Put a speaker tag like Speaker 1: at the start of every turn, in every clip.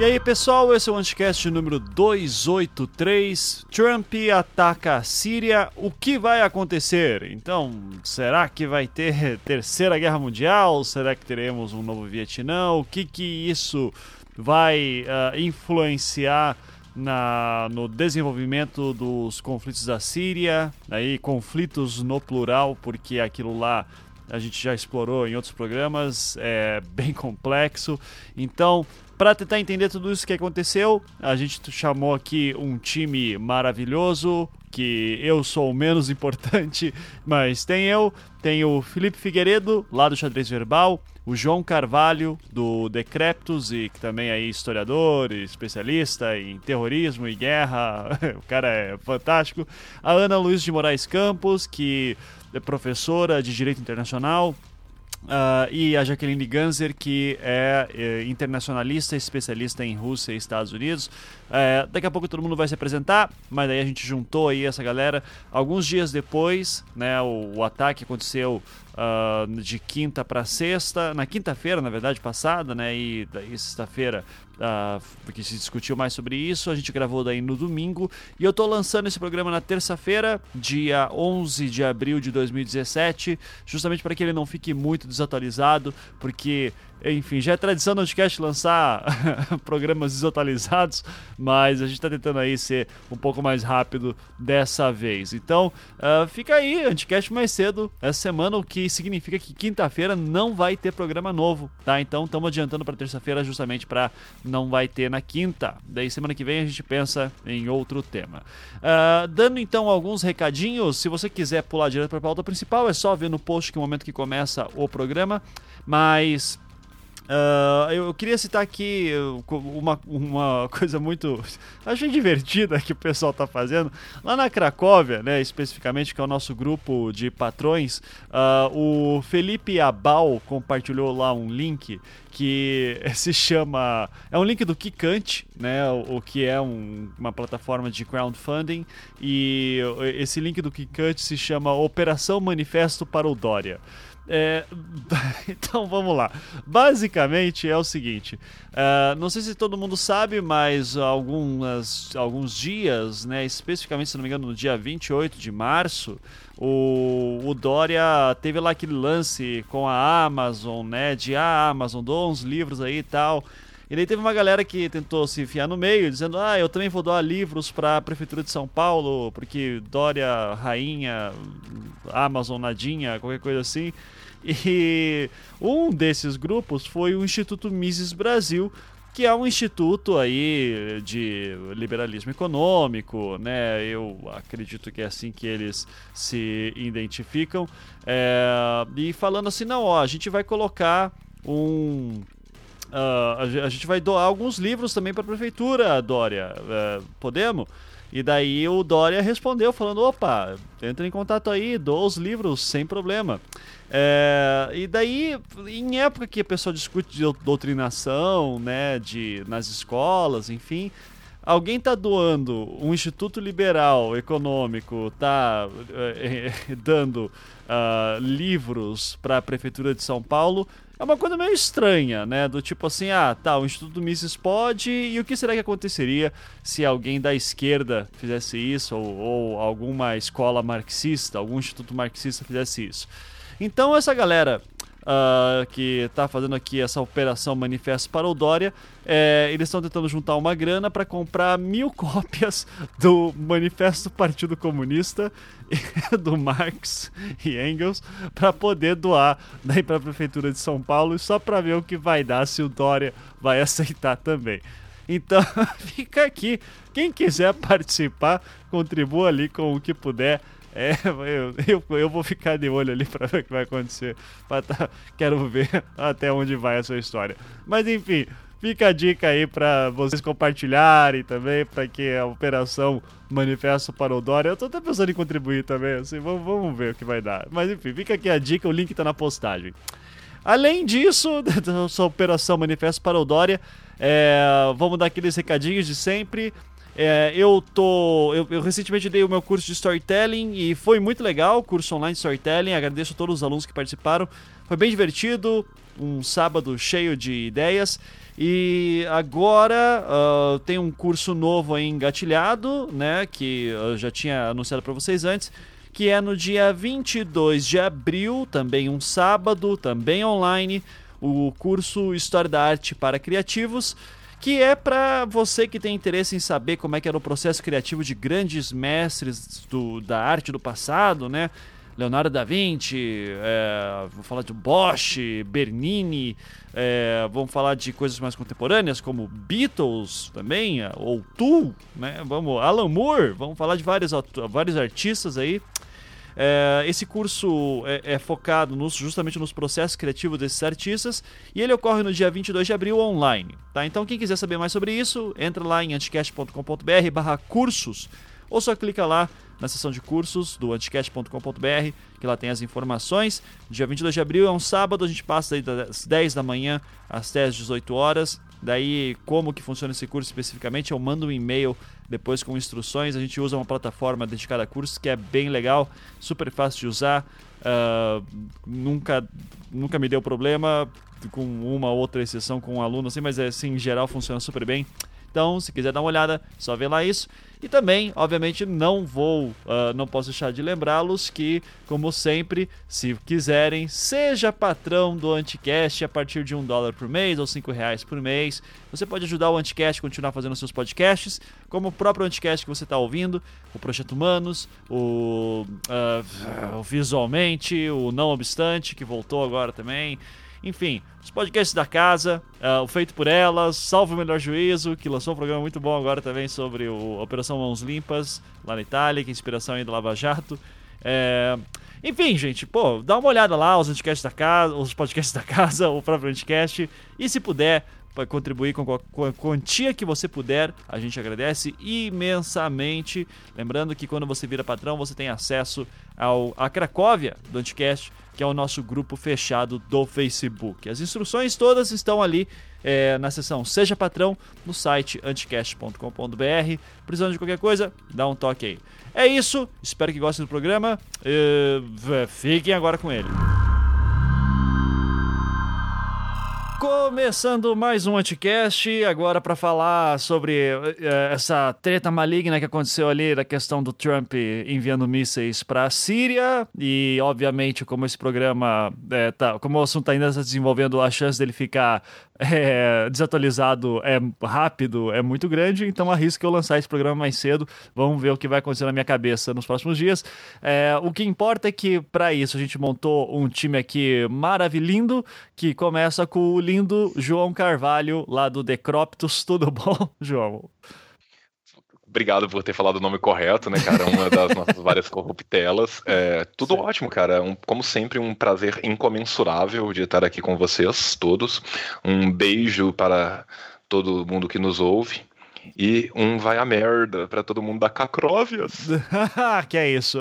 Speaker 1: E aí, pessoal, esse é o Anticast número 283. Trump ataca a Síria. O que vai acontecer? Então, será que vai ter terceira guerra mundial? Será que teremos um novo Vietnã? O que que isso vai uh, influenciar na, no desenvolvimento dos conflitos da Síria? Aí, conflitos no plural, porque aquilo lá a gente já explorou em outros programas, é bem complexo. Então, para tentar entender tudo isso que aconteceu, a gente chamou aqui um time maravilhoso, que eu sou o menos importante, mas tem eu, tem o Felipe Figueiredo, lá do Xadrez Verbal, o João Carvalho, do Decreptus, e que também é historiador, especialista em terrorismo e guerra, o cara é fantástico, a Ana Luiz de Moraes Campos, que é professora de Direito Internacional, Uh, e a Jaqueline Ganser, que é, é, internacionalista, especialista em Rússia e Estados Unidos. É, daqui a pouco todo mundo vai se apresentar, mas aí a gente juntou aí essa galera. Alguns dias depois, né, o, o ataque aconteceu uh, de quinta para sexta, na quinta-feira, na verdade, passada, né, e daí sexta-feira uh, porque se discutiu mais sobre isso. A gente gravou daí no domingo e eu tô lançando esse programa na terça-feira, dia 11 de abril de 2017, justamente para que ele não fique muito desatualizado, porque enfim, já é tradição no podcast lançar programas desatualizados, mas a gente está tentando aí ser um pouco mais rápido dessa vez. Então, uh, fica aí, Anticast mais cedo essa semana, o que significa que quinta-feira não vai ter programa novo, tá? Então, estamos adiantando para terça-feira justamente para não vai ter na quinta. Daí, semana que vem, a gente pensa em outro tema. Uh, dando então alguns recadinhos, se você quiser pular direto para a pauta principal, é só ver no post que é o momento que começa o programa, mas Uh, eu, queria citar aqui uma, uma coisa muito. Achei divertida que o pessoal está fazendo. Lá na Cracóvia, né, especificamente, que é o nosso grupo de patrões, uh, o Felipe Abal compartilhou lá um link que se chama. É um link do Kikante, né? O, o que é um, uma plataforma de crowdfunding. E esse link do Kikante se chama Operação Manifesto para o Dória. É, então vamos lá. Basicamente é o seguinte: uh, não sei se todo mundo sabe, mas algumas, alguns dias, né, especificamente, se não me engano, no dia 28 de março, o, o Dória teve lá aquele lance com a Amazon, né? De a ah, Amazon, dou uns livros aí e tal. E daí teve uma galera que tentou se enfiar no meio, dizendo: Ah, eu também vou doar livros para a Prefeitura de São Paulo, porque Dória, Rainha, Amazon, Nadinha, qualquer coisa assim. E um desses grupos foi o Instituto Mises Brasil, que é um instituto aí de liberalismo econômico, né? Eu acredito que é assim que eles se identificam. É, e falando assim, não, ó, a gente vai colocar um Uh, a, gente vai doar alguns livros também para a prefeitura, Dória. Uh, podemos? E daí o Dória respondeu falando: opa, entra em contato aí, dou os livros sem problema. É, e daí, em época que a pessoa discute de doutrinação, né, de, nas escolas, enfim, alguém está doando, um instituto liberal econômico é, é, dando uh, livros para a prefeitura de São Paulo, é uma coisa meio estranha, né? Do tipo assim, ah, tá, o Instituto Mises pode, e o que será que aconteceria se alguém da esquerda fizesse isso, ou, ou alguma escola marxista, algum instituto marxista fizesse isso? Então essa galera uh, que está fazendo aqui essa operação Manifesto para o Dória, é, eles estão tentando juntar uma grana para comprar mil cópias do Manifesto do Partido Comunista, do Marx e Engels, para poder doar daí para a Prefeitura de São Paulo, só para ver o que vai dar se o Dória vai aceitar também. Então fica aqui. Quem quiser participar, contribua ali com o que puder. É, eu, eu, eu, vou ficar de olho ali para ver o que vai acontecer. Tá, quero ver até onde vai a sua história. Mas enfim, fica a dica aí para vocês compartilharem também, para que a operação Manifesto para o Dória. Eu tô até pensando em contribuir também, assim, vamos, vamos ver o que vai dar. Mas enfim, fica aqui a dica, o link tá na postagem. Além disso, dessa operação Manifesto para o Dória, é, vamos dar aqueles recadinhos de sempre. É, eu tô. Eu, eu, recentemente dei o meu curso de storytelling e foi muito legal, curso online de storytelling. Agradeço a todos os alunos que participaram. Foi bem divertido. um sábado cheio de ideias. E agora uh, tem um curso novo aí engatilhado, né? Que eu já tinha anunciado para vocês antes, que é no dia 22 de abril, também um sábado, também online, o curso História da Arte para Criativos que é para você que tem interesse em saber como é que era o processo criativo de grandes mestres do, da arte do passado, né? Leonardo da Vinci, é, falar de Bosch, Bernini, é, vamos falar de coisas mais contemporâneas como Beatles também, ou Tool, né? Vamos, Alan Moore, vamos falar de vários, vários artistas aí. É, esse curso é, é focado nos, justamente nos processos criativos desses artistas e ele ocorre no dia 22 de abril online. Tá? Então, quem quiser saber mais sobre isso, entra lá em anticast.com.br cursos ou só clica lá na seção de cursos do anticast.com.br, que lá tem as informações. Dia 22 de abril é um sábado, a gente passa das 10 da manhã até as 18 horas. Daí, como que funciona esse curso especificamente, eu mando um e-mail depois com instruções. A gente usa uma plataforma dedicada a cursos que é bem legal, super fácil de usar. Uh, nunca, nunca me deu problema com uma ou outra exceção com um aluno assim, mas assim, em geral funciona super bem. Então, se quiser dar uma olhada, só vê lá isso. E também, obviamente, não vou, uh, não posso deixar de lembrá-los que, como sempre, se quiserem, seja patrão do Anticast a partir de um dólar por mês ou cinco reais por mês. Você pode ajudar o Anticast a continuar fazendo seus podcasts, como o próprio Anticast que você está ouvindo, o Projeto Humanos, o, uh, o Visualmente, o Não Obstante, que voltou agora também. Enfim, os podcasts da casa, uh, o Feito por Elas, Salve o Melhor Juízo, que lançou um programa muito bom agora também sobre o Operação Mãos Limpas, lá na Itália, que é inspiração aí do Lava Jato. É... Enfim, gente, pô, dá uma olhada lá, os podcasts da casa, os podcasts da casa, o próprio podcast. E se puder, para contribuir com a quantia que você puder, a gente agradece imensamente. Lembrando que quando você vira patrão, você tem acesso ao a Cracóvia do Anticast, que é o nosso grupo fechado do Facebook. As instruções todas estão ali é, na seção Seja Patrão no site anticast.com.br. Precisando de qualquer coisa, dá um toque aí. É isso, espero que gostem do programa. Uh, fiquem agora com ele. Começando mais um Anticast, agora para falar sobre uh, essa treta maligna que aconteceu ali da questão do Trump enviando mísseis para a Síria e, obviamente, como esse programa, é, tá, como o assunto ainda está desenvolvendo, a chance dele ficar é, desatualizado é rápido, é muito grande, então arrisco eu lançar esse programa mais cedo. Vamos ver o que vai acontecer na minha cabeça nos próximos dias. É, o que importa é que, para isso, a gente montou um time aqui maravilhoso, que começa com o lindo João Carvalho, lá do Decroptos. Tudo bom, João?
Speaker 2: Obrigado por ter falado o nome correto, né, cara? Uma das nossas várias corruptelas. É, tudo Sim. ótimo, cara. Um, como sempre, um prazer incomensurável de estar aqui com vocês todos. Um beijo para todo mundo que nos ouve. E um vai a merda para todo mundo da Cacróvias.
Speaker 1: que é isso?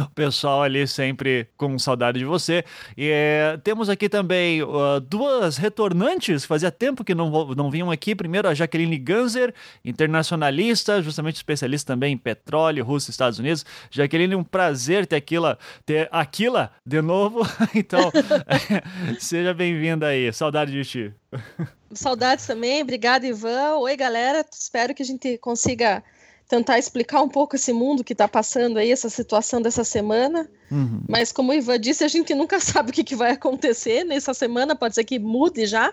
Speaker 1: O pessoal ali sempre com saudade de você. E é, temos aqui também uh, duas retornantes, fazia tempo que não, não vinham aqui. Primeiro a Jaqueline Ganser, internacionalista, justamente especialista também em petróleo, Rússia e Estados Unidos. Jaqueline, um prazer ter Aquila, ter Aquila de novo. então, seja bem-vinda aí. Saudade de ti.
Speaker 3: Saudades também, obrigado Ivan. Oi galera, espero que a gente consiga tentar explicar um pouco esse mundo que está passando aí, essa situação dessa semana. Uhum. Mas como o Ivan disse, a gente nunca sabe o que, que vai acontecer nessa semana, pode ser que mude já.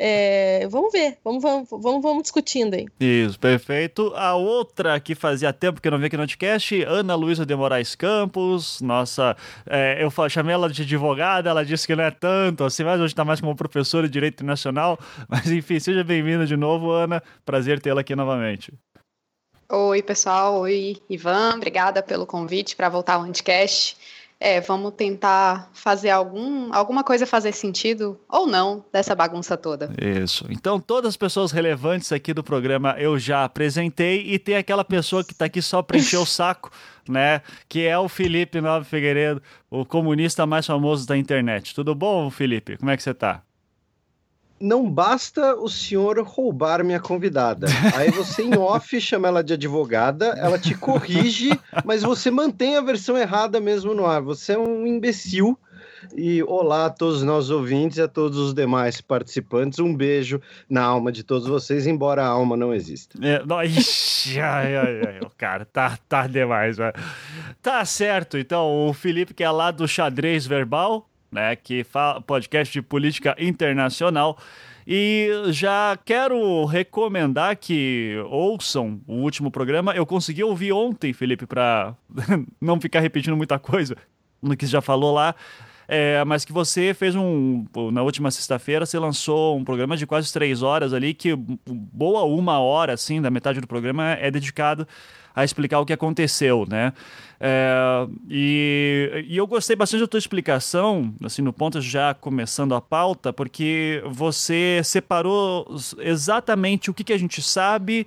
Speaker 3: É, vamos ver, vamos, vamos, vamos, vamos, discutindo aí.
Speaker 1: Isso, perfeito. A outra que fazia tempo que eu não vi aqui no podcast, Ana Luísa de Moraes Campos, nossa, é, eu chamei ela de advogada, ela disse que não é tanto assim, mas hoje está mais como professora de Direito Internacional. Mas enfim, seja bem-vinda de novo, Ana. Prazer tê-la aqui novamente.
Speaker 4: Oi, pessoal. Oi, Ivan. Obrigada pelo convite para voltar ao Anticast. É, vamos tentar fazer algum, alguma coisa fazer sentido ou não dessa bagunça toda.
Speaker 1: Isso. Então, todas as pessoas relevantes aqui do programa eu já apresentei e tem aquela pessoa que está aqui só para encher o saco, né? Que é o Felipe Nova Figueiredo, o comunista mais famoso da internet. Tudo bom, Felipe? Como é que você está?
Speaker 5: Não basta o senhor roubar minha convidada. Aí você, em off, chama ela de advogada, ela te corrige, mas você mantém a versão errada mesmo no ar. Você é um imbecil. E olá a todos os nossos ouvintes e a todos os demais participantes. Um beijo na alma de todos vocês, embora a alma não exista.
Speaker 1: É, não, ixi, ai, ai, ai, cara, tá, tá demais, velho. Tá certo, então, o Felipe, que é lá do Xadrez Verbal, né, que fala podcast de política internacional. E já quero recomendar que ouçam o último programa. Eu consegui ouvir ontem, Felipe, para não ficar repetindo muita coisa no que já falou lá. É, mas que você fez um. Na última sexta-feira, você lançou um programa de quase três horas ali, que boa uma hora, assim, da metade do programa é dedicado a explicar o que aconteceu, né? É, e, e, eu gostei bastante da tua explicação, assim, no ponto já começando a pauta, porque você separou exatamente o que, que a gente sabe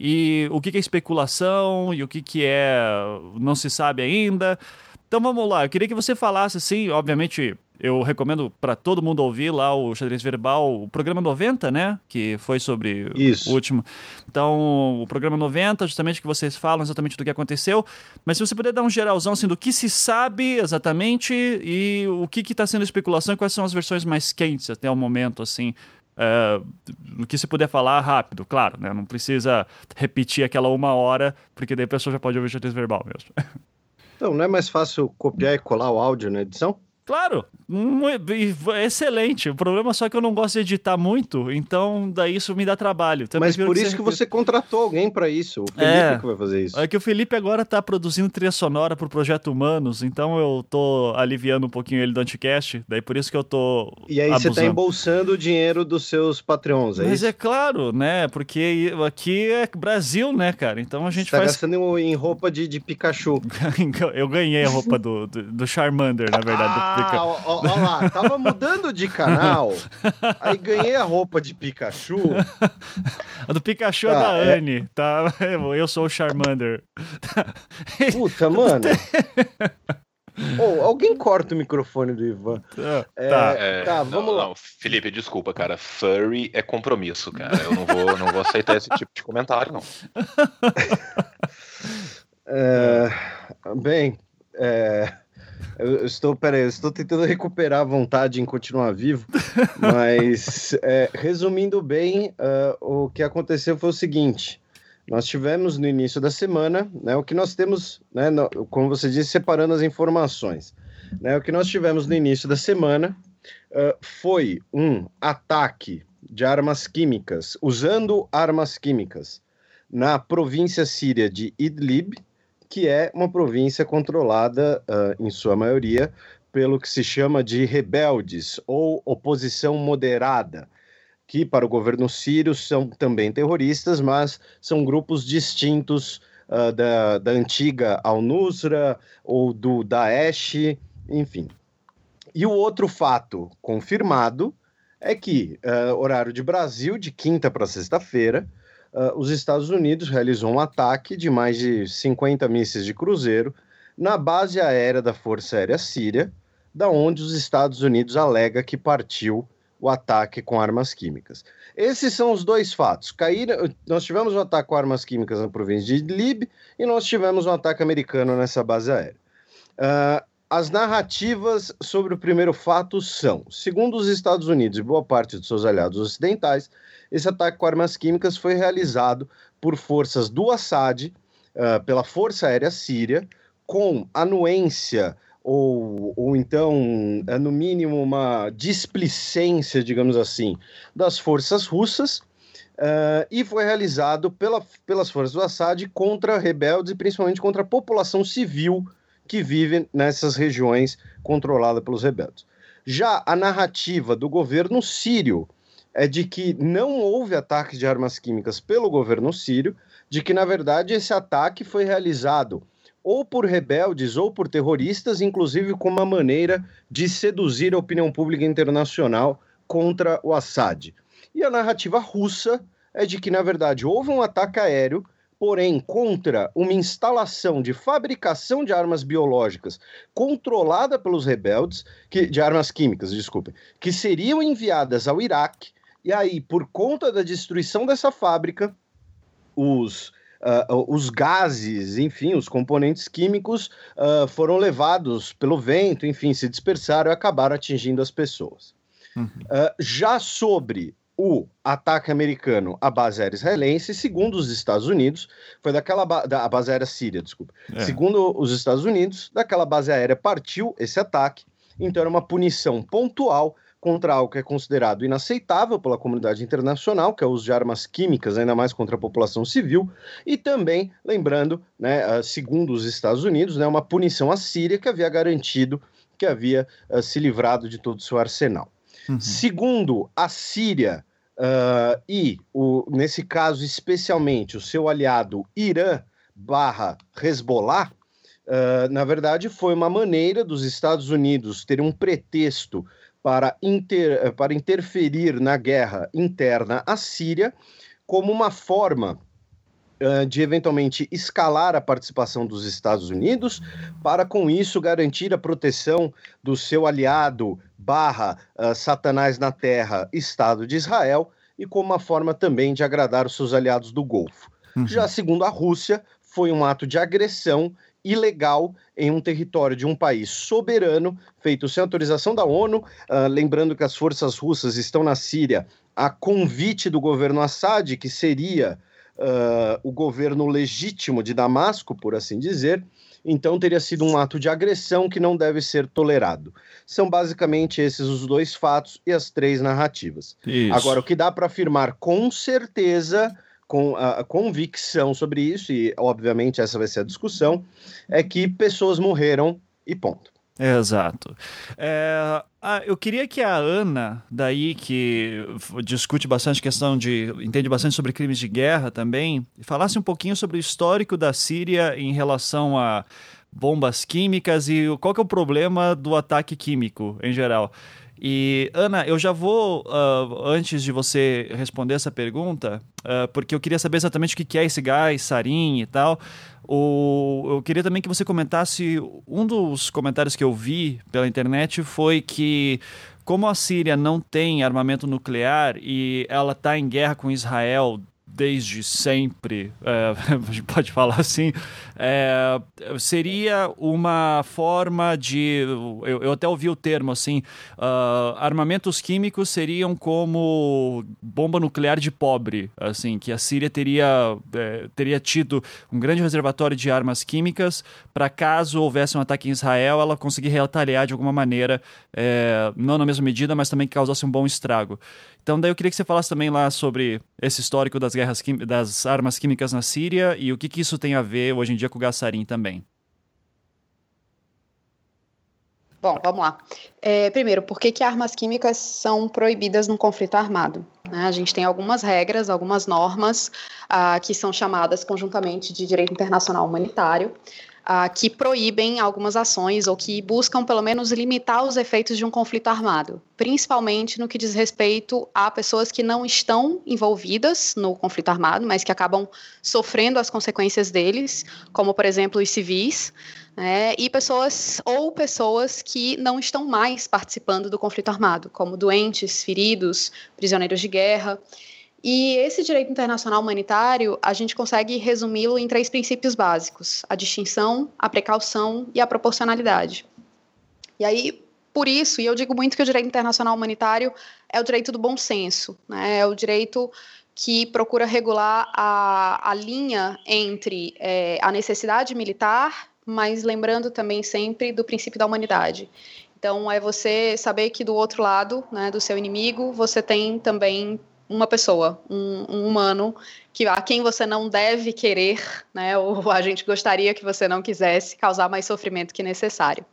Speaker 1: e o que, que é especulação e o que, que é não se sabe ainda. Então vamos lá, eu queria que você falasse assim, obviamente eu recomendo para todo mundo ouvir lá o Xadrez Verbal, o programa 90, né? Que foi sobre
Speaker 5: Isso.
Speaker 1: o último. Então, o programa 90, justamente que vocês falam exatamente do que aconteceu. Mas se você puder dar um geralzão assim, do que se sabe exatamente e o que está sendo especulação e quais são as versões mais quentes até o momento, assim. É, o que se puder falar rápido, claro, né? Não precisa repetir aquela uma hora, porque daí a pessoa já pode ouvir o xadrez verbal mesmo.
Speaker 5: Então, não é mais fácil copiar e colar o áudio na edição?
Speaker 1: Claro, excelente. O problema é só que eu não gosto de editar muito, então daí isso me dá trabalho.
Speaker 5: Então, Mas por isso que você... contratou alguém para isso. O Felipe é, que vai fazer isso.
Speaker 1: É que o Felipe agora tá produzindo trilha sonora pro Projeto Humanos, então eu tô aliviando um pouquinho ele do Anticast, daí por isso que eu tô
Speaker 5: E aí abusando. você tá embolsando o dinheiro dos seus Patreons, é
Speaker 1: Mas
Speaker 5: isso?
Speaker 1: é claro, né, porque aqui é Brasil, né, cara, então a gente
Speaker 5: você tá
Speaker 1: faz...
Speaker 5: gastando em roupa de, de Pikachu.
Speaker 1: eu ganhei a roupa do, do, do Charmander, na verdade.
Speaker 5: Ah, ó, ó, ó lá, tava mudando de canal, aí ganhei a roupa de Pikachu.
Speaker 1: A do Pikachu tá, é da é... Anne, tá? Eu sou o Charmander.
Speaker 5: Puta, mano. Oh, alguém corta o microfone do Ivan.
Speaker 1: Tá, é, tá.
Speaker 2: É, tá vamos não, lá. Não, Felipe, desculpa, cara. Furry é compromisso, cara. Eu não vou, não vou aceitar esse tipo de comentário, não.
Speaker 5: É, bem, é, eu estou, peraí, eu estou tentando recuperar a vontade em continuar vivo, mas é, resumindo bem, uh, o que aconteceu foi o seguinte: nós tivemos no início da semana, né, o que nós temos, né, no, como você disse, separando as informações. Né, o que nós tivemos no início da semana uh, foi um ataque de armas químicas, usando armas químicas, na província síria de Idlib, que é uma província controlada, uh, em sua maioria, pelo que se chama de rebeldes ou oposição moderada, que para o governo sírio são também terroristas, mas são grupos distintos uh, da, da antiga Al-Nusra ou do Daesh, enfim. E o outro fato confirmado é que, uh, horário de Brasil, de quinta para sexta-feira, uh, os Estados Unidos realizou um ataque de mais de 50 mísseis de cruzeiro na base aérea da Força Aérea Síria, da onde os Estados Unidos alega que partiu o ataque com armas químicas. Esses são os dois fatos. Caíram, nós tivemos um ataque com armas químicas na província de Idlib e nós tivemos um ataque americano nessa base aérea. Uh, as narrativas sobre o primeiro fato são: segundo os Estados Unidos e boa parte de seus aliados ocidentais, esse ataque com armas químicas foi realizado por forças do Assad, uh, pela Força Aérea Síria, com anuência ou, ou então, é, no mínimo, uma displicência, digamos assim, das forças russas, uh, e foi realizado pela, pelas forças do Assad contra rebeldes e principalmente contra a população civil que vive nessas regiões controladas pelos rebeldes. Já a narrativa do governo sírio é de que não houve ataque de armas químicas pelo governo sírio, de que, na verdade, esse ataque foi realizado ou por rebeldes ou por terroristas, inclusive como uma maneira de seduzir a opinião pública internacional contra o Assad. E a narrativa russa é de que, na verdade, houve um ataque aéreo, porém contra uma instalação de fabricação de armas biológicas controlada pelos rebeldes, que, de armas químicas, desculpe, que seriam enviadas ao Iraque e aí, por conta da destruição dessa fábrica, os uh, os gases, enfim, os componentes químicos uh, foram levados pelo vento, enfim, se dispersaram e acabaram atingindo as pessoas. Uhum. Uh, já sobre o ataque americano à base aérea israelense, segundo os Estados Unidos, foi daquela ba da base aérea síria, desculpa. É. Segundo os Estados Unidos, daquela base aérea partiu esse ataque, então era uma punição pontual contra algo que é considerado inaceitável pela comunidade internacional, que é o uso de armas químicas, ainda mais contra a população civil, e também, lembrando, né, ah, segundo os Estados Unidos, né, uma punição à Síria que havia garantido que havia uh, se livrado de todo o seu arsenal. Uhum. Segundo a Síria, uh, e, o, nesse caso especialmente, o seu aliado Irã barra Hezbollah, uh, na verdade foi uma maneira dos Estados Unidos ter um pretexto para, inter, para interferir na guerra interna à Síria como uma forma uh, de eventualmente escalar a participação dos Estados Unidos para com isso garantir a proteção do seu aliado barra uh, Satanás na Terra, Estado de Israel, e como uma forma também de agradar os seus aliados do Golfo. Uhum. Já segundo a Rússia, foi um ato de agressão ilegal em um território de um país soberano, feito sem autorização da ONU. Uh, lembrando que as forças russas estão na Síria a convite do governo Assad, que seria uh, o governo legítimo de Damasco, por assim dizer. Então teria sido um ato de agressão que não deve ser tolerado. São basicamente esses os dois fatos e as três narrativas. Isso. Agora, o que dá para afirmar com certeza com a convicção sobre isso, e obviamente essa vai ser a discussão, é que pessoas morreram e ponto.
Speaker 1: Exato. É, ah, eu queria que a Ana, daí que discute bastante questão de. entende bastante sobre crimes de guerra também, falasse um pouquinho sobre o histórico da Síria em relação a bombas químicas e qual que é o problema do ataque químico em geral. E, Ana, eu já vou, uh, antes de você responder essa pergunta, uh, porque eu queria saber exatamente o que é esse gás, sarin e tal. O, eu queria também que você comentasse. Um dos comentários que eu vi pela internet foi que, como a Síria não tem armamento nuclear e ela está em guerra com Israel desde sempre, é, pode falar assim, é, seria uma forma de. Eu, eu, até ouvi o termo assim: uh, armamentos químicos seriam como bomba nuclear de pobre, assim, que a Síria teria, é, teria tido um grande reservatório de armas químicas para caso houvesse um ataque em Israel, ela conseguir retaliar de alguma maneira, é, não na mesma medida, mas também que causasse um bom estrago. Então, daí eu queria que você falasse também lá sobre esse histórico das guerras das armas químicas na Síria e o que, que isso tem a ver hoje em dia com o Gassarim também.
Speaker 4: Bom, vamos lá. É, primeiro, por que, que armas químicas são proibidas num conflito armado? Né? A gente tem algumas regras, algumas normas ah, que são chamadas conjuntamente de direito internacional humanitário, uh, que proíbem algumas ações ou que buscam, pelo menos, limitar os efeitos de um conflito armado, principalmente no que diz respeito a pessoas que não estão envolvidas no conflito armado, mas que acabam sofrendo as consequências deles, como, por exemplo, os civis. Né, e pessoas ou pessoas que não estão mais participando do conflito armado, como doentes, feridos, prisioneiros de guerra. E esse direito internacional humanitário, a gente consegue resumi-lo em três princípios básicos: a distinção, a precaução e a proporcionalidade. E aí, por isso, e eu digo muito que o direito internacional humanitário é o direito do bom senso, né? é o direito que procura regular a, a linha entre é, a necessidade militar, mas lembrando também sempre do princípio da humanidade. Então, é você saber que do outro lado, né, do seu inimigo, você tem também uma pessoa, um, um, humano, que a quem você não deve querer, né, ou a gente gostaria que você não quisesse causar mais sofrimento que necessário.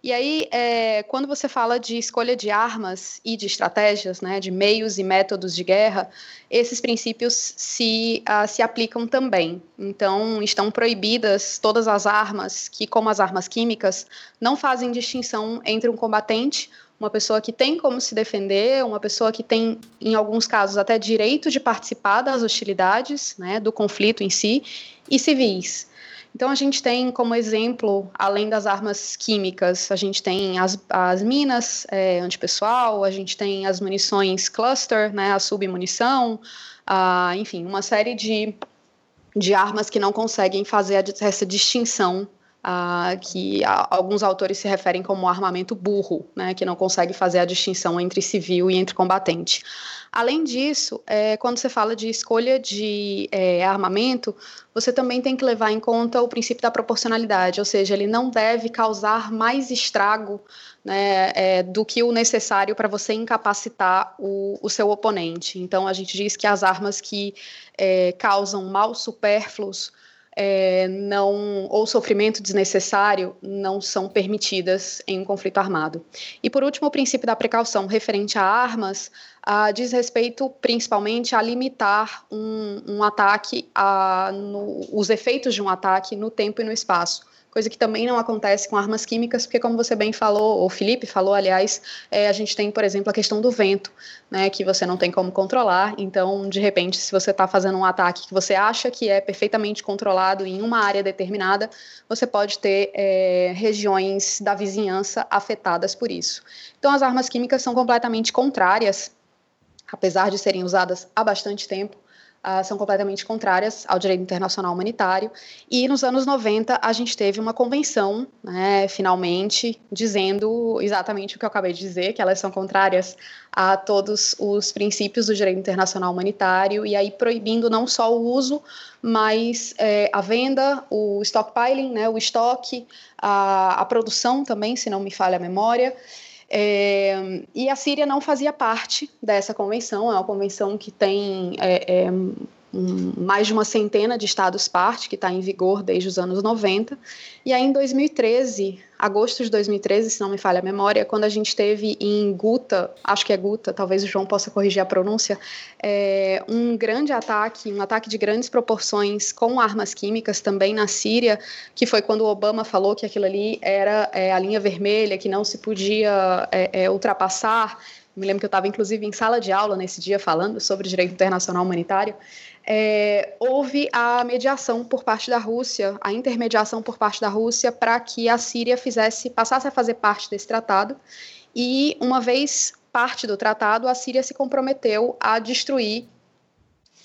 Speaker 4: E aí, é, quando você fala de escolha de armas e de estratégias, né, de meios e métodos de guerra, esses princípios se, uh, se aplicam também. Então, estão proibidas todas as armas que, como as armas químicas, não fazem distinção entre um combatente uma pessoa que tem como se defender, uma pessoa que tem, em alguns casos, até direito de participar das hostilidades, né, do conflito em si, e civis. Então, a gente tem como exemplo, além das armas químicas, a gente tem as, as minas é, antipessoal, a gente tem as munições cluster, né, a submunição, a, enfim, uma série de de armas que não conseguem fazer essa distinção Que alguns autores se referem como armamento burro, né, que não consegue fazer a distinção entre civil e entre combatente. Além disso, é, quando você fala de escolha de é, armamento, você também tem que levar em conta o princípio da proporcionalidade, ou seja, ele não deve causar mais estrago né, é, do que o necessário para você incapacitar o, o, seu oponente. Então, a gente diz que as armas que é, causam mal supérfluos é, não ou sofrimento desnecessário não são permitidas em um conflito armado. E por último, o princípio da precaução referente a armas ah, diz respeito principalmente a limitar um, um ataque, a, no, os efeitos de um ataque no tempo e no espaço coisa que também não acontece com armas químicas, porque como você bem falou, ou Felipe falou, aliás, é, a gente tem, por exemplo, a questão do vento, né, que você não tem como controlar, então, de repente, se você está fazendo um ataque que você acha que é perfeitamente controlado em uma área determinada, você pode ter é, regiões da vizinhança afetadas por isso. Então, as armas químicas são completamente contrárias, apesar de serem usadas há bastante tempo, uh, são completamente contrárias ao direito internacional humanitário. E nos anos 90 a gente teve uma convenção, né, finalmente, dizendo exatamente o que eu acabei de dizer, que elas são contrárias a todos os princípios do direito internacional humanitário e aí proibindo não só o uso, mas é, a venda, o stockpiling, né, o estoque, a, a produção também, se não me falha a memória. É, e a Síria não fazia parte dessa convenção, é uma convenção que tem é, é, um, mais de uma centena de estados parte, que está em vigor desde os anos 90. E aí, em 2013, agosto de 2013, se não me falha a memória, quando a gente teve em Guta, acho que é Guta, talvez o João possa corrigir a pronúncia, é, um grande ataque, um ataque de grandes proporções com armas químicas também na Síria, que foi quando o Obama falou que aquilo ali era é, a linha vermelha, que não se podia é, é ultrapassar. Me lembro que eu estava, inclusive, em sala de aula nesse dia falando sobre direito internacional humanitário é, houve a mediação por parte da Rússia, a intermediação por parte da Rússia para que a Síria fizesse, passasse a fazer parte desse tratado. E uma vez parte do tratado, a Síria se comprometeu a destruir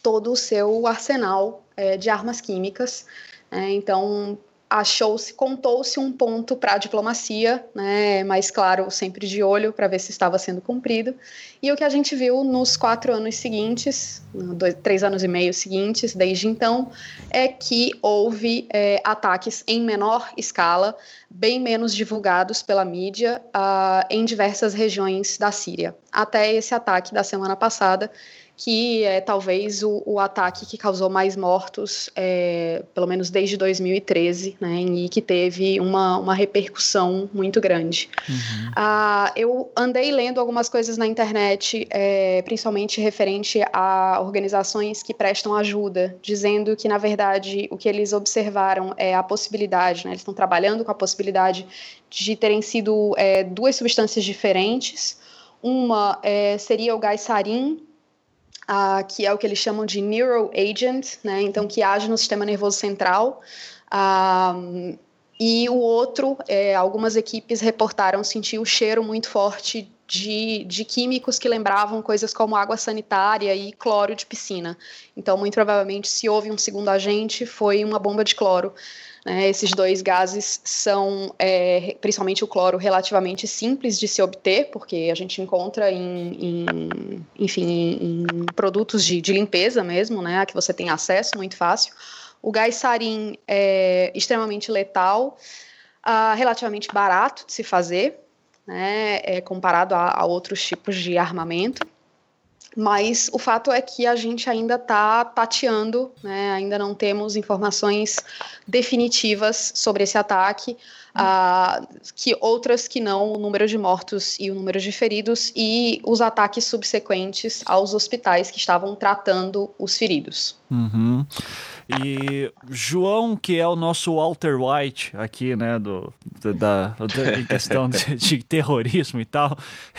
Speaker 4: todo o seu arsenal é, de armas químicas. É, então, achou-se, contou-se um ponto para a diplomacia, né, mas claro, sempre de olho para ver se estava sendo cumprido. E o que a gente viu nos quatro anos seguintes, dois, três anos e meio seguintes, desde então, é que houve é, ataques em menor escala, bem menos divulgados pela mídia, uh, em diversas regiões da Síria. Até esse ataque da semana passada, que é talvez o, o ataque que causou mais mortos, é, pelo menos desde 2013, né, e que teve uma, uma repercussão muito grande. Uhum. Ah, eu andei lendo algumas coisas na internet, é, principalmente referente a organizações que prestam ajuda, dizendo que, na verdade, o que eles observaram é a possibilidade, né, eles estão trabalhando com a possibilidade de terem sido é, duas substâncias diferentes. Uma é, seria o gás sarin, uh, que é o que eles chamam de neuroagent, né? Então, que age no sistema nervoso central. Uh, e o outro, é, algumas equipes reportaram sentir o cheiro muito forte de, de, químicos que lembravam coisas como água sanitária e cloro de piscina. Então, muito provavelmente, se houve um segundo agente, foi uma bomba de cloro. Né? Esses dois gases são, é, principalmente o cloro, relativamente simples de se obter, porque a gente encontra em, em enfim, em, produtos de, de, limpeza mesmo, né? que você tem acesso muito fácil. O gás sarin é extremamente letal, uh, relativamente barato de se fazer, né? é, comparado a, a outros tipos de armamento. Mas o fato é que a gente ainda está tateando, né? ainda não temos informações definitivas sobre esse ataque, uh, que outras que não o número de mortos e o número de feridos e os ataques subsequentes aos hospitais que estavam tratando os feridos.
Speaker 1: Uhum. E João, que é o nosso Walter White aqui, né, do, da, da em questão de, de, terrorismo e tal,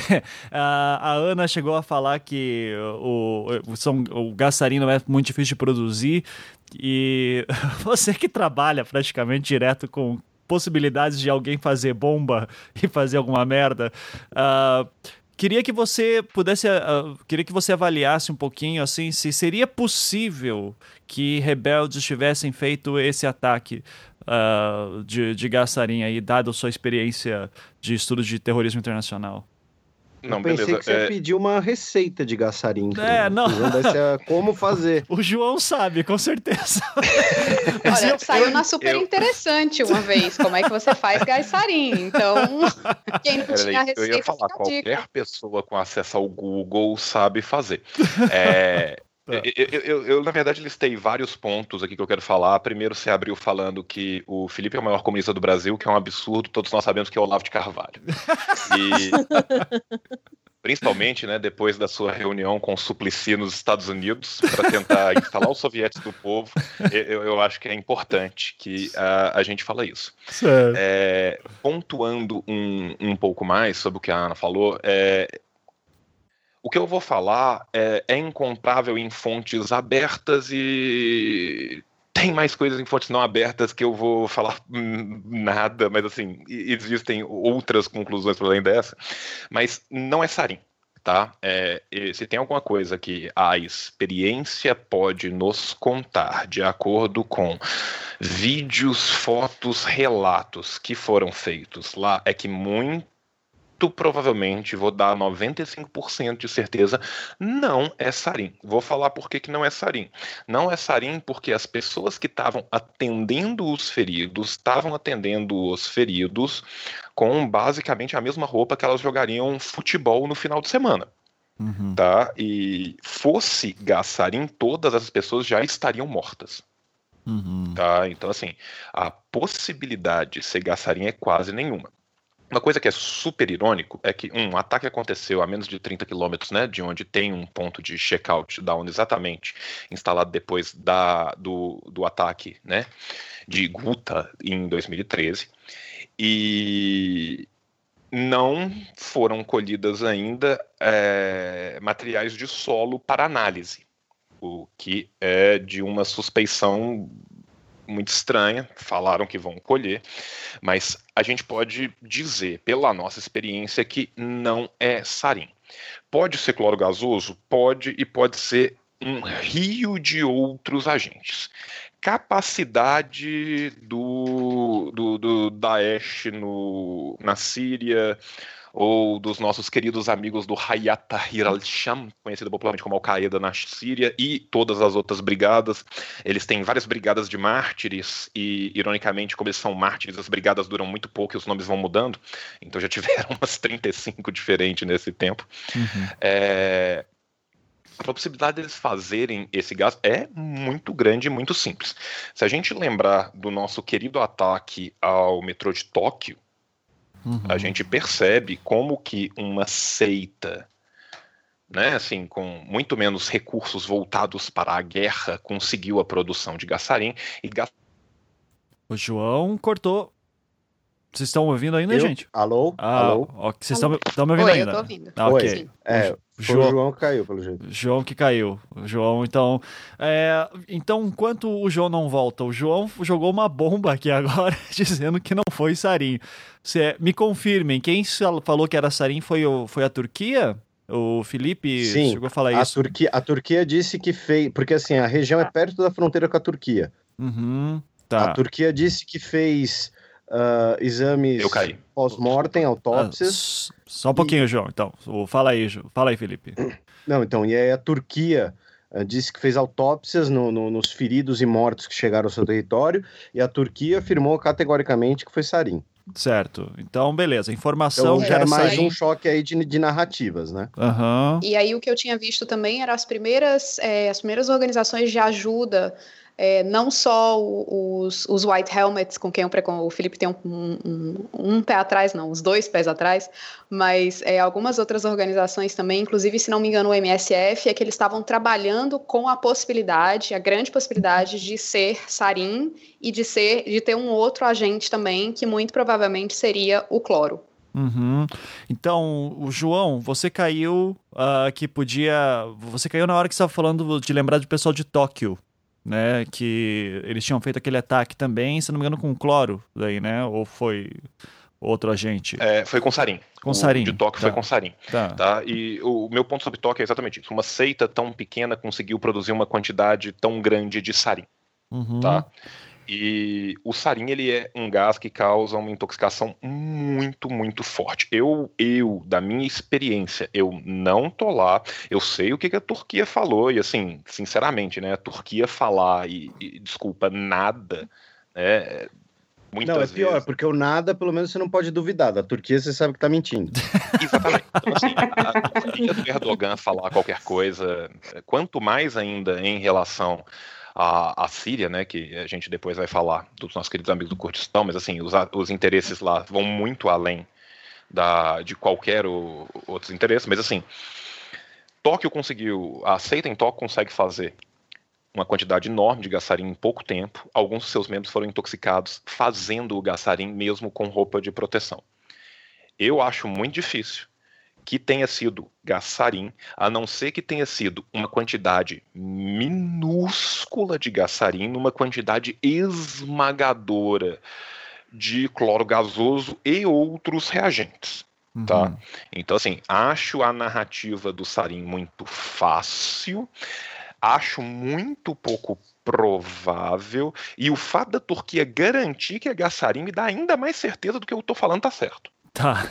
Speaker 1: a, a, Ana chegou a falar que o, o, são, o gastarino é muito difícil de produzir e você que trabalha praticamente direto com possibilidades de alguém fazer bomba e fazer alguma merda, uh, queria que você pudesse, uh, queria que você avaliasse um pouquinho, assim, se seria possível que rebeldes tivessem feito esse ataque uh, de, de Gassarim aí, dado sua experiência de estudo de terrorismo internacional.
Speaker 5: Não, eu pensei beleza. que você é... ia pedir uma receita de gassarim.
Speaker 1: É, não.
Speaker 5: como fazer.
Speaker 1: O João sabe, com certeza.
Speaker 4: Olha, eu, saiu eu, na super eu... interessante uma vez como é que você faz gassarim. Então, quem não tinha receita,
Speaker 2: Eu ia falar, qualquer dica. pessoa com acesso ao Google sabe fazer. É, Tá. Eu, eu, eu, na verdade, listei vários pontos aqui que eu quero falar. Primeiro, você abriu falando que o Felipe é o maior comunista do Brasil, que é um absurdo, todos nós sabemos que é o Olavo de Carvalho. E, principalmente, né, depois da sua reunião com o Suplicy nos Estados Unidos, para tentar instalar os sovietes do povo, eu, eu, acho que é importante que a, a gente fale isso. É, pontuando um, um pouco mais sobre o que a Ana falou, é, o que eu vou falar é, é encontrável em fontes abertas e tem mais coisas em fontes não abertas que eu vou falar nada, mas assim, existem outras conclusões para além dessa, mas não é sarin, tá? É, se tem alguma coisa que a experiência pode nos contar, de acordo com vídeos, fotos, relatos que foram feitos lá, é que muito muito provavelmente, vou dar 95% de certeza, não é sarin. Vou falar por que, que não é sarin. Não é sarin porque as pessoas que estavam atendendo os feridos estavam atendendo os feridos com basicamente a mesma roupa que elas jogariam futebol no final de semana. Uhum. Tá? E fosse gassarim, todas as pessoas já estariam mortas. Uhum. Tá? Então, assim, a possibilidade de ser gassarim é quase nenhuma. Uma coisa que é super irônico é que um ataque aconteceu a menos de 30 quilômetros, né, de onde tem um ponto de checkout down exatamente instalado depois da, do, do ataque, né, de Guta em 2013 e não foram colhidas ainda é, materiais de solo para análise, o que é de uma suspeição muito estranha, falaram que vão colher, mas a gente pode dizer, pela nossa experiência, que não é sarim. Pode ser cloro gasoso? Pode, e pode ser um rio de outros agentes. Capacidade do, do, do Daesh no, na Síria, ou dos nossos queridos amigos do Hayat Tahrir al-Sham, conhecido popularmente como Al-Qaeda na Síria, e todas as outras brigadas. Eles têm várias brigadas de mártires, e, ironicamente, como eles são mártires, as brigadas duram muito pouco e os nomes vão mudando, então já tiveram umas 35 diferentes nesse tempo. Uhum. É, a possibilidade deles fazerem esse gás é muito grande e muito simples. Se a gente lembrar do nosso querido ataque ao metrô de Tóquio, Uhum. A gente percebe como que uma seita, né, assim, com muito menos recursos voltados para a guerra, conseguiu a produção de gassarim e
Speaker 1: O João cortou. Vocês estão ouvindo ainda,
Speaker 5: eu?
Speaker 1: gente?
Speaker 5: Alô?
Speaker 1: Ah,
Speaker 5: Alô?
Speaker 1: Vocês estão me ouvindo
Speaker 4: Oi,
Speaker 1: ainda?
Speaker 4: Eu tô ouvindo.
Speaker 1: Ah, ok.
Speaker 5: É, João, o João que caiu, pelo jeito.
Speaker 1: João que caiu. João, então. É, então, enquanto o João não volta, o João jogou uma bomba aqui agora, dizendo que não foi Sarim. Cê, me confirmem, quem falou que era Sarim foi, o, foi a Turquia? O Felipe
Speaker 5: Sim,
Speaker 1: chegou a falar
Speaker 5: a
Speaker 1: isso.
Speaker 5: Turquia, a Turquia disse que fez. Porque assim, a região é perto da fronteira com a Turquia.
Speaker 1: Uhum, tá.
Speaker 5: A Turquia disse que fez uh, exames pós-mortem, autópsias.
Speaker 1: Ah, só um pouquinho, e... João. Então, fala aí, João. Fala aí, Felipe.
Speaker 5: Não, então, e aí a Turquia uh, disse que fez autópsias no, no, nos feridos e mortos que chegaram ao seu território, e a Turquia afirmou categoricamente que foi sarim.
Speaker 1: Certo. Então, beleza. Informação
Speaker 5: então, já é mais um choque aí de, de narrativas, né?
Speaker 1: Uhum.
Speaker 4: E aí o que eu tinha visto também eram as primeiras, é, as primeiras organizações de ajuda é, não só os, os, white helmets, com quem o, o Felipe tem um, um, um, pé atrás, não, os dois pés atrás, mas é, algumas outras organizações também, inclusive, se não me engano, o MSF, é que eles estavam trabalhando com a possibilidade, a grande possibilidade de ser sarin e de ser, de ter um outro agente também, que muito provavelmente seria o cloro.
Speaker 1: Uhum. Então, o João, você caiu uh, que podia. Você caiu na hora que estava falando de lembrar do pessoal de Tóquio né? Que eles tinham feito aquele ataque também, se não me engano, com cloro daí, né? Ou foi. Outro agente?
Speaker 2: É, foi com Sarin.
Speaker 1: Com Sarin.
Speaker 2: O de Tóquio tá. foi com Sarin.
Speaker 1: Tá.
Speaker 2: tá. E o meu ponto sobre Tóquio é exatamente isso. Uma seita tão pequena conseguiu produzir uma quantidade tão grande de Sarin.
Speaker 1: Uhum.
Speaker 2: Tá? E o sarin ele é um gás que causa uma intoxicação muito, muito forte. Eu, eu, da minha experiência, eu não tô lá. Eu sei o que, que a Turquia falou e assim, sinceramente, né? A Turquia falar e, e desculpa nada, né?
Speaker 5: Muitas não, é pior, vezes... porque o nada, pelo menos você não pode duvidar. Da Turquia você sabe que tá mentindo.
Speaker 2: Exatamente. Então, assim, a Turquia do Erdogan falar qualquer coisa, quanto mais ainda em relação a, a Síria, né, que a gente depois vai falar dos nossos queridos amigos do Kurdistão, mas assim, os, os interesses lá vão muito além da, de qualquer o, outros interesses, mas assim, Tóquio conseguiu, a seita em Tóquio consegue fazer uma quantidade enorme de gassarim em pouco tempo. Alguns de seus membros foram intoxicados fazendo o gassarim mesmo com roupa de proteção. Eu acho muito difícil que tenha sido gassarim, a não ser que tenha sido uma quantidade minúscula de gassarim numa quantidade esmagadora de cloro gasoso e outros reagentes. Tá? Uhum. Então, assim, acho a narrativa do sarim muito fácil, acho muito pouco provável, e o fato da Turquia garantir que é gassarim me dá ainda mais certeza do que eu estou falando tá certo.
Speaker 1: Tá.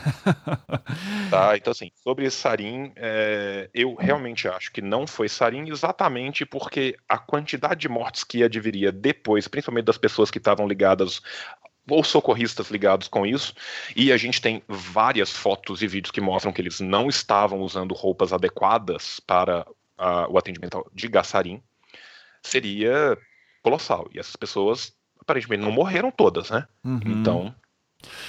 Speaker 2: tá, então assim, sobre Sarin, é, eu realmente acho que não foi Sarin exatamente porque a quantidade de mortes que adviria depois, principalmente das pessoas que estavam ligadas ou socorristas ligados com isso, e a gente tem várias fotos e vídeos que mostram que eles não estavam usando roupas adequadas para uh, o atendimento de Gassarim, seria colossal. E essas pessoas aparentemente não morreram todas, né?
Speaker 1: Uhum.
Speaker 2: Então,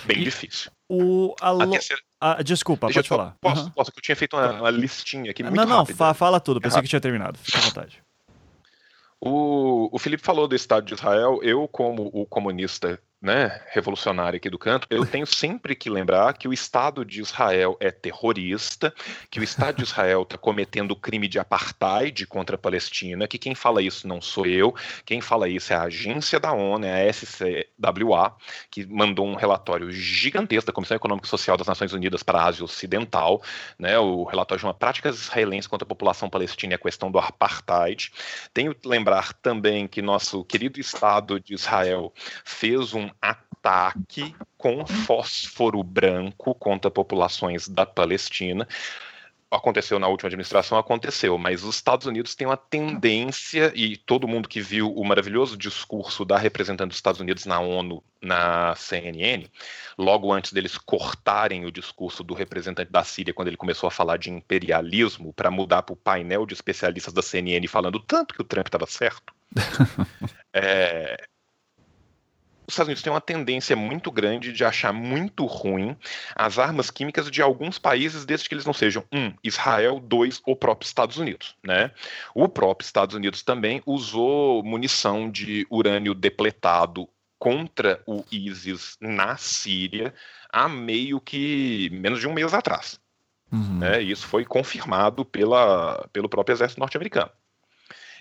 Speaker 2: bem e, difícil.
Speaker 1: O a terceira... ah, desculpa, Deixa pode eu, falar.
Speaker 2: Posso, uhum. posso, que eu tinha feito uma, uma listinha aqui muito
Speaker 1: Não, não,
Speaker 2: rápida.
Speaker 1: fala tudo, pensei é que tinha terminado. Fique à vontade.
Speaker 2: O, o Felipe falou do Estado de Israel. Eu, como o comunista né, revolucionária aqui do canto, eu tenho sempre que lembrar que o Estado de Israel é terrorista, que o Estado de Israel está cometendo crime de apartheid contra a Palestina, que quem fala isso não sou eu, quem fala isso é a agência da ONU, é a SCWA, que mandou um relatório gigantesco da Comissão Econômica e Social das Nações Unidas para a Ásia Ocidental, né, o relatório de uma práticas israelenses contra a população palestina e a questão do apartheid. Tenho que lembrar também que nosso querido Estado de Israel fez um ataque com fósforo branco contra populações da Palestina. Aconteceu na última administração, aconteceu, mas os Estados Unidos têm uma tendência, e todo mundo que viu o maravilhoso discurso da representante dos Estados Unidos na ONU, na CNN, logo antes deles cortarem o discurso do representante da Síria, quando ele começou a falar de imperialismo, para mudar para o painel de especialistas da CNN falando tanto que o Trump estava certo. é, os Estados Unidos têm uma tendência muito grande de achar muito ruim as armas químicas de alguns países, desde que eles não sejam, um, Israel, dois, o próprio Estados Unidos. Né? O próprio Estados Unidos também usou munição de urânio depletado contra o ISIS na Síria há meio que menos de um mês atrás. Uhum. Né? Isso foi confirmado pela, pelo próprio exército norte-americano.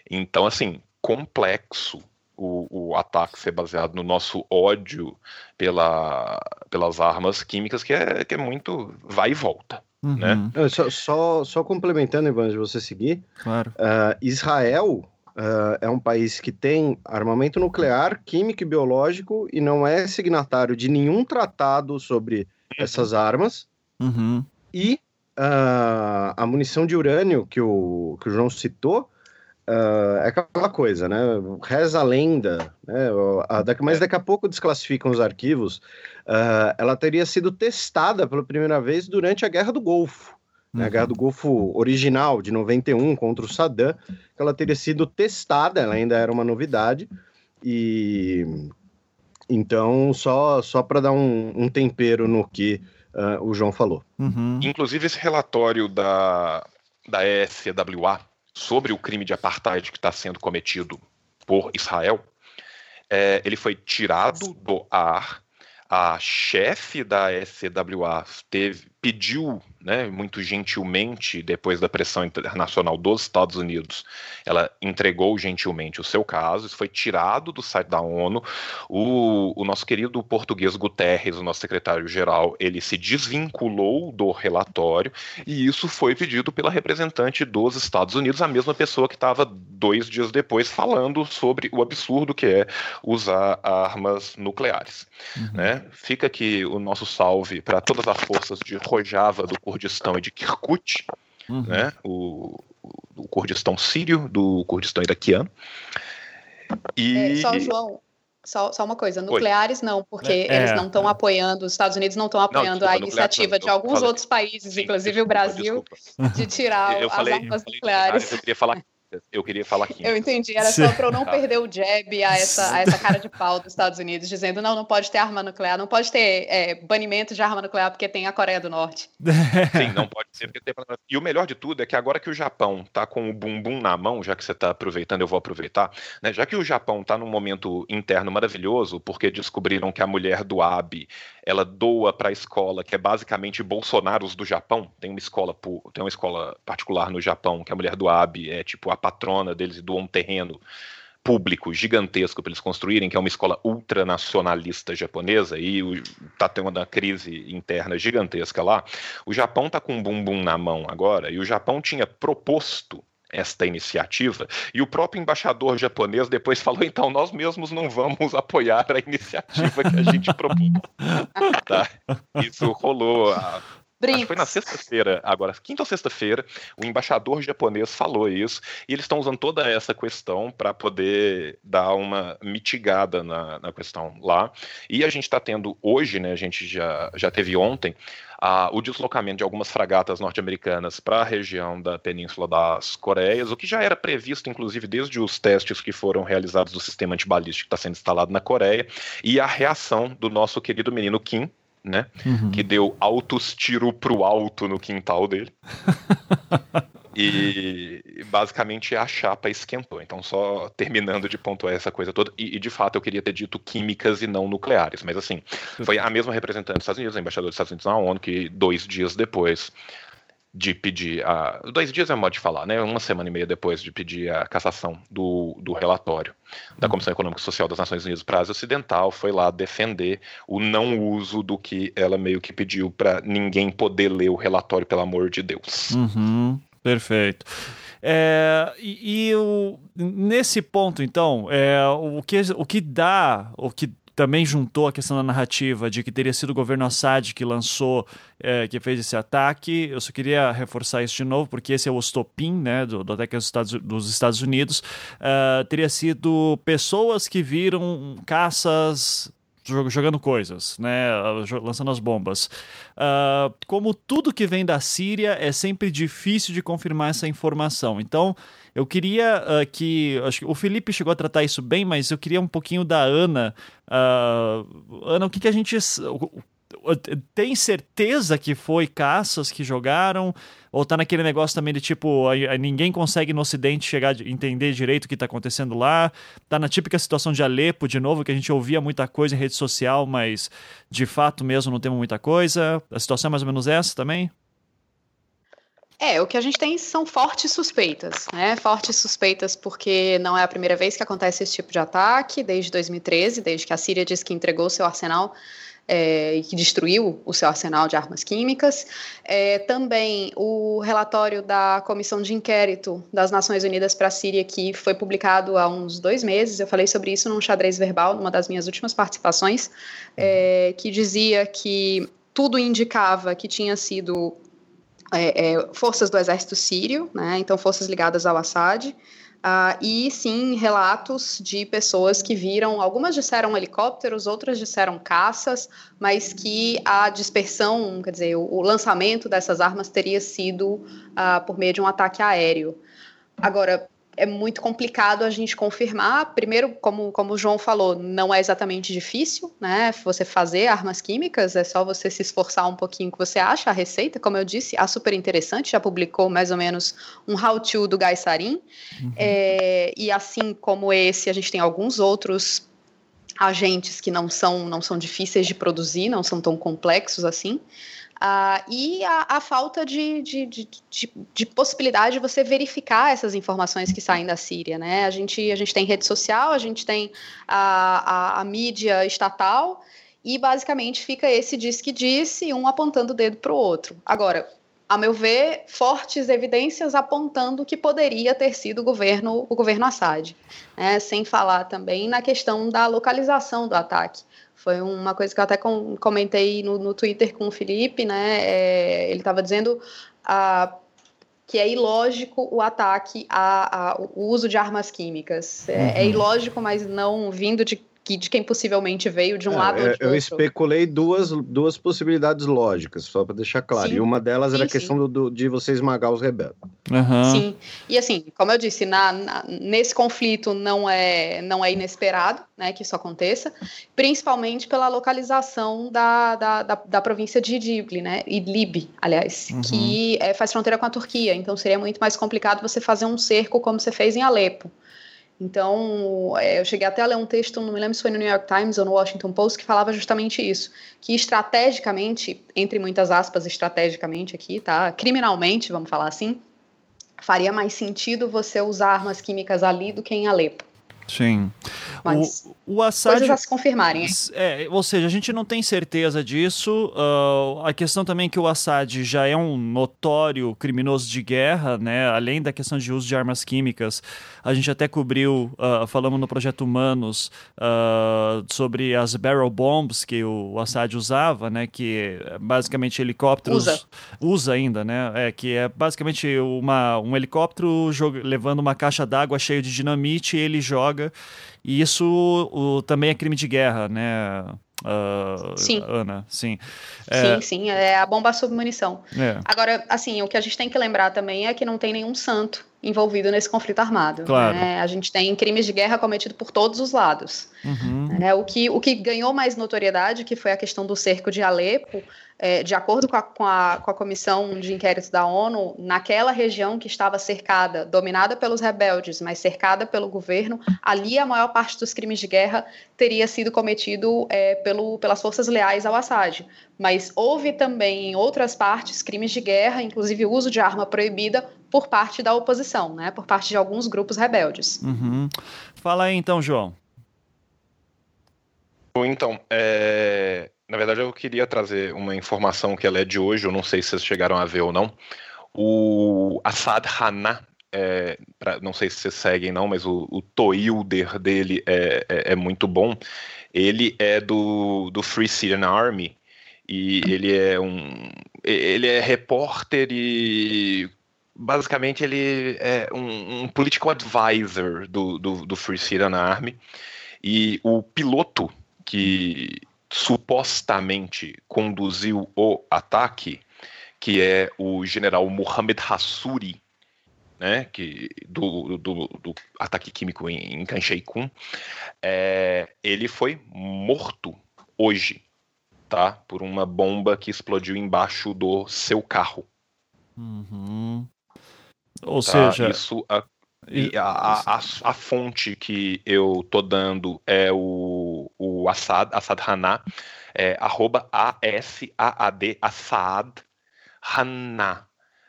Speaker 2: Então, assim, complexo o, o, ataque ser baseado no nosso ódio pela, pelas armas químicas, que é, que é muito vai e volta. Uhum. Né?
Speaker 5: Só, só, só, complementando, Ivan, de você seguir,
Speaker 1: claro.
Speaker 5: Uh, Israel uh, é um país que tem armamento nuclear, químico e biológico e não é signatário de nenhum tratado sobre essas armas.
Speaker 1: Uhum.
Speaker 5: E uh, a munição de urânio que o, que o João citou Uh, é aquela coisa, né? Reza a lenda, né? mas daqui a pouco desclassificam os arquivos. Uh, ela teria sido testada pela primeira vez durante a Guerra do Golfo, uhum. né? a Guerra do Golfo original, de 91, contra o Saddam. Ela teria sido testada, ela ainda era uma novidade. E então, só, só para dar um, um, tempero no que uh, o João falou.
Speaker 1: Uhum.
Speaker 2: Inclusive, esse relatório da, da SCWA sobre o crime de apartheid que está sendo cometido por Israel, é, ele foi tirado do ar. A chefe da SCWA teve, pediu né, muito gentilmente, depois da pressão internacional dos Estados Unidos, ela entregou gentilmente o seu caso, isso foi tirado do site da ONU. O, o nosso querido português Guterres, o nosso secretário-geral, ele se desvinculou do relatório e isso foi pedido pela representante dos Estados Unidos, a mesma pessoa que estava dois dias depois falando sobre o absurdo que é usar armas nucleares. Uhum. Né? Fica aqui o nosso salve para todas as forças de Rojava do Kurdistão e de Kirkuk, uhum. né? o, o Kurdistão sírio, do Kurdistão iraquiano.
Speaker 4: E... É, só, João, só, só uma coisa, nucleares Oi. não, porque é, eles não estão é. apoiando, os Estados Unidos não estão apoiando não, desculpa, a iniciativa de alguns falei, outros países, sim, inclusive desculpa, o Brasil, desculpa. de tirar eu as falei, armas nucleares.
Speaker 2: Eu queria falar eu queria falar aqui.
Speaker 4: Eu entendi, era só para eu não perder o jab a essa, a essa cara de pau dos Estados Unidos, dizendo não, não pode ter arma nuclear, não pode ter é, banimento de arma nuclear porque tem a Coreia do Norte.
Speaker 2: Sim, não pode ser porque tem. E o melhor de tudo é que agora que o Japão tá com o bumbum na mão, já que você está aproveitando, eu vou aproveitar, né? Já que o Japão está num momento interno maravilhoso, porque descobriram que a mulher do Abe ela doa para a escola, que é basicamente Bolsonaros do Japão. Tem uma escola tem uma escola particular no Japão, que a mulher do Abe é tipo a patrona deles e doa um terreno público gigantesco para eles construírem, que é uma escola ultranacionalista japonesa, e está tendo uma crise interna gigantesca lá. O Japão está com um bumbum na mão agora, e o Japão tinha proposto esta iniciativa. E o próprio embaixador japonês depois falou: então, nós mesmos não vamos apoiar a iniciativa que a gente propôs. tá? Isso rolou. A... foi na sexta-feira, agora, quinta ou sexta-feira, o embaixador japonês falou isso, e eles estão usando toda essa questão para poder dar uma mitigada na, na questão lá. E a gente está tendo hoje, né? A gente já, já teve ontem o deslocamento de algumas fragatas norte-americanas para a região da Península das Coreias, o que já era previsto, inclusive, desde os testes que foram realizados do sistema antibalístico que está sendo instalado na Coreia, e a reação do nosso querido menino Kim, né? Uhum. Que deu altos tiros pro alto no quintal dele. E basicamente a chapa esquentou. Então, só terminando de pontuar essa coisa toda. E, e, de fato eu queria ter dito químicas e não nucleares. Mas assim, foi a mesma representante dos Estados Unidos, a embaixadora dos Estados Unidos na ONU, que dois dias depois de pedir a. Dois dias é modo de falar, né? Uma semana e meia depois de pedir a cassação do, do relatório da Comissão Econômica e Social das Nações Unidas para a Ásia Ocidental, foi lá defender o não uso do que ela meio que pediu para ninguém poder ler o relatório, pelo amor de Deus.
Speaker 1: Uhum. Perfeito. É, e, e o, nesse ponto, então, é, o, que, o que dá, o que também juntou a questão da narrativa de que teria sido o governo Assad que lançou, é, que fez esse ataque. Eu só queria reforçar isso de novo, porque esse é o estopim né, do, do ataque dos Estados, dos Estados Unidos. Uh, teria sido pessoas que viram caças jogando coisas, né, lançando as bombas. Uh, como tudo que vem da Síria, é sempre difícil de confirmar essa informação. Então, eu queria uh, que. Acho que o Felipe chegou a tratar isso bem, mas eu queria um pouquinho da Ana. Uh, Ana, o que, que a gente. Tem certeza que foi caças que jogaram? Ou tá naquele negócio também de tipo, ninguém consegue no Ocidente chegar a entender direito o que tá acontecendo lá? Tá na típica situação de Alepo, de novo, que a gente ouvia muita coisa em rede social, mas de fato mesmo não temos muita coisa. A situação é mais ou menos essa também?
Speaker 4: É, o que a gente tem são fortes suspeitas, né? Fortes suspeitas porque não é a primeira vez que acontece esse tipo de ataque, desde 2013, desde que a Síria disse que entregou seu arsenal é, e que destruiu o seu arsenal de armas químicas. É, também o relatório da Comissão de Inquérito das Nações Unidas para a Síria, que foi publicado há uns dois meses, eu falei sobre isso num xadrez verbal, numa das minhas últimas participações, é, que dizia que tudo indicava que tinha sido é, é, forças do exército sírio, né, então forças ligadas ao Assad, Uh, e sim relatos de pessoas que viram, algumas disseram helicópteros, outras disseram caças, mas que a dispersão, quer dizer, o, o lançamento dessas armas teria sido uh, por meio de um ataque aéreo. Agora, é muito complicado a gente confirmar. Primeiro, como, como o João falou, não é exatamente difícil, né? Você fazer armas químicas, é só você se esforçar um pouquinho que você acha a receita. Como eu disse, a super interessante, já publicou mais ou menos um how-to do Guy Sarin. Uhum. É, e assim como esse, a gente tem alguns outros agentes que não são, não são difíceis de produzir, não são tão complexos assim. Uh, e a, a falta de, de, de, de, possibilidade de você verificar essas informações que saem da Síria. Né? A, gente, a gente tem rede social, a gente tem a, a, a mídia estatal, e basicamente fica esse diz que disse, um apontando o dedo para o outro. Agora, a meu ver, fortes evidências apontando que poderia ter sido o governo, o governo Assad. Né? Sem falar também na questão da localização do ataque. Foi uma coisa que eu até com, comentei no, no, Twitter com o Felipe, né? É, ele estava dizendo ah, que é ilógico o ataque ao uso de armas químicas. É, é uhum. é ilógico, mas não vindo de que, de quem possivelmente veio de um é, lado ou de
Speaker 5: eu outro. Eu especulei duas, duas possibilidades lógicas, só para deixar claro. Sim. E uma delas sim, era a questão do, do, de você esmagar os rebeldes.
Speaker 4: Uhum. Sim. E assim, como eu disse, na, na, nesse conflito não é, não é inesperado né, que isso aconteça, principalmente pela localização da, da, da, da província de Idlib, né? Idlib, aliás, uhum. que é, faz fronteira com a Turquia. Então seria muito mais complicado você fazer um cerco como você fez em Alepo. Então, é, eu cheguei até a ler um texto, não me lembro se foi no New York Times ou no Washington Post, que falava justamente isso, que estrategicamente, entre muitas aspas, estrategicamente aqui, tá? Criminalmente, vamos falar assim, faria mais sentido você usar armas químicas ali do que em Alepo.
Speaker 1: Sim.
Speaker 4: Mas o, o Assad, coisas a se confirmarem.
Speaker 1: É, ou seja, a gente não tem certeza disso. Uh, a questão também é que o Assad já é um notório criminoso de guerra, né? Além da questão de uso de armas químicas, a gente até cobriu, uh, falamos no projeto Humanos uh, sobre as barrel bombs que o Assad usava, né? Que basicamente helicópteros
Speaker 4: usa,
Speaker 1: usa ainda, né? É que é basicamente uma, um helicóptero levando uma caixa d'água cheia de dinamite e ele joga e isso o, também é crime de guerra, né? Uh,
Speaker 4: sim.
Speaker 1: Ana, sim.
Speaker 4: É... Sim, sim, é a bomba sob munição. É. Agora, assim, o que a gente tem que lembrar também é que não tem nenhum santo envolvido nesse conflito armado.
Speaker 1: Claro.
Speaker 4: Né? A gente tem crimes de guerra cometidos por todos os lados. Uhum. É, o, que, o que ganhou mais notoriedade, que foi a questão do cerco de Alepo, é, de acordo com a, com, a, com a comissão de inquérito da ONU, naquela região que estava cercada, dominada pelos rebeldes, mas cercada pelo governo, ali a maior parte dos crimes de guerra teria sido cometido é, pelo, pelas forças leais ao Assad. Mas houve também em outras partes crimes de guerra, inclusive o uso de arma proibida por parte da oposição, né, por parte de alguns grupos rebeldes.
Speaker 1: Uhum. Fala aí então, João.
Speaker 2: Então, é... na verdade eu queria trazer uma informação que ela é de hoje, eu não sei se vocês chegaram a ver ou não. O Assad Hana, é, pra, não sei se vocês seguem não, mas o, o Toilder dele é, é, é, muito bom. Ele é do, do Free Syrian Army e ele é um ele é repórter e basicamente ele é um, um political advisor do, do, do Free Syrian Army e o piloto que supostamente conduziu o ataque, que é o general Mohamed Hassouri, né, que, do, do, do ataque químico em, em Kancheikun, é, ele foi morto hoje, tá, por uma bomba que explodiu embaixo do seu carro.
Speaker 1: Uhum. Ou tá? seja,
Speaker 2: isso a, a, a, a, fonte que eu tô dando é o, o Assad, Assad Haná, é arroba A-S-A-A-D, Assad Haná,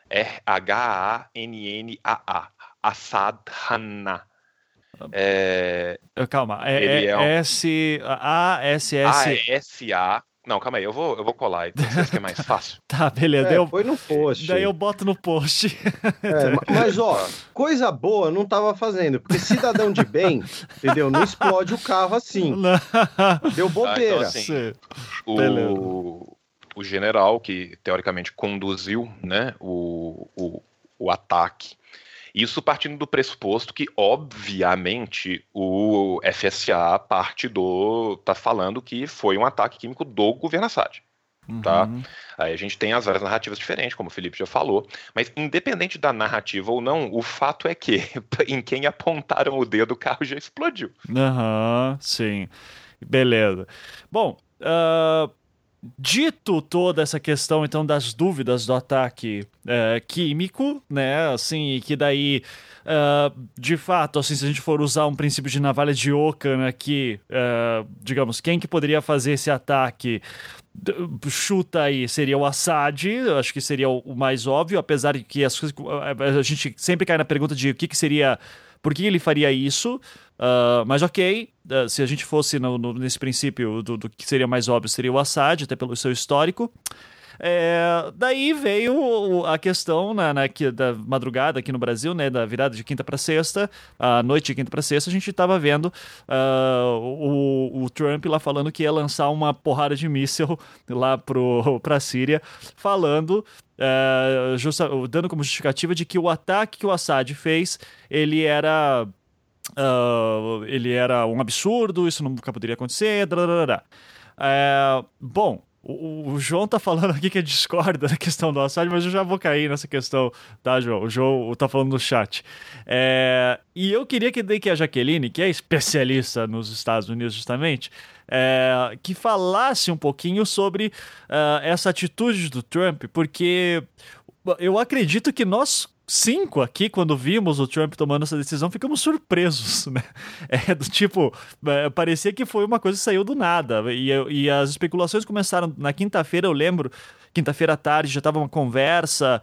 Speaker 2: R-H-A-N-N-A-A, Assad Haná.
Speaker 1: É, Calma, é, é, é. S-A-S-S...
Speaker 2: A-S-A... Não, calma aí, eu vou, eu vou colar, então vocês que é mais fácil.
Speaker 1: tá, beleza. É,
Speaker 5: eu, põe no post.
Speaker 1: Daí eu boto no post.
Speaker 5: É, mas, ó, coisa boa não tava fazendo, porque cidadão de bem, entendeu? Não explode o carro assim. Não. Deu bobeira. Ah, então, assim,
Speaker 2: o, o general que, teoricamente, conduziu né, o, o, o ataque isso partindo do pressuposto que, obviamente, o FSA parte do. tá falando que foi um ataque químico do governo Assad. Tá? Uhum. Aí a gente tem as várias narrativas diferentes, como o Felipe já falou, mas independente da narrativa ou não, o fato é que em quem apontaram o dedo, o carro já explodiu.
Speaker 1: Aham, uhum, sim. Beleza. Bom, uh, dito toda essa questão, então, das dúvidas do ataque é, químico, né, assim, que daí, uh, de fato, assim, se a gente for usar um princípio de navalha de Ockham aqui, uh, digamos, quem que poderia fazer esse ataque? Chuta aí seria o Assad, acho que seria o mais óbvio, apesar de que as a gente sempre cai na pergunta de o que, que seria, por que ele faria isso, uh, mas ok, uh, se a gente fosse no, no, nesse princípio do, do, que seria mais óbvio, seria o Assad, até pelo seu histórico. É, daí veio a questão na, na, da madrugada aqui no Brasil, né, da virada de quinta para sexta, a noite de quinta para sexta, a gente estava vendo uh, o, o, Trump lá falando que ia lançar uma porrada de míssil lá para a Síria, falando Uh, justa, dando como justificativa de que o ataque que o Assad fez ele era uh, ele era um absurdo, isso nunca poderia acontecer. Uh, bom, o, o, João tá falando aqui que discorda da questão do Assad, mas eu já vou cair nessa questão, tá, João? O João tá falando no chat. É, e eu queria que, que a Jaqueline, que é especialista nos Estados Unidos justamente, é, que falasse um pouquinho sobre uh, essa atitude do Trump, porque eu acredito que nós cinco aqui, quando vimos o Trump tomando essa decisão, ficamos surpresos, né? É do tipo, é, parecia que foi uma coisa que saiu do nada. E, e as especulações começaram na quinta-feira, eu lembro, quinta-feira à tarde já estava uma conversa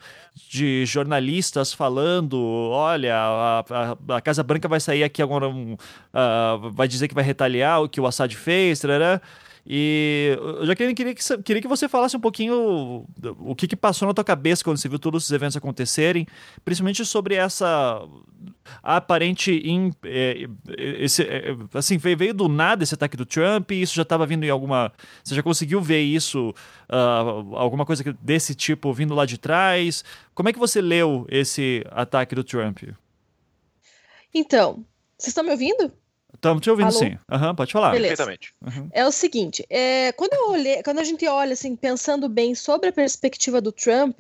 Speaker 1: de jornalistas falando: olha, a, a, a, Casa Branca vai sair aqui agora, um, uh, vai dizer que vai retaliar o que o Assad fez, tarará. E já queria, que, queria que você falasse um pouquinho o que, que passou na tua cabeça quando você viu todos esses eventos acontecerem, principalmente sobre essa aparente. In, é, esse, é, assim, veio, veio, do nada esse ataque do Trump, e isso já estava vindo em alguma. Você já conseguiu ver isso, uh, alguma coisa desse tipo vindo lá de trás? Como é que você leu esse ataque do Trump?
Speaker 3: Então, vocês estão me ouvindo?
Speaker 1: Estamos te ouvindo Alô? sim. Uhum, pode falar.
Speaker 3: Perfeitamente. Uhum. É o seguinte, é, quando eu olhei, quando a gente olha assim, pensando bem sobre a perspectiva do Trump,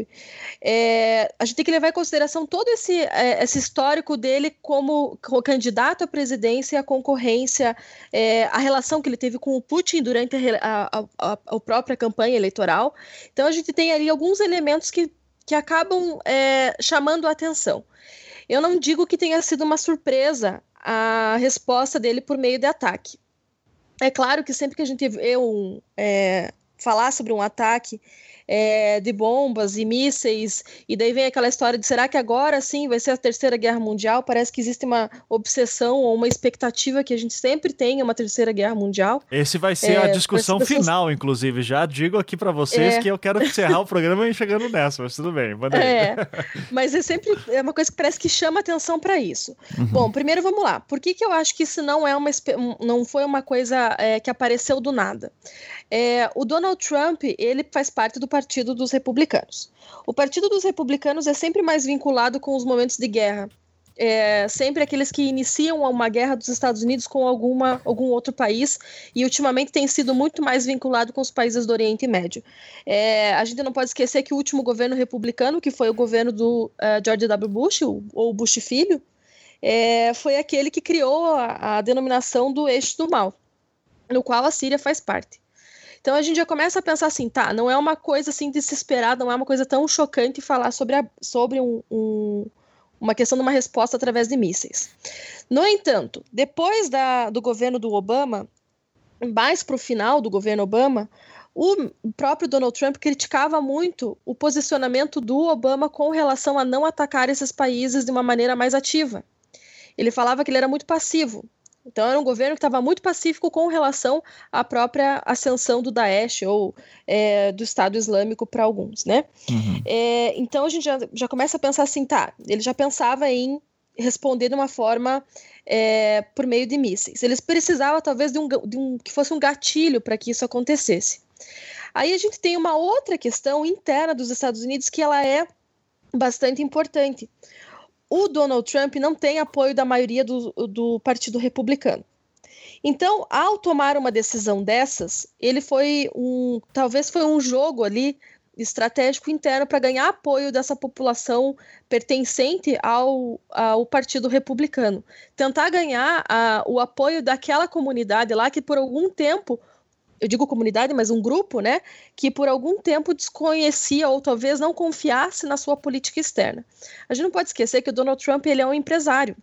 Speaker 3: é, a gente tem que levar em consideração todo esse, é, esse histórico dele como, como, candidato à presidência, a concorrência, é, a relação que ele teve com o Putin durante a, a, a, a própria campanha eleitoral. Então a gente tem ali alguns elementos que, que acabam é, chamando a atenção. Eu não digo que tenha sido uma surpresa a resposta dele por meio de ataque. É claro que sempre que a gente um, é, falar sobre um ataque, é, de bombas e mísseis, e daí vem aquela história de será que agora sim vai ser a terceira guerra mundial? Parece que existe uma obsessão ou uma expectativa que a gente sempre tenha uma terceira guerra mundial.
Speaker 1: Esse vai ser é, a discussão pessoas... final, inclusive. Já digo aqui para vocês é. que eu quero encerrar o programa chegando nessa, mas tudo bem, manda
Speaker 3: É, mas é sempre é uma coisa que parece que chama atenção para isso. Uhum. Bom, primeiro vamos lá. Por que, que eu acho que isso não é uma não foi uma coisa é, que apareceu do nada? É, o Donald Trump ele faz parte do Partido dos Republicanos. O Partido dos Republicanos é sempre mais vinculado com os momentos de guerra. É, sempre aqueles que iniciam uma guerra dos Estados Unidos com alguma, algum outro país e ultimamente tem sido muito mais vinculado com os países do Oriente Médio. É, a gente não pode esquecer que o último governo republicano, que foi o governo do uh, George W. Bush, ou Bush filho, é, foi aquele que criou a, a denominação do eixo do mal, no qual a Síria faz parte. Então a gente já começa a pensar assim, tá, não é uma coisa assim desesperada, não é uma coisa tão chocante falar sobre, a, sobre um, um, uma questão de uma resposta através de mísseis. No entanto, depois da, do governo do Obama, mais para o final do governo Obama, o próprio Donald Trump criticava muito o posicionamento do Obama com relação a não atacar esses países de uma maneira mais ativa. Ele falava que ele era muito passivo, então era um governo que estava muito pacífico com relação à própria ascensão do Daesh ou é, do Estado Islâmico para alguns, né? Uhum. É, então a gente já, já começa a pensar assim, tá? Ele já pensava em responder de uma forma é, por meio de mísseis. Eles precisavam talvez de um, de um que fosse um gatilho para que isso acontecesse. Aí a gente tem uma outra questão interna dos Estados Unidos que ela é bastante importante o Donald Trump não tem apoio da maioria do, do Partido Republicano. Então, ao tomar uma decisão dessas, ele foi um, talvez foi um jogo ali estratégico interno para ganhar apoio dessa população pertencente ao, ao Partido Republicano. Tentar ganhar a, o apoio daquela comunidade lá que por algum tempo eu digo comunidade, mas um grupo, né, que por algum tempo desconhecia ou talvez não confiasse na sua política externa. A gente não pode esquecer que o Donald Trump ele é um empresário.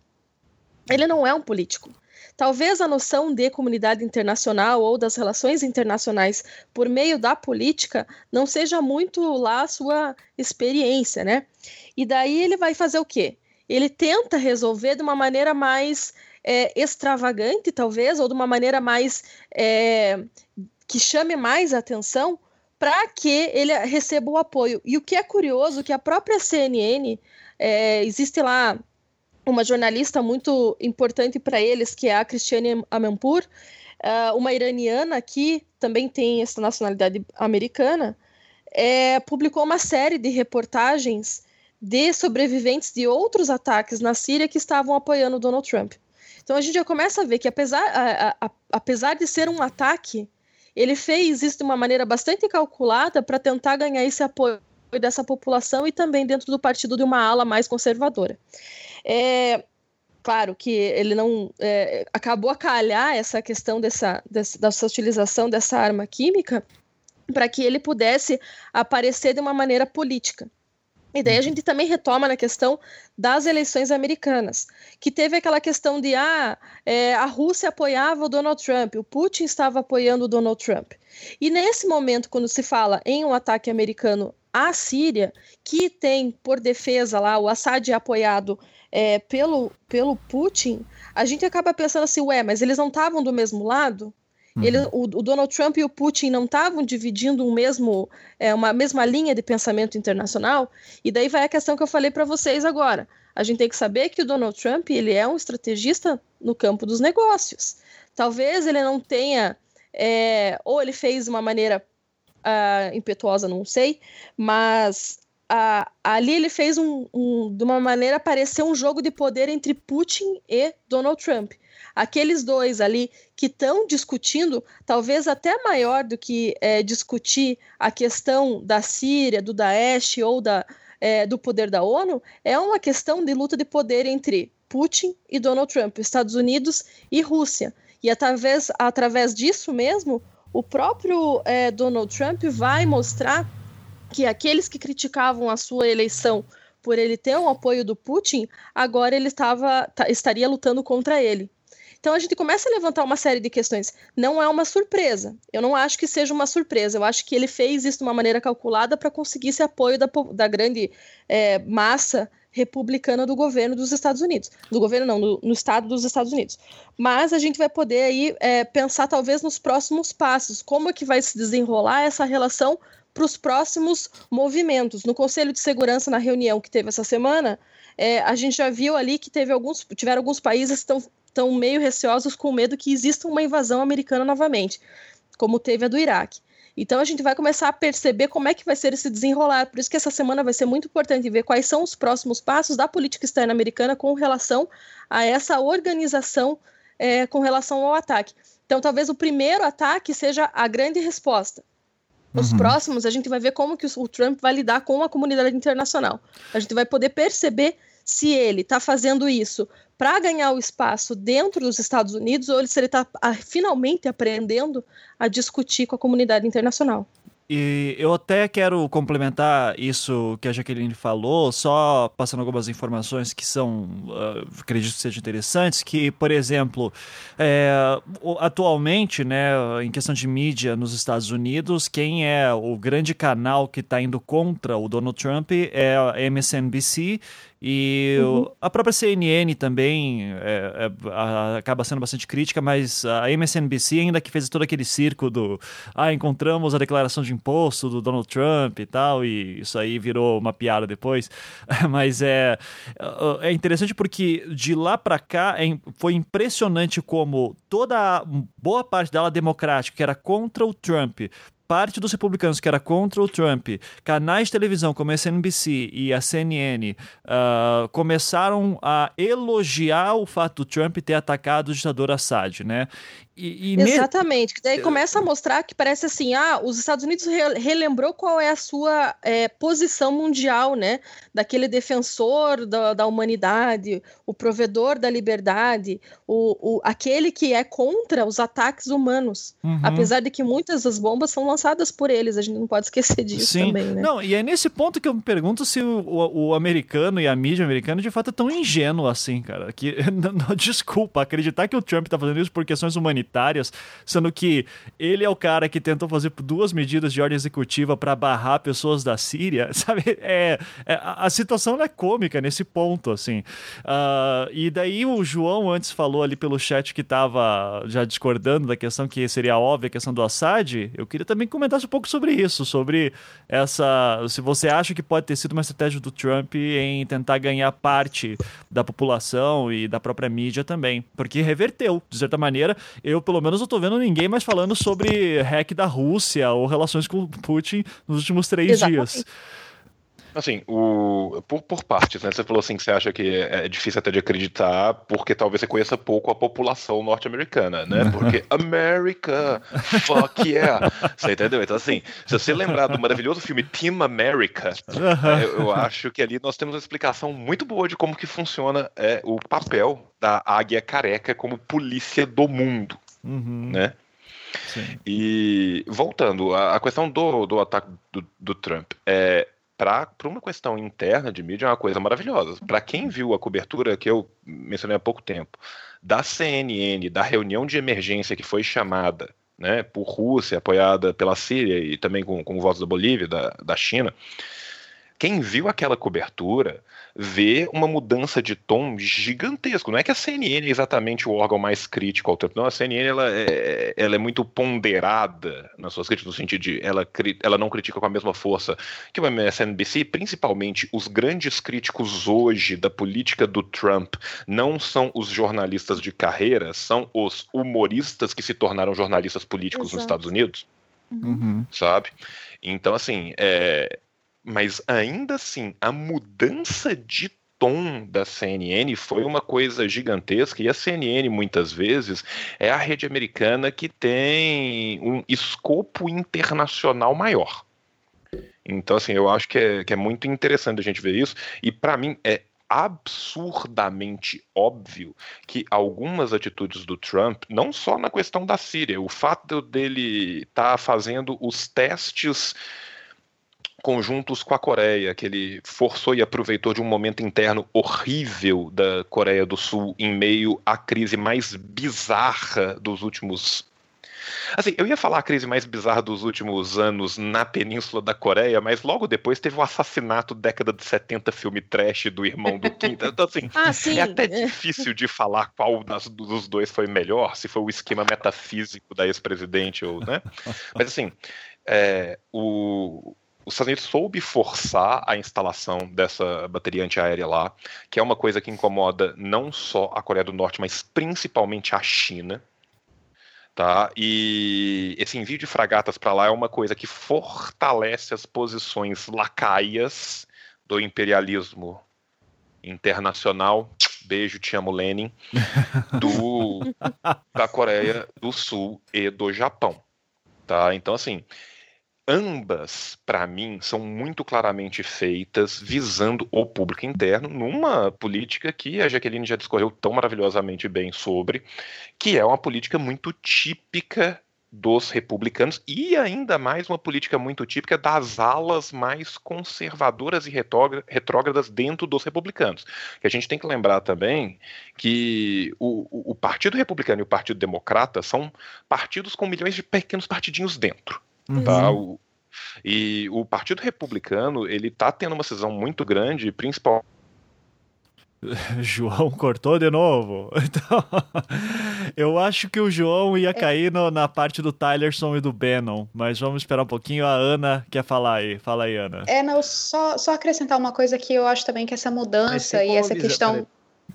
Speaker 3: Ele não é um político. Talvez a noção de comunidade internacional ou das relações internacionais por meio da política não seja muito lá a sua experiência, né? E daí ele vai fazer o quê? Ele tenta resolver de uma maneira mais é, extravagante, talvez, ou de uma maneira mais é, que chame mais atenção para que ele receba o apoio. E o que é curioso que a própria CNN é, existe lá uma jornalista muito importante para eles, que é a Cristiane Amanpour, uh, uma iraniana que também tem essa nacionalidade americana, é, publicou uma série de reportagens de sobreviventes de outros ataques na Síria que estavam apoiando Donald Trump. Então a gente já começa a ver que apesar, a, a, apesar de ser um ataque, ele fez isso de uma maneira bastante calculada para tentar ganhar esse apoio dessa população e também dentro do partido de uma ala mais conservadora. É, claro que ele não é, acabou a calhar essa questão dessa, dessa utilização dessa arma química para que ele pudesse aparecer de uma maneira política. E daí a gente também retoma na questão das eleições americanas, que teve aquela questão de ah, é, a Rússia apoiava o Donald Trump, o Putin estava apoiando o Donald Trump. E nesse momento, quando se fala em um ataque americano à Síria, que tem por defesa lá, o Assad é apoiado é, pelo, pelo Putin, a gente acaba pensando assim, ué, mas eles não estavam do mesmo lado? Uhum. Ele, o, o, Donald Trump e o Putin não estavam dividindo um mesmo, é, uma mesma linha de pensamento internacional? E daí vai a questão que eu falei para vocês agora. A gente tem que saber que o Donald Trump ele é um estrategista no campo dos negócios. Talvez ele não tenha, é, ou ele fez de uma maneira uh, impetuosa, não sei, mas uh, ali ele fez um, um, de uma maneira parecer um jogo de poder entre Putin e Donald Trump aqueles dois ali que estão discutindo, talvez até maior do que é, discutir a questão da Síria, do Daesh ou da, é, do poder da ONU, é uma questão de luta de poder entre Putin e Donald Trump, Estados Unidos e Rússia. E através, através disso mesmo, o próprio é, Donald Trump vai mostrar que aqueles que criticavam a sua eleição por ele ter um apoio do Putin, agora ele estava, estaria lutando contra ele. Então a gente começa a levantar uma série de questões. Não é uma surpresa. Eu não acho que seja uma surpresa. Eu acho que ele fez isso de uma maneira calculada para conseguir esse apoio da, da grande é, massa republicana do governo dos Estados Unidos. Do governo não, no, no estado dos Estados Unidos. Mas a gente vai poder aí é, pensar talvez nos próximos passos. Como é que vai se desenrolar essa relação para os próximos movimentos. No Conselho de Segurança, na reunião que teve essa semana, é, a gente já viu ali que teve alguns, tiveram alguns países que estão estão meio receosos com medo que exista uma invasão americana novamente, como teve a do Iraque. Então a gente vai começar a perceber como é que vai ser esse desenrolar. Por isso que essa semana vai ser muito importante ver quais são os próximos passos da política externa americana com relação a essa organização é, com relação ao ataque. Então talvez o primeiro ataque seja a grande resposta. Os uhum. próximos a gente vai ver como que o Trump vai lidar com a comunidade internacional. A gente vai poder perceber se ele está fazendo isso para ganhar o espaço dentro dos Estados Unidos ou se ele está ah, finalmente aprendendo a discutir com a comunidade internacional.
Speaker 1: E eu até quero complementar isso que a Jaqueline falou, só passando algumas informações que são, uh, acredito que sejam interessantes, que, por exemplo, é, atualmente, né, em questão de mídia nos Estados Unidos, quem é o grande canal que está indo contra o Donald Trump é a MSNBC e uhum. a própria CNN também é, é, a, acaba sendo bastante crítica, mas a MSNBC, ainda que fez todo aquele circo do ah, encontramos a declaração de imposto do Donald Trump e tal, e isso aí virou uma piada depois. mas é, é interessante porque de lá para cá é, foi impressionante como toda boa parte dela democrática, que era contra o Trump, parte dos republicanos que era contra o Trump, canais de televisão como a SNBC e a CNN uh, ah, começaram a elogiar o fato do Trump ter atacado o ditador Assad, né? E,
Speaker 3: e Exatamente, que daí começa a mostrar que parece assim, ah, os Estados Unidos re relembrou qual é a sua é, posição mundial, né? Daquele defensor da, da humanidade, o provedor da liberdade, o, o, aquele que é contra os ataques humanos. Uhum. Apesar de que muitas das bombas são lançadas por eles, a gente não pode esquecer disso Sim. também, né?
Speaker 1: Não, e é nesse ponto que eu me pergunto se o, o, o americano e a mídia americana de fato é tão ingênuo assim, cara. Que, não, não, desculpa, acreditar que o Trump tá fazendo isso por questões humanitárias humanitárias, sendo que ele é o cara que tentou fazer duas medidas de ordem executiva para barrar pessoas da Síria, sabe? É, é a situação é cômica nesse ponto, assim. Uh, e daí o João antes falou ali pelo chat que estava já discordando da questão que seria óbvia a questão do Assad. Eu queria também comentar um pouco sobre isso, sobre essa. Se você acha que pode ter sido uma estratégia do Trump em tentar ganhar parte da população e da própria mídia também, porque reverteu, de certa maneira. Eu eu pelo menos não tô vendo ninguém mais falando sobre hack da Rússia ou relações com Putin nos últimos três Exatamente. dias.
Speaker 2: Assim, o, por, por partes, né? Você falou assim que você acha que é, é difícil até de acreditar, porque talvez você conheça pouco a população norte-americana, né? Porque America, fuck yeah. Você entendeu? Então, assim, se você lembrar do maravilhoso filme Team America, é, eu, eu, acho que ali nós temos uma explicação muito boa de como que funciona é, o papel da águia careca como polícia do mundo uhum. né? Sim. E voltando, a, a, questão do, do ataque do, do Trump é para uma questão interna de mídia é uma coisa maravilhosa. Para quem viu a cobertura que eu mencionei há pouco tempo da CNN, da reunião de emergência que foi chamada né, por Rússia, apoiada pela Síria e também com, com votos da Bolívia, da, da China, quem viu aquela cobertura vê uma mudança de tom gigantesco. Não é que a CNN é exatamente o órgão mais crítico ao tempo, não. A CNN ela é, ela é muito ponderada nas suas críticas, no sentido de ela, ela não critica com a mesma força que o MSNBC, principalmente os grandes críticos hoje da política do Trump não são os jornalistas de carreira, são os humoristas que se tornaram jornalistas políticos Exato. nos Estados Unidos. Uhum. Sabe? Então, assim, é, mas ainda assim, a mudança de tom da CNN foi uma coisa gigantesca, e a CNN, muitas vezes, é a rede americana que tem um escopo internacional maior. Então, assim, eu acho que é, que é muito interessante a gente ver isso, e para mim é absurdamente óbvio que algumas atitudes do Trump, não só na questão da Síria, o fato dele estar tá fazendo os testes conjuntos com a Coreia, que ele forçou e aproveitou de um momento interno horrível da Coreia do Sul em meio à crise mais bizarra dos últimos. Assim, eu ia falar a crise mais bizarra dos últimos anos na Península da Coreia, mas logo depois teve o assassinato década de 70 filme trash do irmão do Kim. Então, assim, ah, é até difícil de falar qual das, dos dois foi melhor, se foi o esquema metafísico da ex-presidente ou, né? Mas assim, é, o, os Estados Unidos soube forçar a instalação dessa bateria antiaérea lá, que é uma coisa que incomoda não só a Coreia do Norte, mas principalmente a China. Tá? E esse envio de fragatas para lá é uma coisa que fortalece as posições lacaias do imperialismo internacional. Beijo, te amo, Lenin. Do, da Coreia do Sul e do Japão. Tá? Então, assim, ambas, para mim, são muito claramente feitas visando o público interno, numa política que a Jaqueline já discorreu tão maravilhosamente bem sobre, que é uma política muito típica dos republicanos e ainda mais uma política muito típica das alas mais conservadoras e retrógradas dentro dos republicanos. Que a gente tem que lembrar também que o, o Partido Republicano e o Partido Democrata são partidos com milhões de pequenos partidinhos dentro. Uhum. Tá? O, e o Partido Republicano, ele tá tendo uma cisão muito grande, principalmente
Speaker 1: João cortou de novo. Então, eu acho que o João ia cair no, na parte do Tylerson e do Bannon, mas vamos esperar um pouquinho. A Ana quer falar aí. Fala aí, Ana.
Speaker 4: É, não, só, só acrescentar uma coisa que eu acho também que essa mudança e essa questão.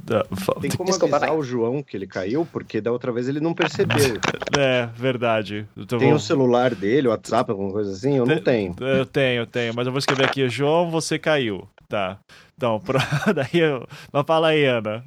Speaker 5: Da... Tem como Desculpa, avisar vai. o João que ele caiu, porque da outra vez ele não percebeu.
Speaker 1: é, verdade.
Speaker 5: Então, Tem o celular dele, o WhatsApp, alguma coisa assim? Eu não tenho.
Speaker 1: Eu tenho, eu tenho, mas eu vou escrever aqui, João, você caiu. Tá. Então, pro... daí eu... Mas fala aí, Ana.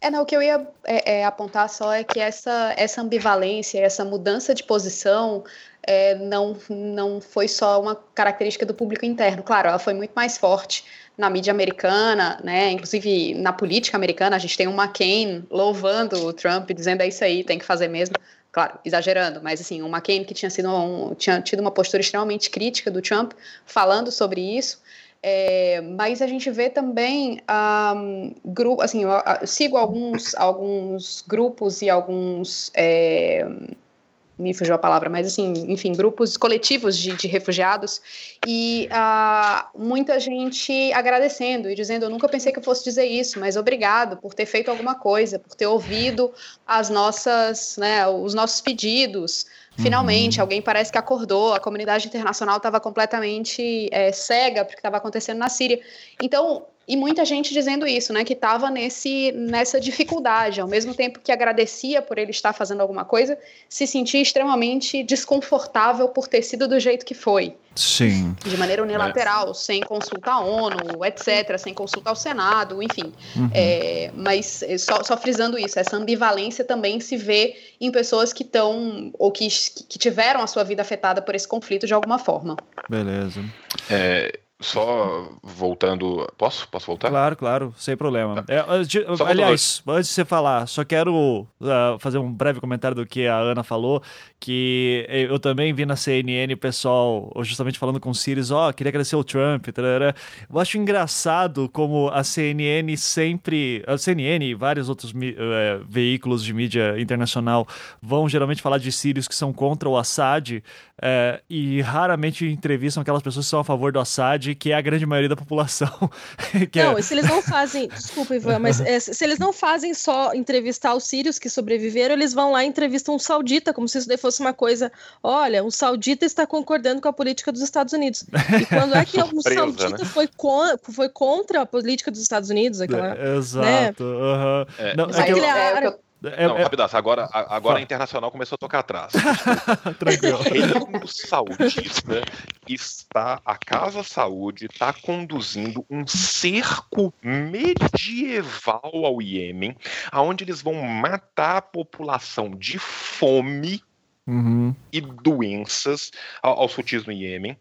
Speaker 4: É, não, o que eu ia é, é, apontar só é que essa, essa ambivalência, essa mudança de posição é, não, não foi só uma característica do público interno. Claro, ela foi muito mais forte na mídia americana, né? Inclusive na política americana, a gente tem um McCain louvando o Trump, dizendo é isso aí, tem que fazer mesmo. Claro, exagerando, mas assim, um McCain que tinha, sido um, tinha tido uma postura extremamente crítica do Trump, falando sobre isso. É, mas a gente vê também um, grupo, assim, eu sigo alguns, alguns grupos e alguns é, me fugiu a palavra, mas assim, enfim, grupos coletivos de, de refugiados e uh, muita gente agradecendo e dizendo: Eu nunca pensei que eu fosse dizer isso, mas obrigado por ter feito alguma coisa, por ter ouvido as nossas, né, os nossos pedidos. Finalmente, uhum. alguém parece que acordou, a comunidade internacional estava completamente é, cega porque estava acontecendo na Síria. Então, e muita gente dizendo isso, né, que estava nesse nessa dificuldade, ao mesmo tempo que agradecia por ele estar fazendo alguma coisa, se sentia extremamente desconfortável por ter sido do jeito que foi.
Speaker 1: Sim.
Speaker 4: De maneira unilateral, é. sem consultar a ONU, etc., sem consultar o Senado, enfim. Uhum. É, mas é, só, só, frisando isso, essa ambivalência também se vê em pessoas que estão, ou que, que tiveram a sua vida afetada por esse conflito de alguma forma.
Speaker 1: Beleza.
Speaker 2: É, só voltando. Posso? Posso voltar?
Speaker 1: Claro, claro, sem problema. Tá. É, aliás, antes de você falar, só quero uh, fazer um breve comentário do que a Ana falou, que eu também vi na CNN o pessoal justamente falando com o Sirius, ó, oh, queria agradecer o Trump. Tarará. Eu acho engraçado como a CNN sempre. A CNN e vários outros uh, veículos de mídia internacional vão geralmente falar de Sirius que são contra o Assad uh, e raramente entrevistam aquelas pessoas que são a favor do Assad que é a grande maioria da população.
Speaker 3: não, é... se eles não fazem, desculpa, Ivan, mas é, se eles não fazem só entrevistar os sírios que sobreviveram, eles vão lá e entrevistam um saudita, como se isso daí fosse uma coisa, olha, um saudita está concordando com a política dos Estados Unidos. E quando é que um saudita né? foi, con foi contra a política dos Estados Unidos? Aquela,
Speaker 1: é, exato. Né? Uhum.
Speaker 2: É, não, é, é, não, é... rapidaço, agora, agora a internacional começou a tocar atrás. Tranquilo. O reino saudita está, a Casa Saúde está conduzindo um cerco medieval ao Iêmen, aonde eles vão matar a população de fome uhum. e doenças aos sutis no Iêmen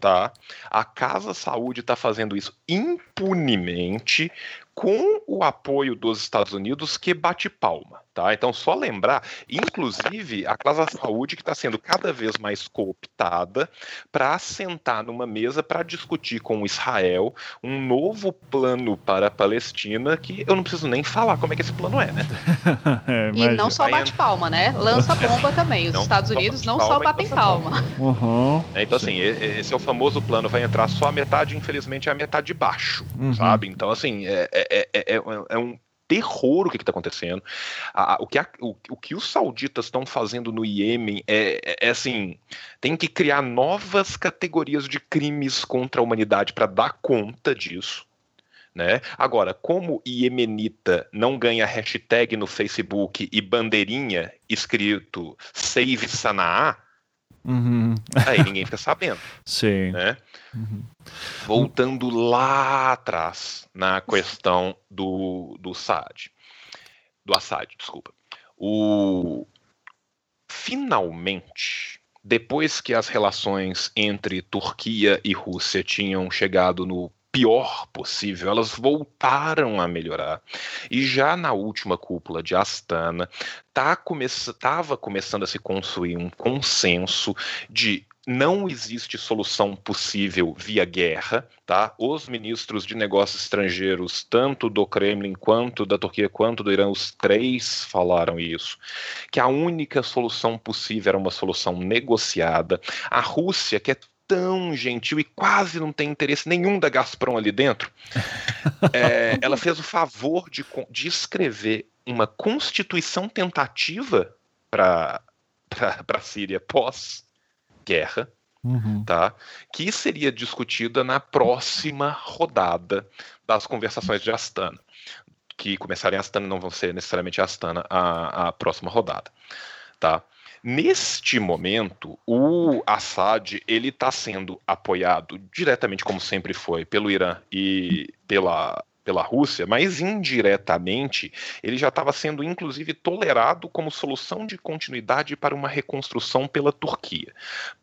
Speaker 2: tá? A Casa Saúde está fazendo isso impunemente, com o apoio dos Estados Unidos que bate palma, tá? Então só lembrar, inclusive a Casa Saúde que está sendo cada vez mais cooptada para sentar numa mesa para discutir com Israel um novo plano para a Palestina que eu não preciso nem falar como é que esse plano é, né?
Speaker 4: é, e não só bate palma, né? Lança bomba também. Os não, Estados Unidos não só batem palma.
Speaker 1: Uhum.
Speaker 2: É, então assim, esse é o famoso plano, vai entrar só a metade, infelizmente é a metade de baixo, uhum. sabe? Então assim, é, é é, é, é, é um terror o que está acontecendo. o, que a, o, o, que os sauditas estão fazendo no Iêmen é, é, é, assim: tem que criar novas categorias de crimes contra a humanidade para dar conta disso. Né? Agora, como Iemenita não ganha hashtag no Facebook e bandeirinha escrito Save Sanaá,
Speaker 1: Uhum.
Speaker 2: Aí ninguém fica sabendo.
Speaker 1: Sim.
Speaker 2: Né? Uhum. Voltando lá atrás na questão do, do Assad. Do Assad, desculpa. O... Finalmente, depois que as relações entre Turquia e Rússia tinham chegado no pior possível, elas voltaram a melhorar. E já na última cúpula de Astana, tá estava come começando a se construir um consenso de não existe solução possível via guerra, tá? Os ministros de negócios estrangeiros, tanto do Kremlin quanto da Turquia quanto do Irã, os três falaram isso, que a única solução possível era uma solução negociada. A Rússia, que é tão gentil e quase não tem interesse nenhum da Gazprom ali dentro, é, ela fez o favor de, de escrever uma constituição tentativa para a Síria pós-guerra, uhum. tá? que seria discutida na próxima rodada das conversações de Astana, que começarem em Astana, não vão ser necessariamente Astana a, a próxima rodada. Tá? Neste momento, o Assad ele está sendo apoiado diretamente, como sempre foi, pelo Irã e pela pela Rússia, mas indiretamente ele já estava sendo inclusive tolerado como solução de continuidade para uma reconstrução pela Turquia.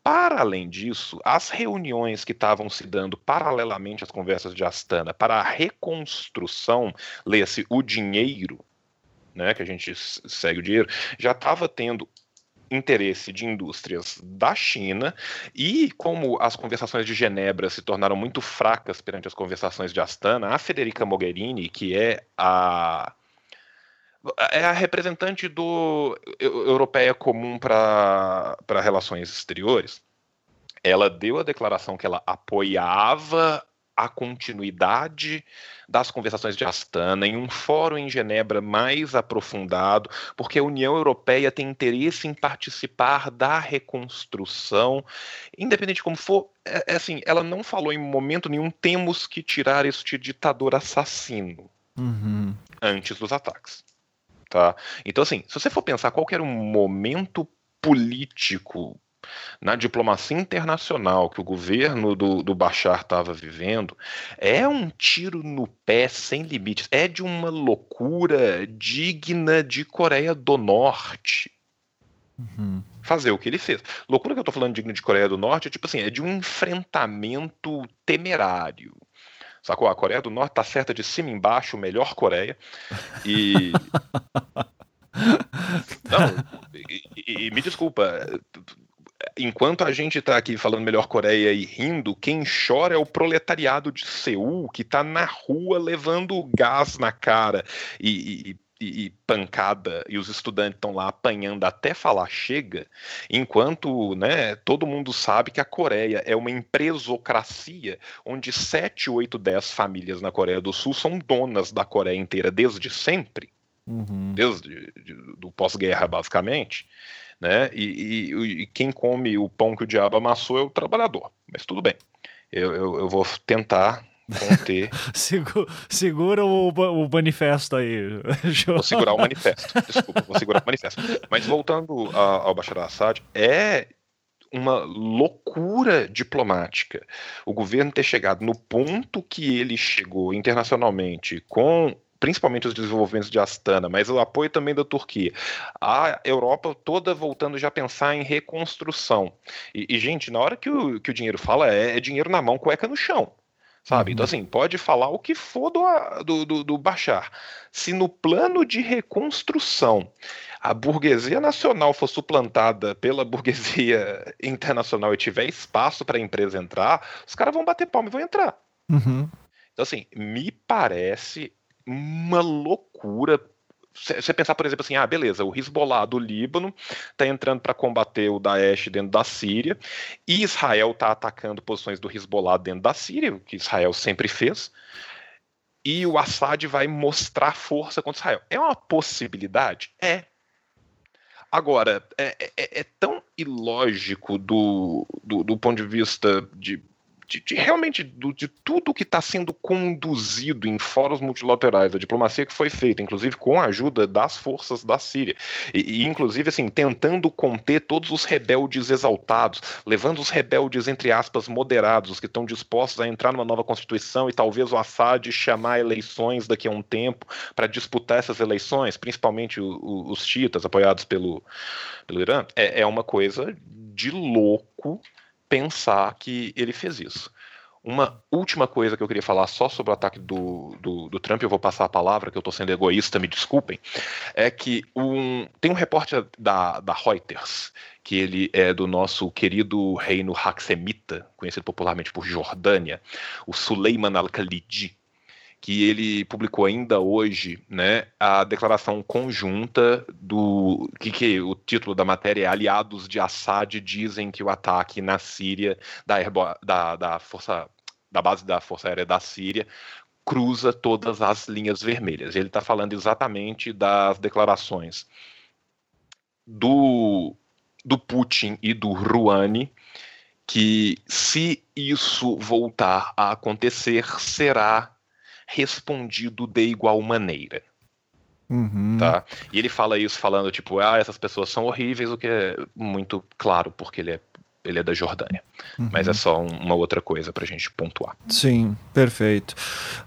Speaker 2: Para além disso, as reuniões que estavam se dando paralelamente às conversas de Astana para a reconstrução, leia-se o dinheiro, né, que a gente segue o dinheiro, já estava tendo interesse de indústrias da China e como as conversações de Genebra se tornaram muito fracas perante as conversações de Astana, a Federica Mogherini, que é a é a representante do europeia comum para relações exteriores. Ela deu a declaração que ela apoiava a continuidade das conversações de Astana em um fórum em Genebra mais aprofundado, porque a União Europeia tem interesse em participar da reconstrução, independente de como for. É, é assim, ela não falou em momento nenhum temos que tirar este ditador assassino uhum. antes dos ataques. Tá? Então, assim, se você for pensar qual era um momento político na diplomacia internacional que o governo do, do Bashar estava vivendo é um tiro no pé sem limites. É de uma loucura digna de Coreia do Norte. Uhum. Fazer o que ele fez. Loucura que eu tô falando digna de Coreia do Norte é tipo assim, é de um enfrentamento temerário. Sacou? A Coreia do Norte tá certa de cima e embaixo, melhor Coreia. E. Não, e, e, e me desculpa, enquanto a gente está aqui falando melhor Coreia e rindo, quem chora é o proletariado de Seul, que está na rua levando gás na cara. E, e, e pancada, e os estudantes estão lá apanhando até falar chega, enquanto né, todo mundo sabe que a Coreia é uma empresocracia, onde 7, 8, 10 famílias na Coreia do Sul são donas da Coreia inteira desde sempre, uhum. desde de, do pós-guerra, basicamente né? E, e, e, quem come o pão que o diabo amassou é o trabalhador. Mas tudo bem. Eu, eu, eu vou tentar conter.
Speaker 1: segura o, o manifesto aí.
Speaker 2: vou segurar o manifesto. Desculpa, vou segurar o manifesto. Mas voltando ao Bashar al-Assad, é uma loucura diplomática. O governo ter chegado no ponto que ele chegou internacionalmente com principalmente os desenvolvimentos de Astana, mas o apoio também da Turquia. A Europa toda voltando já a pensar em reconstrução. E, e gente, na hora que o, que o dinheiro fala, é, é dinheiro na mão, cueca no chão. Sabe? Então, uhum. Assim, pode falar o que for do, do, do, do Bashar. Se no plano de reconstrução a burguesia nacional for suplantada pela burguesia internacional e tiver espaço para a empresa entrar, os caras vão bater palma e vão entrar. Uhum. Então, assim, me parece uma loucura. Você pensar, por exemplo, assim, ah, beleza, o Hezbollah do Líbano está entrando para combater o Daesh dentro da Síria, e Israel está atacando posições do Hezbollah dentro da Síria, o que Israel sempre fez, e o Assad vai mostrar força contra Israel. É uma possibilidade? É. Agora, é, é, é tão ilógico do, do, do ponto de vista de de, de realmente do, de tudo que está sendo conduzido em fóruns multilaterais, a diplomacia que foi feita, inclusive com a ajuda das forças da Síria, e, e inclusive assim tentando conter todos os rebeldes exaltados, levando os rebeldes entre aspas moderados, os que estão dispostos a entrar numa nova constituição e talvez o Assad chamar eleições daqui a um tempo para disputar essas eleições, principalmente o, o, os chiitas apoiados pelo, pelo Irã, é, é uma coisa de louco pensar que ele fez isso. Uma última coisa que eu queria falar só sobre o ataque do, do, do Trump, eu vou passar a palavra, que eu estou sendo egoísta, me desculpem, é que um, tem um repórter da, da Reuters, que ele é do nosso querido reino Haxemita, conhecido popularmente por Jordânia, o Suleiman al-Khalidi, que ele publicou ainda hoje, né, a declaração conjunta do que, que o título da matéria é Aliados de Assad dizem que o ataque na Síria da, da, da força da base da Força Aérea da Síria cruza todas as linhas vermelhas. Ele está falando exatamente das declarações do, do Putin e do Rouhani, que se isso voltar a acontecer, será respondido de igual maneira. Uhum. Tá? E ele fala isso falando, tipo, ah, essas pessoas são horríveis, o que é muito claro, porque ele é ele é da Jordânia. Uhum. Mas é só um, uma outra coisa para a gente pontuar.
Speaker 1: Sim, perfeito.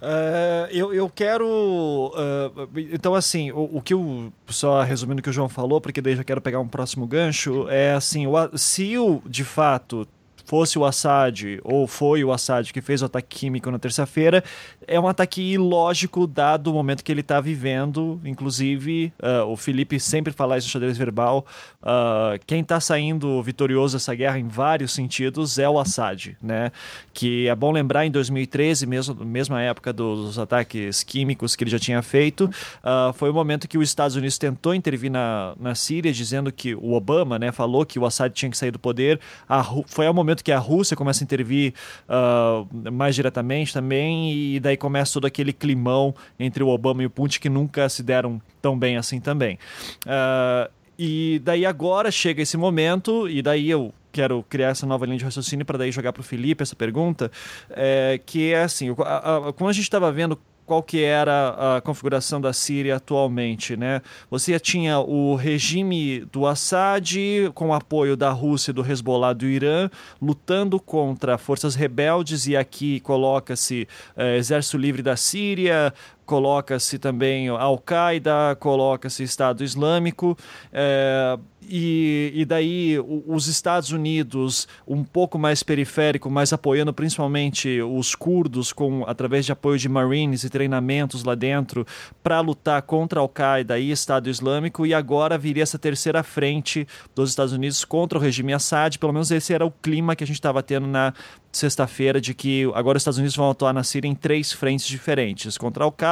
Speaker 1: Uh, eu, eu quero. Uh, então, assim, o, o, que o. Só resumindo o que o João falou, porque daí já quero pegar um próximo gancho, é assim: o, se o de fato fosse o Assad ou foi o Assad que fez o ataque químico na terça-feira, é um ataque ilógico dado o momento que ele está vivendo. Inclusive, uh, o Felipe sempre fala isso no xadrez verbal. Uh, quem está saindo vitorioso dessa guerra em vários sentidos é o Assad, né? Que é bom lembrar em 2013, mesmo mesma época dos ataques químicos que ele já tinha feito, uh, foi o momento que os Estados Unidos tentou intervir na, na Síria, dizendo que o Obama, né, falou que o Assad tinha que sair do poder. A, foi o momento que a Rússia começa a intervir uh, mais diretamente também, e daí começa todo aquele climão entre o Obama e o Putin que nunca se deram tão bem assim também. Uh, e daí agora chega esse momento, e daí eu quero criar essa nova linha de raciocínio para daí jogar para o Felipe essa pergunta, é, que é assim, a, a, como a gente estava vendo qual que era a configuração da Síria atualmente, né? Você tinha o regime do Assad com apoio da Rússia, do Hezbollah, do Irã, lutando contra forças rebeldes e aqui coloca-se é, Exército Livre da Síria, coloca-se também Al-Qaeda, coloca-se Estado Islâmico. É, e, e daí os Estados Unidos um pouco mais periférico, mas apoiando principalmente os curdos com através de apoio de marines e treinamentos lá dentro para lutar contra Al-Qaeda e Estado Islâmico e agora viria essa terceira frente dos Estados Unidos contra o regime Assad, pelo menos esse era o clima que a gente estava tendo na sexta-feira de que agora os Estados Unidos vão atuar na Síria em três frentes diferentes, contra Al-Qaeda,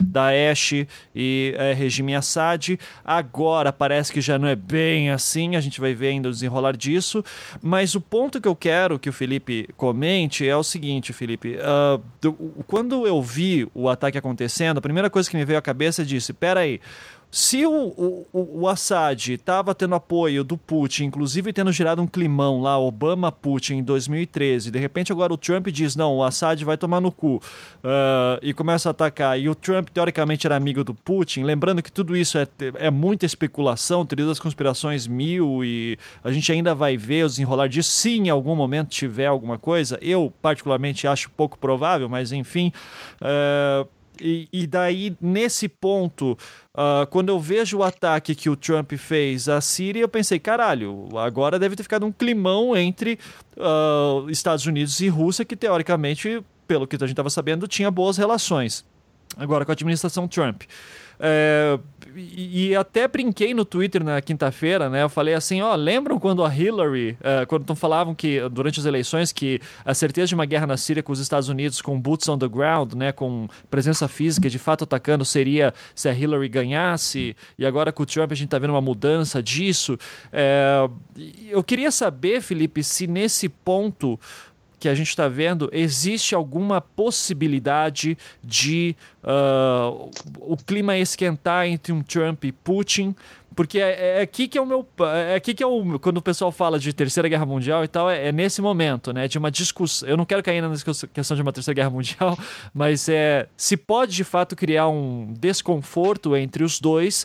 Speaker 1: Daesh e é, regime Assad. Agora parece que já não é bem assim, a gente vai ver ainda o desenrolar disso, mas o ponto que eu quero que o Felipe comente é o seguinte, Felipe, uh, do, quando eu vi o ataque acontecendo, a primeira coisa que me veio à cabeça é disse, peraí, aí se o, o, o Assad estava tendo apoio do Putin, inclusive tendo gerado um climão lá, Obama-Putin em 2013, de repente agora o Trump diz: não, o Assad vai tomar no cu, uh, e começa a atacar, e o Trump teoricamente era amigo do Putin, lembrando que tudo isso é, é muita especulação, teoria das conspirações mil, e a gente ainda vai ver o desenrolar disso, se em algum momento tiver alguma coisa, eu particularmente acho pouco provável, mas enfim. Uh, e, e, daí, nesse ponto, uh, quando eu vejo o ataque que o Trump fez à Síria, eu pensei, caralho, agora deve ter ficado um climão entre uh, Estados Unidos e Rússia, que teoricamente, pelo que a gente estava sabendo, tinha boas relações. Agora com a administração Trump. É, e, até brinquei no Twitter na quinta-feira, né? Eu falei assim, ó, lembram quando a Hillary, uh, quando falavam que durante as eleições que a certeza de uma guerra na Síria com os Estados Unidos com boots on the ground, né, com presença física de fato atacando seria se a Hillary ganhasse e agora com o Trump a gente tá vendo uma mudança disso. É, eu queria saber, Felipe, se nesse ponto que a gente está vendo, existe alguma possibilidade de uh, o clima esquentar entre um Trump e Putin? Porque é, é, aqui que é o meu. É aqui que é o. Quando o pessoal fala de Terceira Guerra Mundial e tal, é, é nesse momento, né? De uma discussão. Eu não quero cair na questão de uma Terceira Guerra Mundial, mas é. Se pode de fato criar um desconforto entre os dois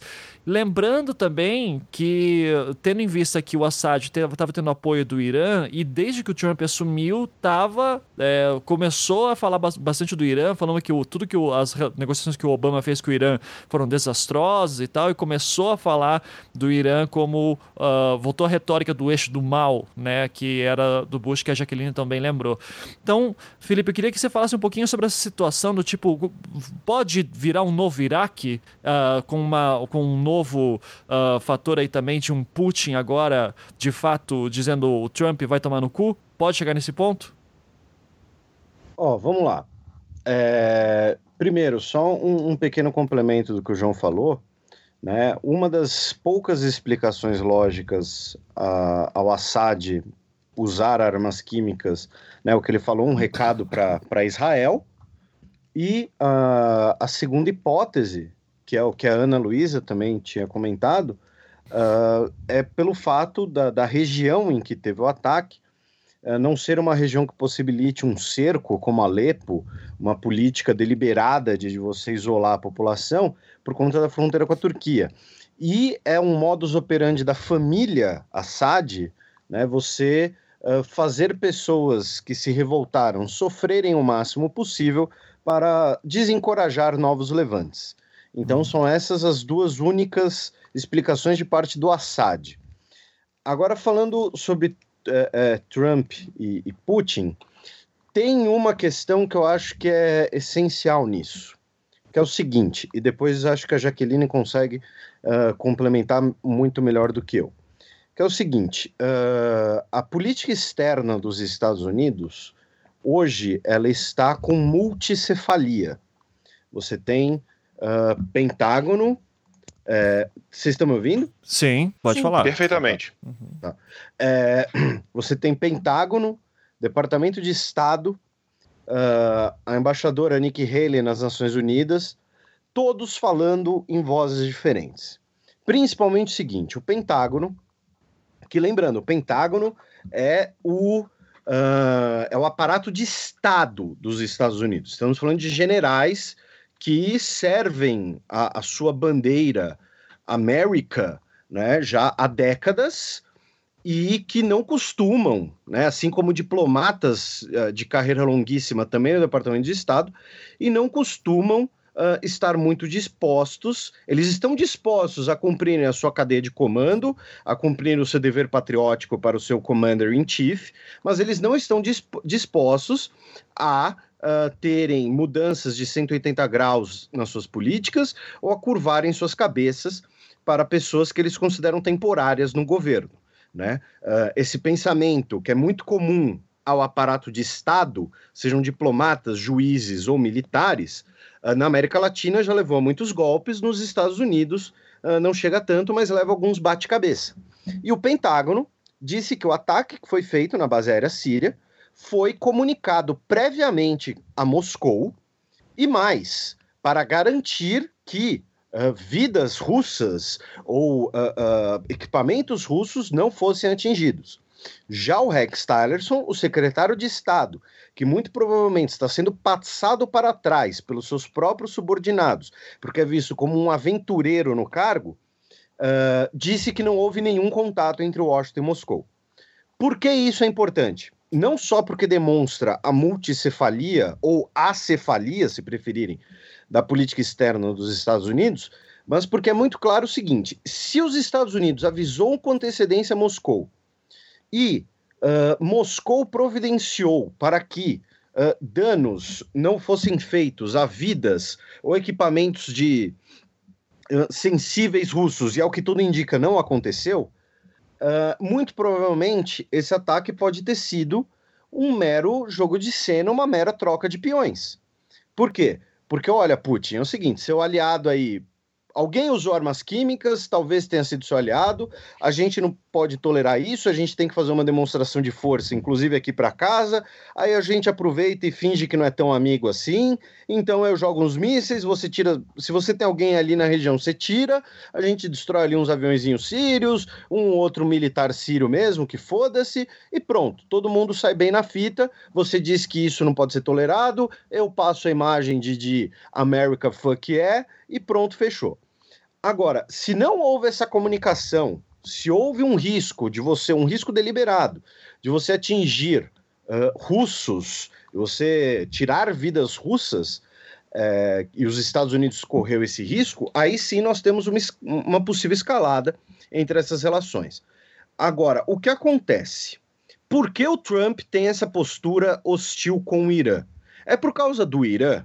Speaker 1: Lembrando também que, tendo em vista que o Assad estava tendo apoio do Irã, e desde que o Trump assumiu, tava, é, começou a falar bastante do Irã, falando que o, tudo que o, as negociações que o Obama fez com o Irã foram desastrosas e tal, e começou a falar do Irã como. Uh, voltou a retórica do eixo do mal, né, que era do Bush, que a Jaqueline também lembrou. Então, Felipe, eu queria que você falasse um pouquinho sobre essa situação do tipo, pode virar um novo Iraque uh, com, uma, com um novo novo uh, fator aí também de um Putin agora, de fato, dizendo o Trump vai tomar no cu? Pode chegar nesse ponto?
Speaker 5: Ó, oh, vamos lá. É... Primeiro, só um, um pequeno complemento do que o João falou. Né? Uma das poucas explicações lógicas uh, ao Assad usar armas químicas, né, o que ele falou, um recado para Israel, e uh, a segunda hipótese que é o que a Ana Luísa também tinha comentado, uh, é pelo fato da, da, região em que teve o ataque uh, não ser uma região que possibilite um cerco, como Alepo, uma política deliberada de, você isolar a população por conta da fronteira com a Turquia. E é um modus operandi da família Assad, né, você uh, fazer pessoas que se revoltaram sofrerem o máximo possível para desencorajar novos levantes. Então, são essas as duas únicas explicações de parte do Assad. Agora, falando sobre é, é, Trump e, e, Putin, tem uma questão que eu acho que é essencial nisso, que é o seguinte, e depois acho que a Jaqueline consegue uh, complementar muito melhor do que eu, que é o seguinte, uh, a política externa dos Estados Unidos, hoje, ela está com multicefalia. Você tem uh, Pentágono. É, vocês estão me ouvindo?
Speaker 1: Sim, pode Sim. falar.
Speaker 2: Perfeitamente.
Speaker 5: Uhum. Tá. É, você tem Pentágono, Departamento de Estado, uh, a embaixadora Nikki Haley nas Nações Unidas, todos falando em vozes diferentes. Principalmente o seguinte: o Pentágono, que lembrando, o Pentágono é o, uh, é o aparato de Estado dos Estados Unidos. Estamos falando de generais que servem a, a sua bandeira América né, já há décadas e que não costumam, né, assim como diplomatas uh, de carreira longuíssima também no Departamento de Estado, e não costumam uh, estar muito dispostos, eles estão dispostos a cumprirem a sua cadeia de comando, a cumprir o seu dever patriótico para o seu commander-in-chief, mas eles não estão dispostos a uh, terem mudanças de 180 graus nas suas políticas ou a curvarem suas cabeças para pessoas que eles consideram temporárias no governo. Né? Uh, esse pensamento, que é muito comum ao aparato de Estado, sejam diplomatas, juízes ou militares, uh, na América Latina já levou a muitos golpes, nos Estados Unidos uh, não chega tanto, mas leva alguns bate-cabeça. E o Pentágono disse que o ataque que foi feito na base aérea síria foi comunicado previamente a Moscou e mais, para garantir que uh, vidas russas ou uh, uh, equipamentos russos não fossem atingidos. Já o Rex Tillerson, o secretário de Estado, que muito provavelmente está sendo passado para trás pelos seus próprios subordinados, porque é visto como um aventureiro no cargo, disse que não houve nenhum contato entre Washington e Moscou. Por que isso é importante? Não só porque demonstra a multicefalia, ou acefalia, se preferirem, da política externa dos Estados Unidos, mas porque é muito claro o seguinte: se os Estados Unidos avisou com antecedência Moscou e uh, Moscou providenciou para que uh, danos não fossem feitos a vidas ou equipamentos de uh, sensíveis russos, e ao que tudo indica não aconteceu, Uh, muito provavelmente esse ataque pode ter sido um mero jogo de cena, uma mera troca de peões. Por quê? Porque, olha, Putin, é o seguinte: seu aliado aí alguém usou armas químicas, talvez tenha sido seu aliado. A gente não pode tolerar isso, a gente tem que fazer uma demonstração de força, inclusive aqui para casa. Aí a gente aproveita e finge que não é tão amigo assim. Então eu jogo uns mísseis, você tira. Se você tem alguém ali na região, você tira. A gente destrói ali uns aviãozinhos sírios, um outro militar sírio mesmo, que foda-se, e pronto. Todo mundo sai bem na fita. Você diz que isso não pode ser tolerado. Eu passo a imagem de, de America Fuck Yeah e pronto, fechou. Agora, se não houve essa comunicação, se houve um risco de você, um risco deliberado, de você atingir uh, russos, você tirar vidas russas, e os Estados Unidos correu esse risco, aí sim nós temos uma, uma possível escalada entre essas relações. Agora, o que acontece? Por que o Trump tem essa postura hostil com o Irã? É por causa do Irã?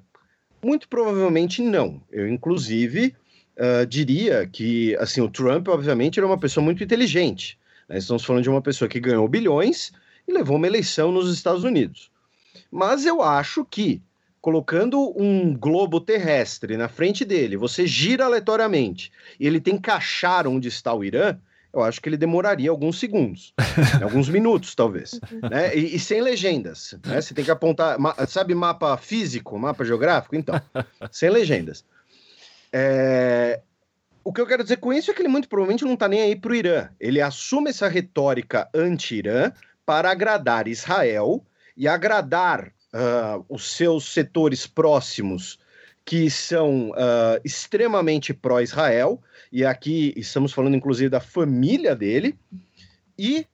Speaker 5: Muito provavelmente não. Eu, inclusive, uh, diria que assim o Trump, obviamente, era uma pessoa muito inteligente. Né? Estamos falando de uma pessoa que ganhou bilhões e levou uma eleição nos Estados Unidos. Mas eu acho que colocando um globo terrestre na frente dele, você gira aleatoriamente e ele tem que achar onde está o Irã, eu acho que ele demoraria alguns segundos, alguns minutos, talvez. Né? E, e, sem legendas. Né? Você tem que apontar. Sabe mapa físico, mapa geográfico? Então, sem legendas. É... O que eu quero dizer com isso é que ele muito provavelmente não está nem aí para o Irã. Ele assume essa retórica anti-Irã para agradar Israel e agradar uh, os seus setores próximos que são uh, extremamente pró-Israel e aqui estamos falando inclusive da família dele, e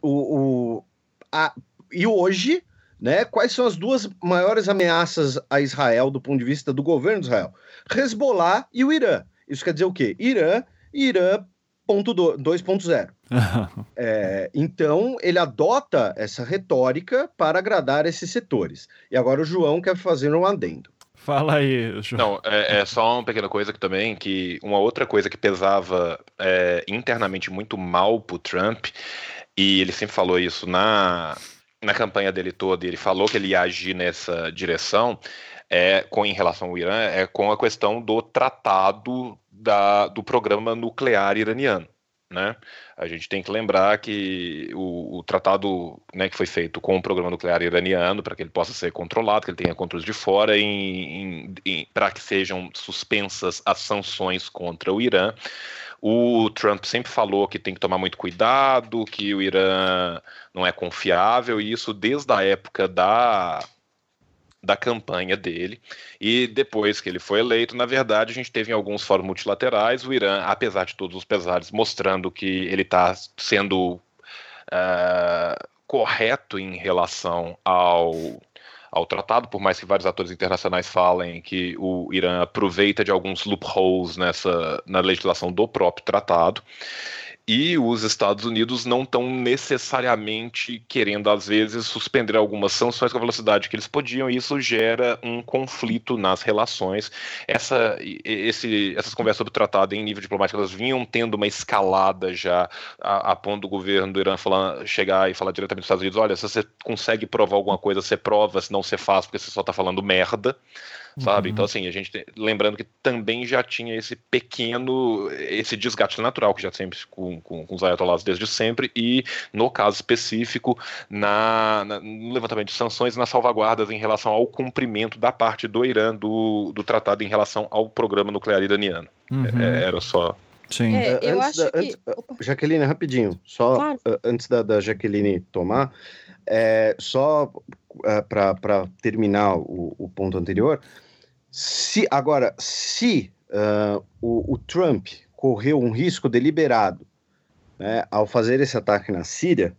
Speaker 5: o, o, a, e hoje, né, quais são as duas maiores ameaças a Israel do ponto de vista do governo de Israel? Hezbollah e o Irã. Isso quer dizer o quê? Irã, Irã 2.0. é, então, ele adota essa retórica para agradar esses setores. E agora o João quer fazer um adendo.
Speaker 1: Fala aí, João.
Speaker 2: Não, é, é, só uma pequena coisa que também, que uma outra coisa que pesava é, internamente muito mal pro Trump, e ele sempre falou isso na, na campanha dele toda, e ele falou que ele ia agir nessa direção, é, com, em relação ao Irã, é com a questão do tratado da, do programa nuclear iraniano. Né? A gente tem que lembrar que o, o tratado né, que foi feito com o programa nuclear iraniano, para que ele possa ser controlado, que ele tenha controles de fora, para que sejam suspensas as sanções contra o Irã. O Trump sempre falou que tem que tomar muito cuidado, que o Irã não é confiável, e isso desde a época da da campanha dele. E depois que ele foi eleito, na verdade, a gente teve em alguns fóruns multilaterais o Irã, apesar de todos os pesares, mostrando que ele está sendo uh, correto em relação ao, ao tratado, por mais que vários atores internacionais falem que o Irã aproveita de alguns loopholes nessa, na legislação do próprio tratado e os Estados Unidos não estão necessariamente querendo, às vezes, suspender algumas sanções com a velocidade que eles podiam, e isso gera um conflito nas relações. Essa, esse, essas conversas sobre o tratado em nível diplomático, elas vinham tendo uma escalada já, a, a ponto do governo do Irã falar, chegar e falar diretamente dos Estados Unidos, olha, se você consegue provar alguma coisa, você prova, se não você faz, porque você só está falando merda sabe? Uhum. Então, assim, a gente tem, lembrando que também já tinha esse pequeno, esse desgaste natural que já sempre com, com, com os ayatollahs desde sempre, e no caso específico, na, na, no levantamento de sanções e nas salvaguardas em relação ao cumprimento da parte do Irã do, do tratado em relação ao programa nuclear iraniano. Uhum. É, era só
Speaker 1: Sim.
Speaker 3: É, eu antes acho da, que...
Speaker 5: Antes, Jaqueline, rapidinho, só claro. antes da, da Jaqueline tomar, é, só uh, para terminar o, o, ponto anterior, se agora, se uh, o, o, Trump correu um risco deliberado né, ao fazer esse ataque na Síria,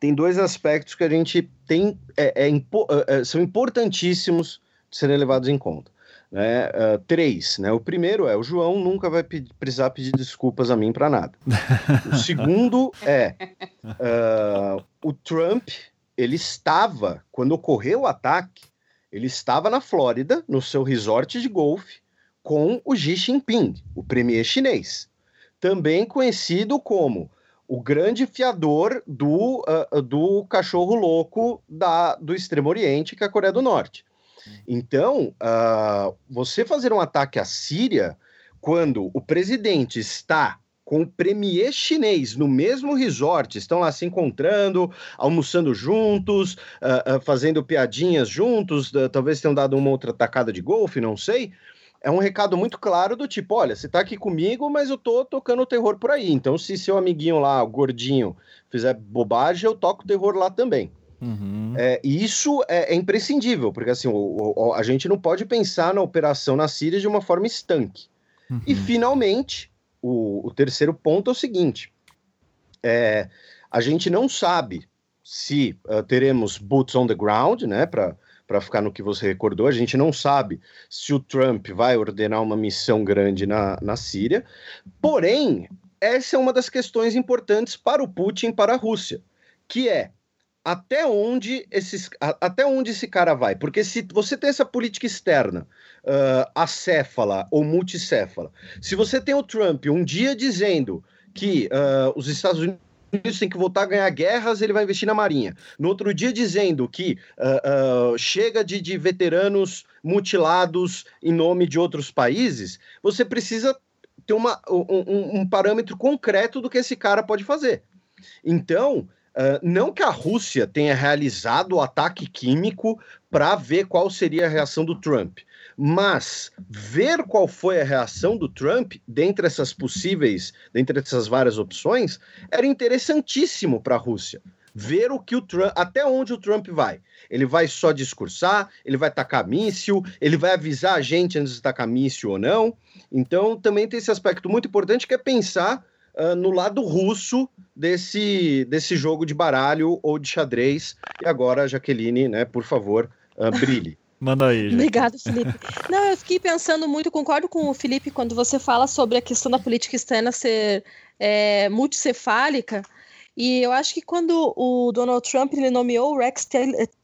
Speaker 5: tem dois aspectos que a gente tem é, é, é, são importantíssimos de serem levados em conta. Né? Uh, três, né? O primeiro é o João nunca vai pedir, precisar pedir desculpas a mim para nada. o segundo é uh, o Trump ele estava quando ocorreu o ataque ele estava na Flórida, no seu resort de golfe, com o Xi Jinping, o premier chinês, também conhecido como o grande fiador do, uh, do cachorro louco da, do Extremo Oriente, que é a Coreia do Norte. Então, uh, você fazer um ataque à Síria quando o presidente está com o premier chinês no mesmo resort, estão lá se encontrando, almoçando juntos, uh, uh, fazendo piadinhas juntos, uh, talvez tenham dado uma outra tacada de golfe, não sei. É um recado muito claro do tipo: olha, você tá aqui comigo, mas eu tô tocando terror por aí. Então, se seu amiguinho lá, o gordinho, fizer bobagem, eu toco terror lá também. Uhum. É, e isso é, é, imprescindível, porque assim, o, o, a gente não pode pensar na operação na Síria de uma forma estanque. Uhum. E finalmente, o, o terceiro ponto é o seguinte: é, a gente não sabe se uh, teremos boots on the ground, né, para ficar no que você recordou, a gente não sabe se o Trump vai ordenar uma missão grande na, na Síria, porém, essa é uma das questões importantes para o Putin, para a Rússia, que é até onde, esses, até onde esse cara vai? Porque se você tem essa política externa uh, acéfala ou multicéfala, se você tem o Trump um dia dizendo que uh, os Estados Unidos têm que voltar a ganhar guerras, ele vai investir na Marinha. No outro dia, dizendo que uh, uh, chega de, de, veteranos mutilados em nome de outros países, você precisa ter uma, um, um, parâmetro concreto do que esse cara pode fazer. Então, Uh, não que a Rússia tenha realizado o ataque químico para ver qual seria a reação do Trump, mas ver qual foi a reação do Trump dentre essas possíveis, dentre essas várias opções, era interessantíssimo para a Rússia. Ver o que o Trump, até onde o Trump vai. Ele vai só discursar, ele vai tacar míssil, ele vai avisar a gente antes de tacar míssil ou não. Então também tem esse aspecto muito importante que é pensar uh, no lado russo desse, desse jogo de baralho ou de xadrez. E agora, Jaqueline, né, por favor, uh, brilhe.
Speaker 1: Manda aí. Gente.
Speaker 3: Obrigado, Felipe. Não, eu fiquei pensando muito, concordo com o Felipe quando você fala sobre a questão da política externa ser é, multicefálica. E eu acho que quando o Donald Trump ele nomeou o Rex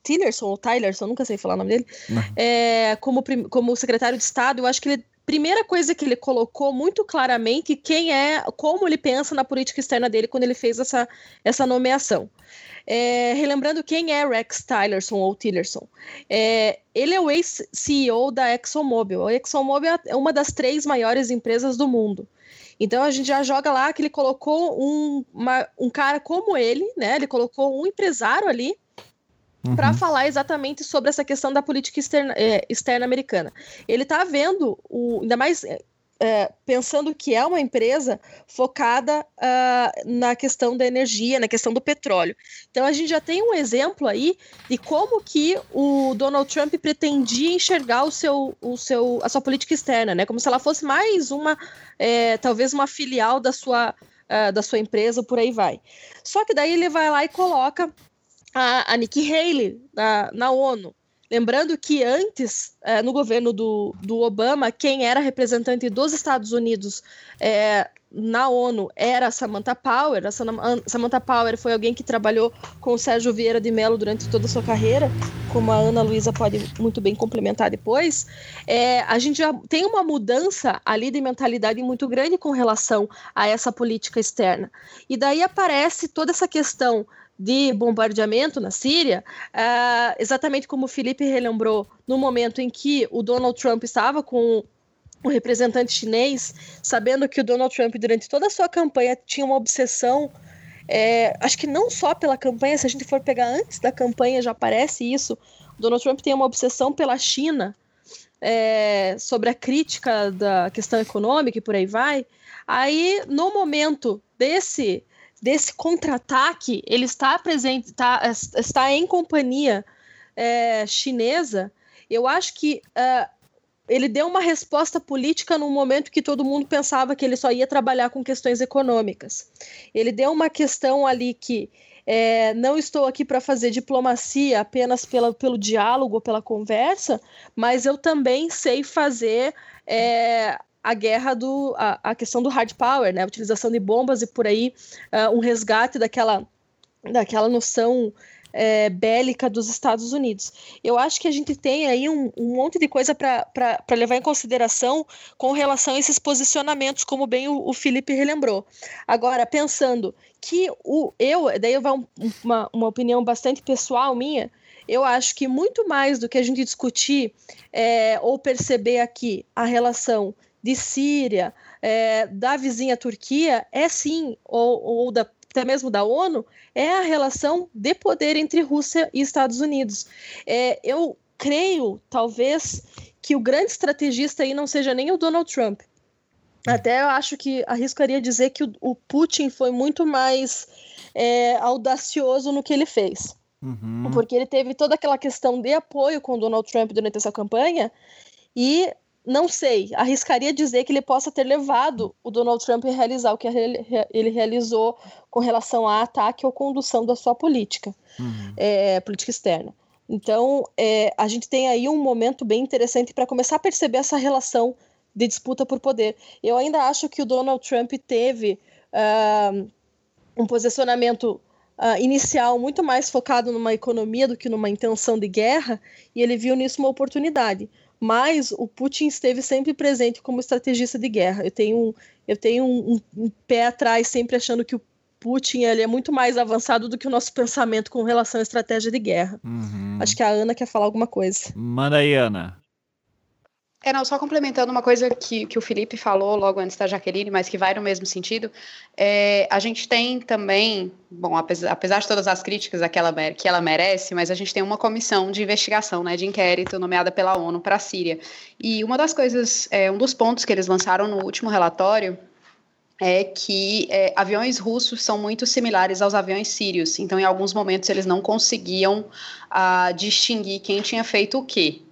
Speaker 3: Tillerson, ou Tylerson, nunca sei falar o nome dele, é, como, como secretário de Estado, eu acho que ele primeira coisa que ele colocou muito claramente quem é, como ele pensa na política externa dele quando ele fez essa, essa nomeação. É, relembrando quem é Rex Tillerson ou Tillerson. É, ele é o ex-CEO da ExxonMobil. A ExxonMobil é uma das três maiores empresas do mundo. Então a gente já joga lá que ele colocou um, uma, um cara como ele, né? Ele colocou um empresário ali uhum. para falar exatamente sobre essa questão da política externa, é, externa americana. Ele está vendo, o, ainda mais é, pensando que é uma empresa focada uh, na questão da energia, na questão do petróleo. Então a gente já tem um exemplo aí de como que o Donald Trump pretendia enxergar o seu, o seu, a sua política externa, né? Como se ela fosse mais uma, é, talvez uma filial da sua, uh, da sua empresa, por aí vai. Só que daí ele vai lá e coloca a, a Nikki Haley na, na ONU. Lembrando que antes, é, no governo do, do Obama, quem era representante dos Estados Unidos é, na ONU era Samantha Power. A Samantha Power foi alguém que trabalhou com o Sérgio Vieira de Mello durante toda a sua carreira, como a Ana Luísa pode muito bem complementar depois. É, a gente já tem uma mudança ali de mentalidade muito grande com relação a essa política externa. E daí aparece toda essa questão de bombardeamento na Síria, uh, exatamente como o Felipe relembrou, no momento em que o Donald Trump estava com o representante chinês, sabendo que o Donald Trump, durante toda a sua campanha, tinha uma obsessão. É, acho que não só pela campanha, se a gente for pegar antes da campanha, já aparece isso. O Donald Trump tem uma obsessão pela China, é, sobre a crítica da questão econômica e por aí vai. Aí, no momento desse desse contra-ataque, ele está presente, tá, está em companhia é, chinesa, eu acho que uh, ele deu uma resposta política no momento que todo mundo pensava que ele só ia trabalhar com questões econômicas. Ele deu uma questão ali que é, não estou aqui para fazer diplomacia apenas pela, pelo diálogo pela conversa, mas eu também sei fazer é, a guerra do a, a, questão do hard power, né, a utilização de bombas e por aí uh, um resgate daquela daquela noção é, bélica dos Estados Unidos. Eu acho que a gente tem aí um, um monte de coisa para levar em consideração com relação a esses posicionamentos, como bem o, o Felipe relembrou. Agora, pensando que o eu, daí vai um, uma, uma opinião bastante pessoal minha, eu acho que muito mais do que a gente discutir é, ou perceber aqui a relação de Síria, é, da vizinha Turquia, é sim, ou, ou da, até mesmo da ONU, é a relação de poder entre Rússia e Estados Unidos. É, eu creio, talvez, que o grande estrategista aí não seja nem o Donald Trump. Até eu acho que arriscaria dizer que o, o Putin foi muito mais é, audacioso no que ele fez. Uhum. Porque ele teve toda aquela questão de apoio com o Donald Trump durante essa campanha e não sei, arriscaria dizer que ele possa ter levado o Donald Trump a realizar o que ele realizou com relação a ataque ou condução da sua política, uhum. é, política externa. Então, é, a gente tem aí um momento bem interessante para começar a perceber essa relação de disputa por poder. Eu ainda acho que o Donald Trump teve uh, um posicionamento uh, inicial muito mais focado numa economia do que numa intenção de guerra, e ele viu nisso uma oportunidade mas o Putin esteve sempre presente como estrategista de guerra. Eu tenho, eu tenho um, um, um pé atrás sempre achando que o Putin ele é muito mais avançado do que o nosso pensamento com relação à estratégia de guerra. Uhum. Acho que a Ana quer falar alguma coisa.
Speaker 1: Manda aí, Ana.
Speaker 4: É, não, só complementando uma coisa que, que o Felipe falou logo antes da Jaqueline, mas que vai no mesmo sentido, é, a gente tem também, bom, apesar, apesar de todas as críticas que ela, que ela merece, mas a gente tem uma comissão de investigação, né, de inquérito nomeada pela ONU para a Síria. E uma das coisas, é, um dos pontos que eles lançaram no último relatório é que é, aviões russos são muito similares aos aviões sírios, então em alguns momentos eles não conseguiam ah, distinguir quem tinha feito o quê.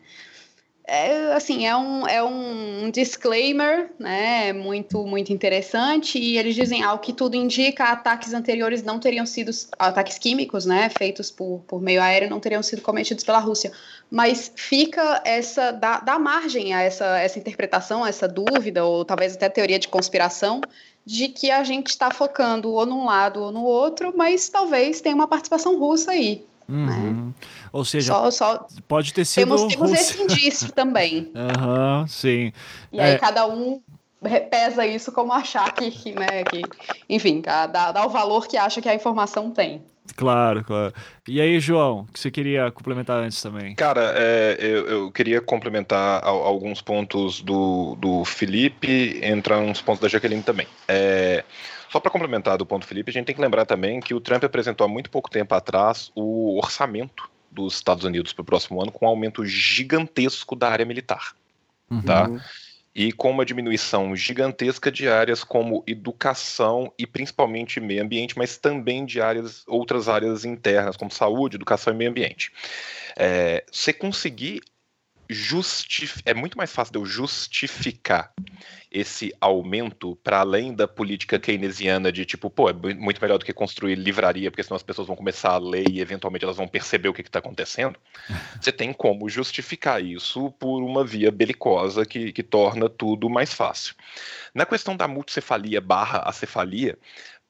Speaker 4: É, assim, é um, é um disclaimer, né, muito, muito interessante, e eles dizem, ao que tudo indica, ataques anteriores não teriam sido, ataques químicos, né, feitos por, por meio aéreo, não teriam sido cometidos pela Rússia, mas fica essa, dá, dá margem a essa, essa interpretação, essa dúvida, ou talvez até teoria de conspiração, de que a gente está focando ou num lado ou no outro, mas talvez tenha uma participação russa aí,
Speaker 1: Uhum. Né? Ou seja, só, só pode ter sido.
Speaker 4: Temos, temos esse indício também.
Speaker 1: Aham, uhum, sim.
Speaker 4: E aí é... cada um pesa isso como achar que, que né, que, enfim, dá, dá o valor que acha que a informação tem.
Speaker 1: Claro, claro. E aí, João, o que você queria complementar antes também?
Speaker 2: Cara, é, eu, eu, queria complementar alguns pontos do, do Felipe, entrar uns pontos da Jaqueline também. É, só para complementar do ponto Felipe, a gente tem que lembrar também que o Trump apresentou há muito pouco tempo atrás o orçamento dos Estados Unidos para o próximo ano com um aumento gigantesco da área militar. Uhum. Tá? E com uma diminuição gigantesca de áreas como educação e principalmente meio ambiente, mas também de áreas, outras áreas internas, como saúde, educação e meio ambiente. É, você conseguir justificar. É muito mais fácil de eu justificar esse aumento para além da política keynesiana de tipo, pô, é muito melhor do que construir livraria, porque senão as pessoas vão começar a ler e eventualmente elas vão perceber o que está acontecendo. Você tem como justificar isso por uma via belicosa que, que torna tudo mais fácil. Na questão da multicefalia barra acefalia,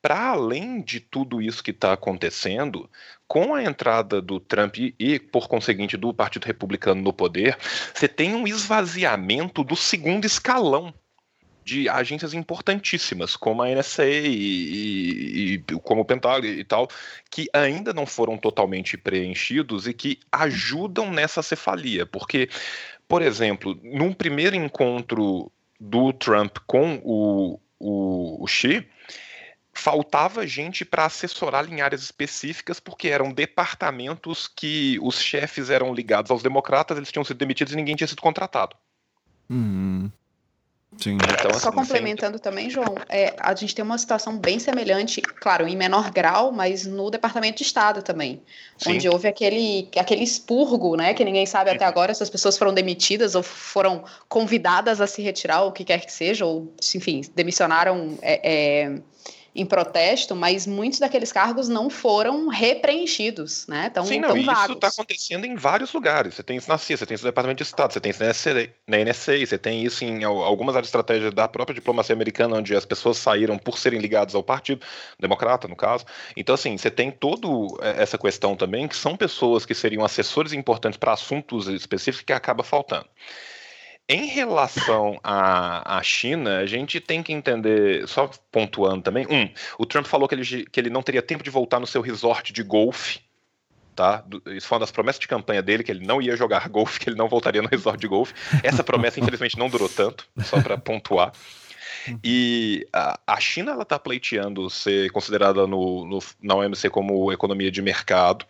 Speaker 2: para além de tudo isso que está acontecendo, com a entrada do Trump e, por conseguinte, do Partido Republicano no poder, você tem um esvaziamento do segundo escalão de agências importantíssimas, como a NSA e, e, e, como o Pentágono e tal, que ainda não foram totalmente preenchidos e que ajudam nessa cefalia. Porque, por exemplo, num primeiro encontro do Trump com o, o, o Xi, faltava gente para assessorar em áreas específicas, porque eram departamentos que os chefes eram ligados aos democratas, eles tinham sido demitidos e ninguém tinha sido contratado.
Speaker 1: Uhum. Sim.
Speaker 4: Então, Só assim, complementando sempre... também, João, é, a gente tem uma situação bem semelhante, claro, em menor grau, mas no Departamento de Estado também, Sim. onde houve aquele, aquele expurgo, né, que ninguém sabe até agora se as pessoas foram demitidas ou foram convidadas a se retirar, ou o que quer que seja, ou, enfim, demissionaram é, é, em protesto, mas muitos daqueles cargos não foram repreenchidos, né? Tão,
Speaker 2: Sim, não, isso está acontecendo em vários lugares. Você tem isso na CIA, você tem isso no Departamento de Estado, você tem isso na NSA, na NSA você tem isso em algumas áreas da própria diplomacia americana, onde as pessoas saíram por serem ligadas ao partido democrata, no caso. Então, assim, você tem toda é, essa questão também, que são pessoas que seriam assessores importantes para assuntos específicos que acaba faltando. Em relação à, à China, a gente tem que entender, só pontuando também, um, o Trump falou que ele, que ele não teria tempo de voltar no seu resort de golfe, tá? Isso foi uma das promessas de campanha dele, que ele não ia jogar golfe, que ele não voltaria no resort de golfe. Essa promessa, infelizmente, não durou tanto, só para pontuar. E a, a China ela está pleiteando ser considerada no, no, na OMC como economia de mercado.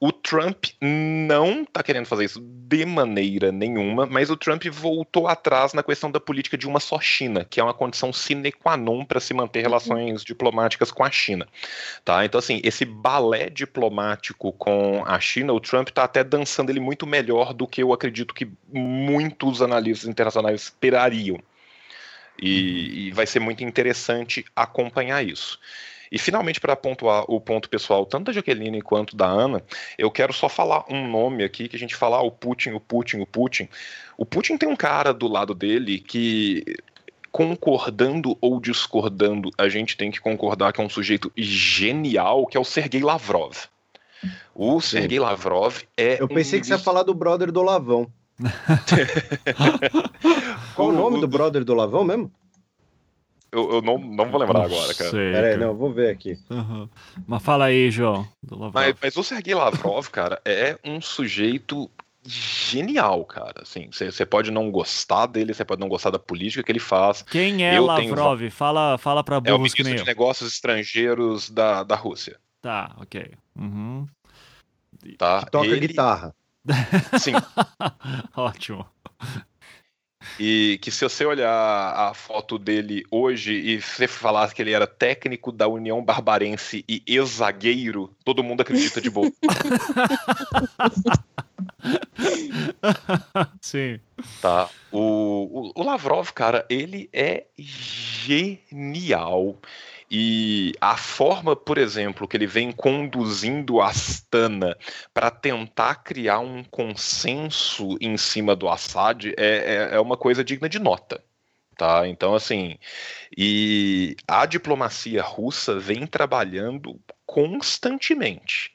Speaker 2: O Trump não está querendo fazer isso de maneira nenhuma, mas o Trump voltou atrás na questão da política de uma só China, que é uma condição sine qua non para se manter uhum. relações uhum. diplomáticas com a China. Tá? Então, assim, esse balé diplomático com a China, o Trump está até dançando ele muito melhor do que eu acredito que muitos analistas internacionais esperariam. E, e vai ser muito interessante acompanhar isso. E finalmente, para pontuar o ponto pessoal, tanto da Jaqueline quanto da Ana, eu quero só falar um nome aqui, que a gente fala ah, o Putin, o Putin, o Putin. O Putin tem um cara do lado dele que concordando ou discordando, a gente tem que concordar que é um sujeito genial, que é o Sergei Lavrov. O Sergei Lavrov é.
Speaker 5: Eu pensei um... que você ia falar do brother do Lavão. Qual o nome do brother do Lavão mesmo?
Speaker 2: Eu, eu não, não vou lembrar agora, cara.
Speaker 5: Sei, Pera aí, não, vou ver aqui.
Speaker 1: Uhum. Mas fala aí, João.
Speaker 2: Mas, mas, o Sergei Lavrov, cara, é um sujeito genial, cara. Assim, você pode não gostar dele, você pode não gostar da política que ele faz.
Speaker 1: Quem é eu Lavrov? Tenho... Fala, fala pra burros
Speaker 2: É o ministro de negócios estrangeiros da, da Rússia.
Speaker 1: Tá, ok. Uhum.
Speaker 5: Tá, que toca ele... guitarra.
Speaker 2: Sim.
Speaker 1: Ótimo.
Speaker 2: E que se você olhar a foto dele hoje e você falar que ele era técnico da União Barbarense e ex-zagueiro, todo mundo acredita de boa.
Speaker 1: Sim.
Speaker 2: Tá. O, o, o Lavrov, cara, ele é genial. E a forma, por exemplo, que ele vem conduzindo Astana para tentar criar um consenso em cima do Assad é, é, é uma coisa digna de nota. Tá? Então, assim, e a diplomacia russa vem trabalhando constantemente,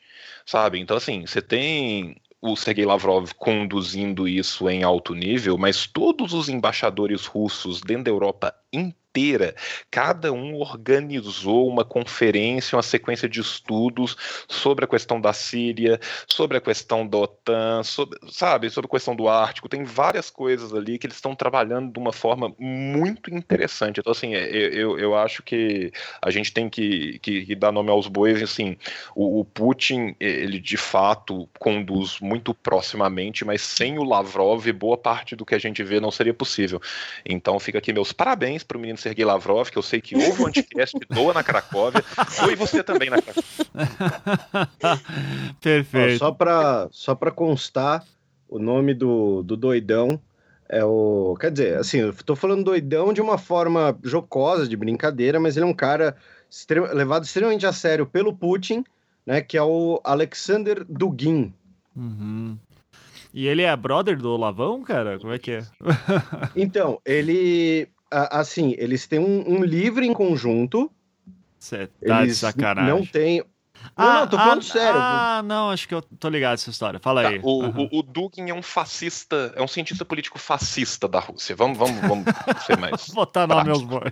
Speaker 2: sabe? Então, assim, você tem o Sergei Lavrov conduzindo isso em alto nível, mas todos os embaixadores russos dentro da Europa inteira inteira. Cada um organizou uma conferência, uma sequência de estudos sobre a questão da Síria, sobre a questão da OTAN, sobre, sabe, sobre a questão do Ártico. Tem várias coisas ali que eles estão trabalhando de uma forma muito interessante. Então, assim, é, eu, eu acho que a gente tem que, que, que dar nome aos bois. Assim, o, o Putin, ele de fato conduz muito proximamente, mas sem o Lavrov, boa parte do que a gente vê não seria possível. Então, fica aqui meus parabéns para o menino Sergei Lavrov, que eu sei que houve um anticast doa na Cracóvia, foi você também na Cracóvia.
Speaker 1: Perfeito.
Speaker 5: Ó, só para só constar, o nome do, do doidão é o. Quer dizer, assim, eu tô falando doidão de uma forma jocosa, de brincadeira, mas ele é um cara levado extremamente a sério pelo Putin, né? Que é o Alexander Dugin.
Speaker 1: Uhum. E ele é brother do Lavão, cara? Como é que é?
Speaker 5: então, ele assim, eles têm um, um livro em conjunto.
Speaker 1: Você tá eles de sacanagem.
Speaker 5: Não tem.
Speaker 1: Não, ah, não, tô falando ah, sério. Ah, não, acho que eu tô ligado essa história. Fala tá, aí.
Speaker 2: O, uhum. o, o, Dugin é um fascista, é um cientista político fascista da Rússia. Vamos, vamos, vamos ser mais.
Speaker 1: Botar nome aos bois.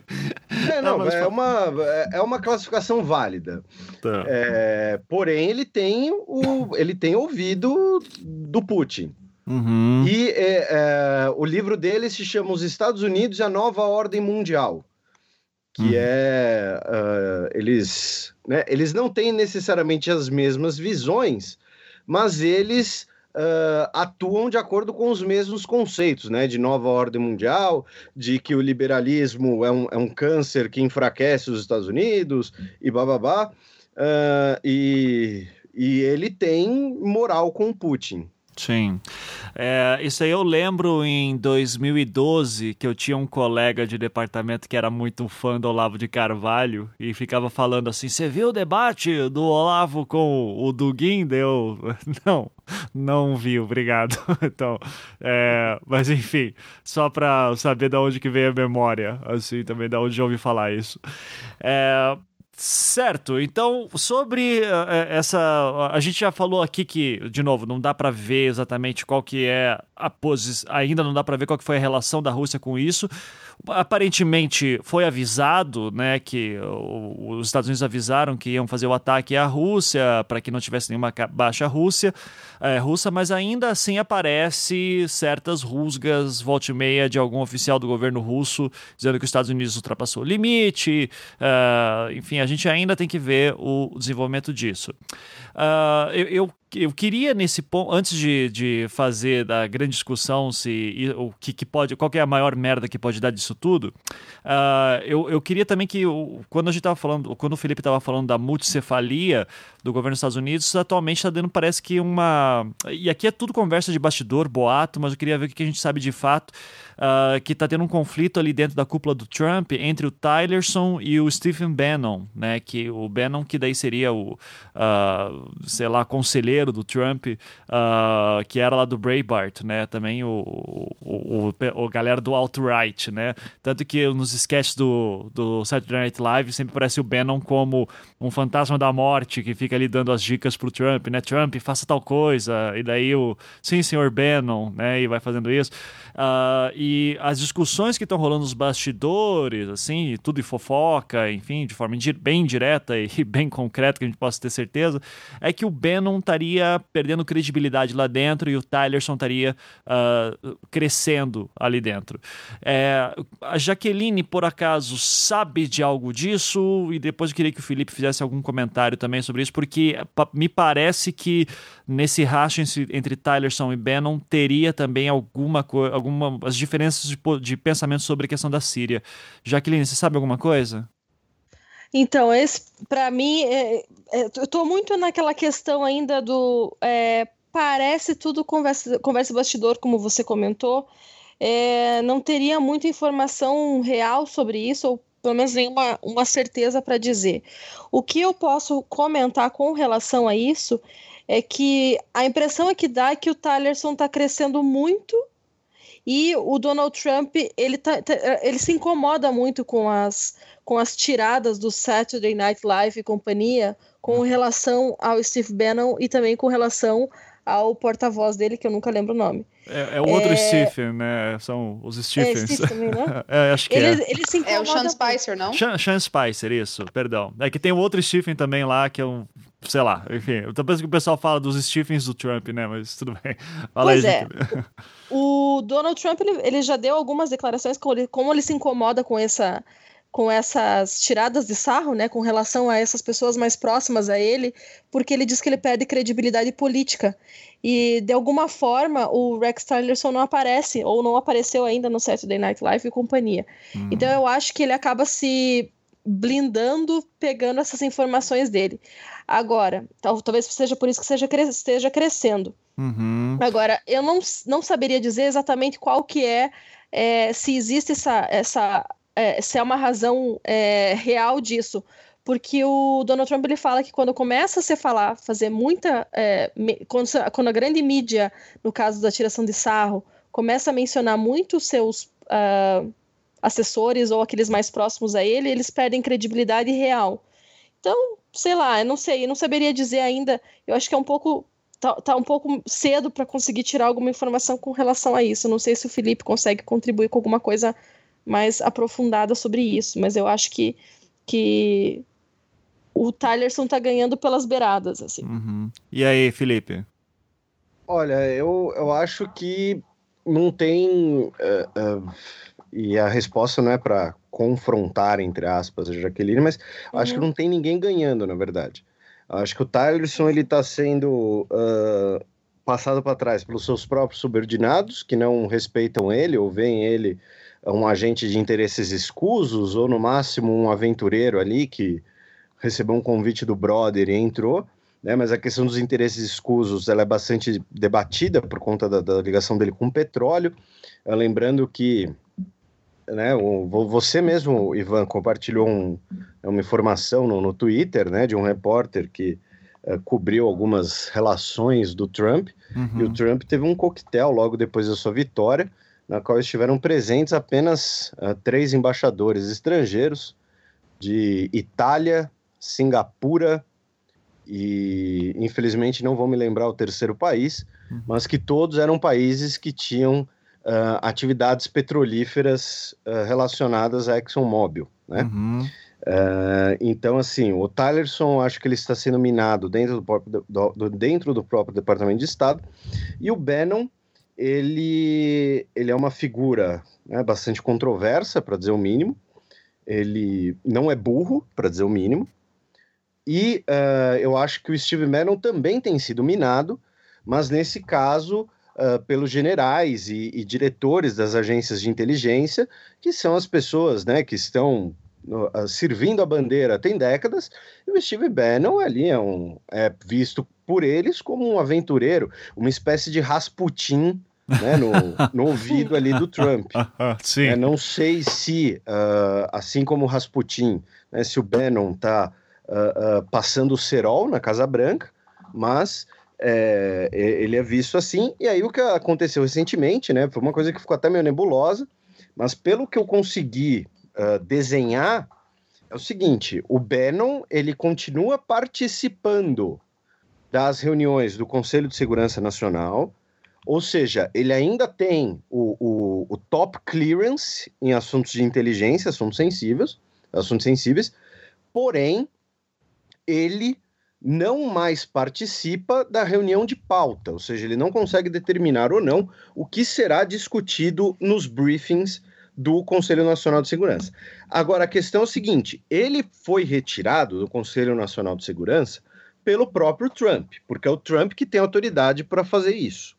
Speaker 5: É, não, não é, uma, é uma classificação válida. Tá. É, porém, ele tem o, ele tem ouvido do Putin.
Speaker 1: Uhum.
Speaker 5: E é, é, o livro dele se chama Os Estados Unidos e a Nova Ordem Mundial, que uhum. é uh, eles, né, eles não têm necessariamente as mesmas visões, mas eles uh, atuam de acordo com os mesmos conceitos, né, de nova ordem mundial, de que o liberalismo é um, é um câncer que enfraquece os Estados Unidos e bababá, uh, e, e ele tem moral com Putin.
Speaker 1: Sim. É, isso aí eu lembro em 2012 que eu tinha um colega de departamento que era muito fã do Olavo de Carvalho e ficava falando assim: Você viu o debate do Olavo com o Dugin? Deu. Não, não vi, obrigado. então, é, mas enfim, só para saber de onde que veio a memória, assim, também de onde eu ouvi falar isso. É, Certo, então sobre uh, essa. A gente já falou aqui que, de novo, não dá para ver exatamente qual que é a posição. Ainda não dá para ver qual que foi a relação da Rússia com isso. Aparentemente foi avisado, né, que os Estados Unidos avisaram que iam fazer o ataque à Rússia para que não tivesse nenhuma baixa Rússia, é, russa, mas ainda assim aparece certas rusgas volta e meia de algum oficial do governo russo dizendo que os Estados Unidos ultrapassou o limite. Uh, enfim, a gente ainda tem que ver o desenvolvimento disso. Uh, eu, eu eu queria nesse ponto, antes de, de fazer da grande discussão se o que, que, pode, qual que é a maior merda que pode dar disso tudo, uh, eu, eu queria também que quando a gente estava falando, quando o Felipe estava falando da multicefalia do governo dos Estados Unidos, atualmente está dando parece que uma e aqui é tudo conversa de bastidor, boato, mas eu queria ver o que a gente sabe de fato uh, que está tendo um conflito ali dentro da cúpula do Trump entre o Tylerson e o Stephen Bannon, né? Que o Bannon que daí seria o, uh, sei lá, conselheiro do Trump, uh, que era lá do Breitbart, né? Também o, o, o, o galera do alt-right, né? Tanto que nos sketches do, do Saturday Night Live sempre parece o Bannon como um fantasma da morte que fica ali dando as dicas pro Trump, né? Trump, faça tal coisa. E daí o sim, senhor Bannon, né? E vai fazendo isso. Uh, e as discussões que estão rolando nos bastidores, assim, tudo e fofoca, enfim, de forma bem direta e bem concreta, que a gente possa ter certeza, é que o Bannon estaria perdendo credibilidade lá dentro e o Tylerson estaria uh, crescendo ali dentro. É, a Jaqueline, por acaso, sabe de algo disso? E depois eu queria que o Felipe fizesse algum comentário também sobre isso, porque me parece que nesse racha entre Tylerson e Bannon teria também alguma coisa algumas diferenças de, de pensamento sobre a questão da Síria. Jaqueline, você sabe alguma coisa?
Speaker 3: Então, esse, para mim, é, é, eu estou muito naquela questão ainda do é, parece tudo conversa, conversa bastidor, como você comentou. É, não teria muita informação real sobre isso, ou pelo menos nenhuma uma certeza para dizer. O que eu posso comentar com relação a isso é que a impressão é que dá é que o Tylerson está crescendo muito e o Donald Trump ele, tá, tá, ele se incomoda muito com as, com as tiradas do Saturday Night Live e companhia com relação ao Steve Bannon e também com relação ao porta-voz dele, que eu nunca lembro o nome.
Speaker 1: É, é o outro é... Stephen, né? São os Stephens. É, também, né? é, acho que
Speaker 3: ele,
Speaker 1: é.
Speaker 3: Ele se
Speaker 4: é o Sean Spicer, não?
Speaker 1: Sean, Sean Spicer, isso, perdão. É que tem o outro Stephen também lá, que é um sei lá, enfim, eu tô pensando que o pessoal fala dos Stephens do Trump, né? Mas tudo bem.
Speaker 3: Fala pois aí, é. O Donald Trump, ele, ele, já deu algumas declarações como ele, como ele se incomoda com essa com essas tiradas de sarro, né, com relação a essas pessoas mais próximas a ele, porque ele diz que ele perde credibilidade política. E de alguma forma o Rex Tillerson não aparece ou não apareceu ainda no Saturday Night Live e companhia. Hum. Então eu acho que ele acaba se blindando, pegando essas informações dele. Agora, tal, talvez seja por isso que seja, esteja crescendo.
Speaker 1: Uhum.
Speaker 3: Agora, eu não, não saberia dizer exatamente qual que é, é se existe essa, essa é, se é uma razão é, real disso, porque o Donald Trump ele fala que quando começa a se falar, fazer muita, é, quando, quando, a grande mídia, no caso da tiração de sarro, começa a mencionar muito seus uh, assessores ou aqueles mais próximos a ele, eles perdem credibilidade real. Então, sei lá, eu não sei, eu não saberia dizer ainda. Eu acho que é um pouco tá, tá um pouco cedo para conseguir tirar alguma informação com relação a isso. não sei se o Felipe consegue contribuir com alguma coisa mais aprofundada sobre isso, mas eu acho que, que o Tylerson tá ganhando pelas beiradas, assim.
Speaker 1: Uhum. E aí, Felipe?
Speaker 5: Olha, eu, eu acho que não tem. Uh, uh, e a resposta não é para confrontar, entre aspas, a Jaqueline, mas uhum. acho que uhum. não tem ninguém ganhando, na verdade. Acho que o Tylerson ele está sendo uh, passado para trás pelos seus próprios subordinados, que não respeitam ele ou veem ele um agente de interesses escusos, ou no máximo um aventureiro ali que recebeu um convite do brother e entrou. Né, mas a questão dos interesses escusos ela é bastante debatida por conta da, da ligação dele com o petróleo. Lembrando que né, você mesmo, Ivan, compartilhou um, uma informação no, no, Twitter né, de um repórter que uh, cobriu algumas relações do Trump, uhum. e o Trump teve um coquetel logo depois da sua vitória, na qual estiveram presentes apenas uh, três embaixadores estrangeiros de Itália, Singapura e, infelizmente, não vou me lembrar o terceiro país, uhum. mas que todos eram países que tinham uh, atividades petrolíferas uh, relacionadas à ExxonMobil, né?
Speaker 1: Uhum.
Speaker 5: Uh, então, assim, o Tylerson, acho que ele está sendo minado dentro do, próprio, do, do, dentro do próprio Departamento de Estado, e o Bannon, ele, ele é uma figura né, bastante controversa, para dizer o mínimo. Ele não é burro, para dizer o mínimo. E uh, eu acho que o Steve Bannon também tem sido minado, mas nesse caso uh, pelos generais e, e, diretores das agências de inteligência, que são as pessoas né, que estão uh, servindo a bandeira tem décadas, e o Steve Bannon ali é, um, é visto por eles como um aventureiro, uma espécie de Rasputin né, no, no, ouvido ali do Trump.
Speaker 1: Sim. É,
Speaker 5: não sei se, uh, assim como o Rasputin, né, se o Bannon está uh, uh, passando o cerol na Casa Branca, mas é, ele é visto assim. E aí o que aconteceu recentemente, né, foi uma coisa que ficou até meio nebulosa, mas pelo que eu consegui desenhar, é o seguinte: o Bannon ele continua participando das reuniões do Conselho de Segurança Nacional ou seja, ele ainda tem o, o, o, top clearance em assuntos de inteligência, assuntos sensíveis, assuntos sensíveis, porém, ele não mais participa da reunião de pauta, ou seja, ele não consegue determinar ou não o que será discutido nos briefings do Conselho Nacional de Segurança. Agora, a questão é o seguinte: ele foi retirado do Conselho Nacional de Segurança pelo próprio Trump, porque é o Trump que tem autoridade para fazer isso.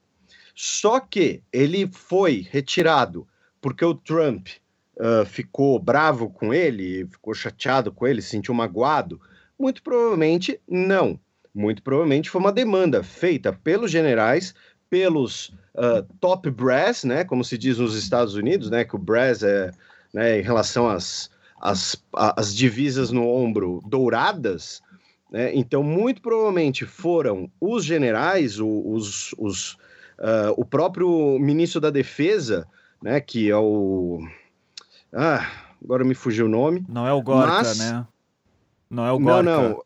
Speaker 5: Só que ele foi retirado porque o Trump uh, ficou bravo com ele, ficou chateado com ele, se sentiu magoado? Muito provavelmente não. Muito provavelmente foi uma demanda feita pelos generais, pelos uh, top brass, né, como se diz nos Estados Unidos, né, que o brass é né, em relação às, às, às divisas no ombro douradas, né, então muito provavelmente foram os generais, os, os, uh, o próprio ministro da Defesa, né, que é o... Ah, agora me fugiu o nome.
Speaker 1: Não é o Gorka, mas... né? Não é o Gorka.
Speaker 5: Não,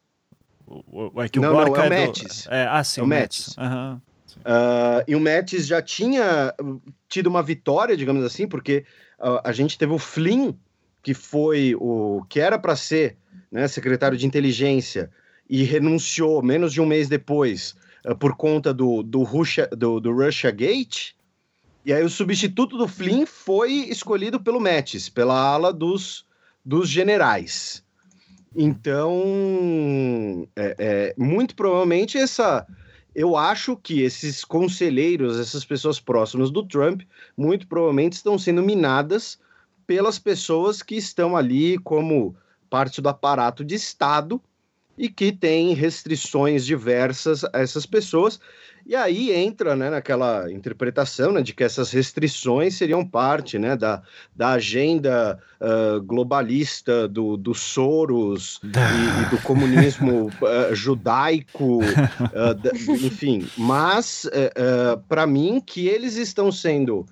Speaker 5: não.
Speaker 1: É que o
Speaker 5: não,
Speaker 1: Gorka
Speaker 5: não, é o
Speaker 1: é,
Speaker 5: Metis.
Speaker 1: Do... é Ah, sim,
Speaker 5: é o
Speaker 1: Metis.
Speaker 5: Metis. Uhum. Uh, e o Metis já tinha tido uma vitória, digamos assim, porque uh, a gente teve o Flynn, que foi o que era para ser né, secretário de inteligência e renunciou menos de um mês depois uh, por conta do, do, Russia, do, do Russia Gate. E aí o substituto do Flynn foi escolhido pelo Metis, pela ala dos, dos generais. Então, é, é, muito provavelmente essa eu acho que esses conselheiros, essas pessoas próximas do Trump, muito provavelmente estão sendo minadas pelas pessoas que estão ali como parte do aparato de Estado e que tem restrições diversas a essas pessoas. E aí entra né, naquela interpretação né, de que essas restrições seriam parte né, da, da agenda uh, globalista do, do Soros e, e, do comunismo uh, judaico, uh, enfim. Mas, para mim, que eles estão sendo.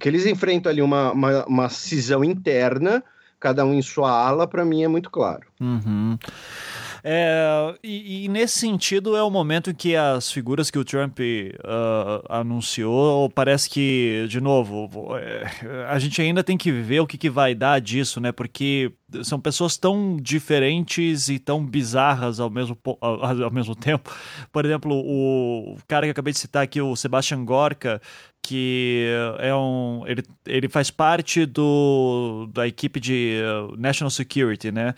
Speaker 5: que eles enfrentam ali uma, uma, uma cisão interna, cada um em sua ala, para mim é muito claro.
Speaker 1: Uhum. É, e, e, nesse sentido é o momento em que as figuras que o Trump uh, anunciou, parece que, de novo, é, a gente ainda tem que ver o que, que vai dar disso, né? Porque são pessoas tão diferentes e tão bizarras ao mesmo, ao, mesmo tempo. Por exemplo, o cara que eu acabei de citar aqui, o Sebastian Gorka, que é um ele, ele faz parte do da equipe de uh, National Security, né?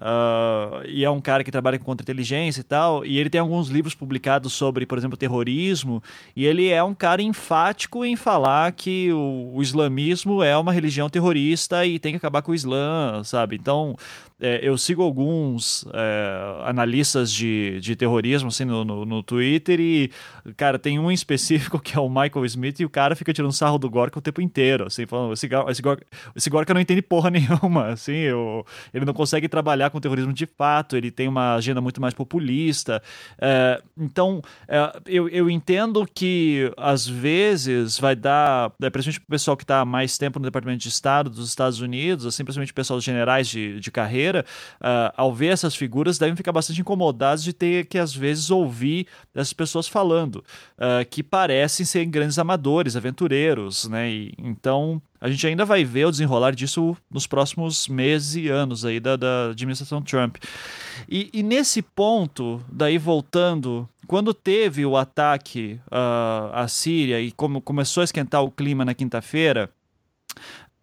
Speaker 1: Uh, e é um cara que trabalha com contra-inteligência e tal, e ele tem alguns livros publicados sobre, por exemplo, terrorismo, e ele é um cara enfático em falar que o, o islamismo é uma religião terrorista e tem que acabar com o Islã, sabe? Então, é, eu sigo alguns é, analistas de, de terrorismo assim, no, no, no, Twitter e, cara, tem um específico que é o Michael Smith e o cara fica tirando sarro do Gorka o tempo inteiro, assim, falando, esse, esse, Gorka, esse Gorka não entende porra nenhuma, assim, eu, ele não consegue trabalhar com terrorismo de fato, ele tem uma agenda muito mais populista. É, então, é, eu, eu entendo que às vezes vai dar, é, principalmente para o pessoal que está mais tempo no Departamento de Estado dos Estados Unidos, assim, principalmente o pessoal dos generais de, de carreira, uh, ao ver essas figuras, devem ficar bastante incomodados de ter que, às vezes, ouvir essas pessoas falando, uh, que parecem ser grandes amadores, aventureiros, né? E, então, a gente ainda vai ver o desenrolar disso nos próximos meses e anos aí da, da administração Trump. E, e nesse ponto, daí voltando, quando teve o ataque uh, à Síria e como começou a esquentar o clima na quinta-feira,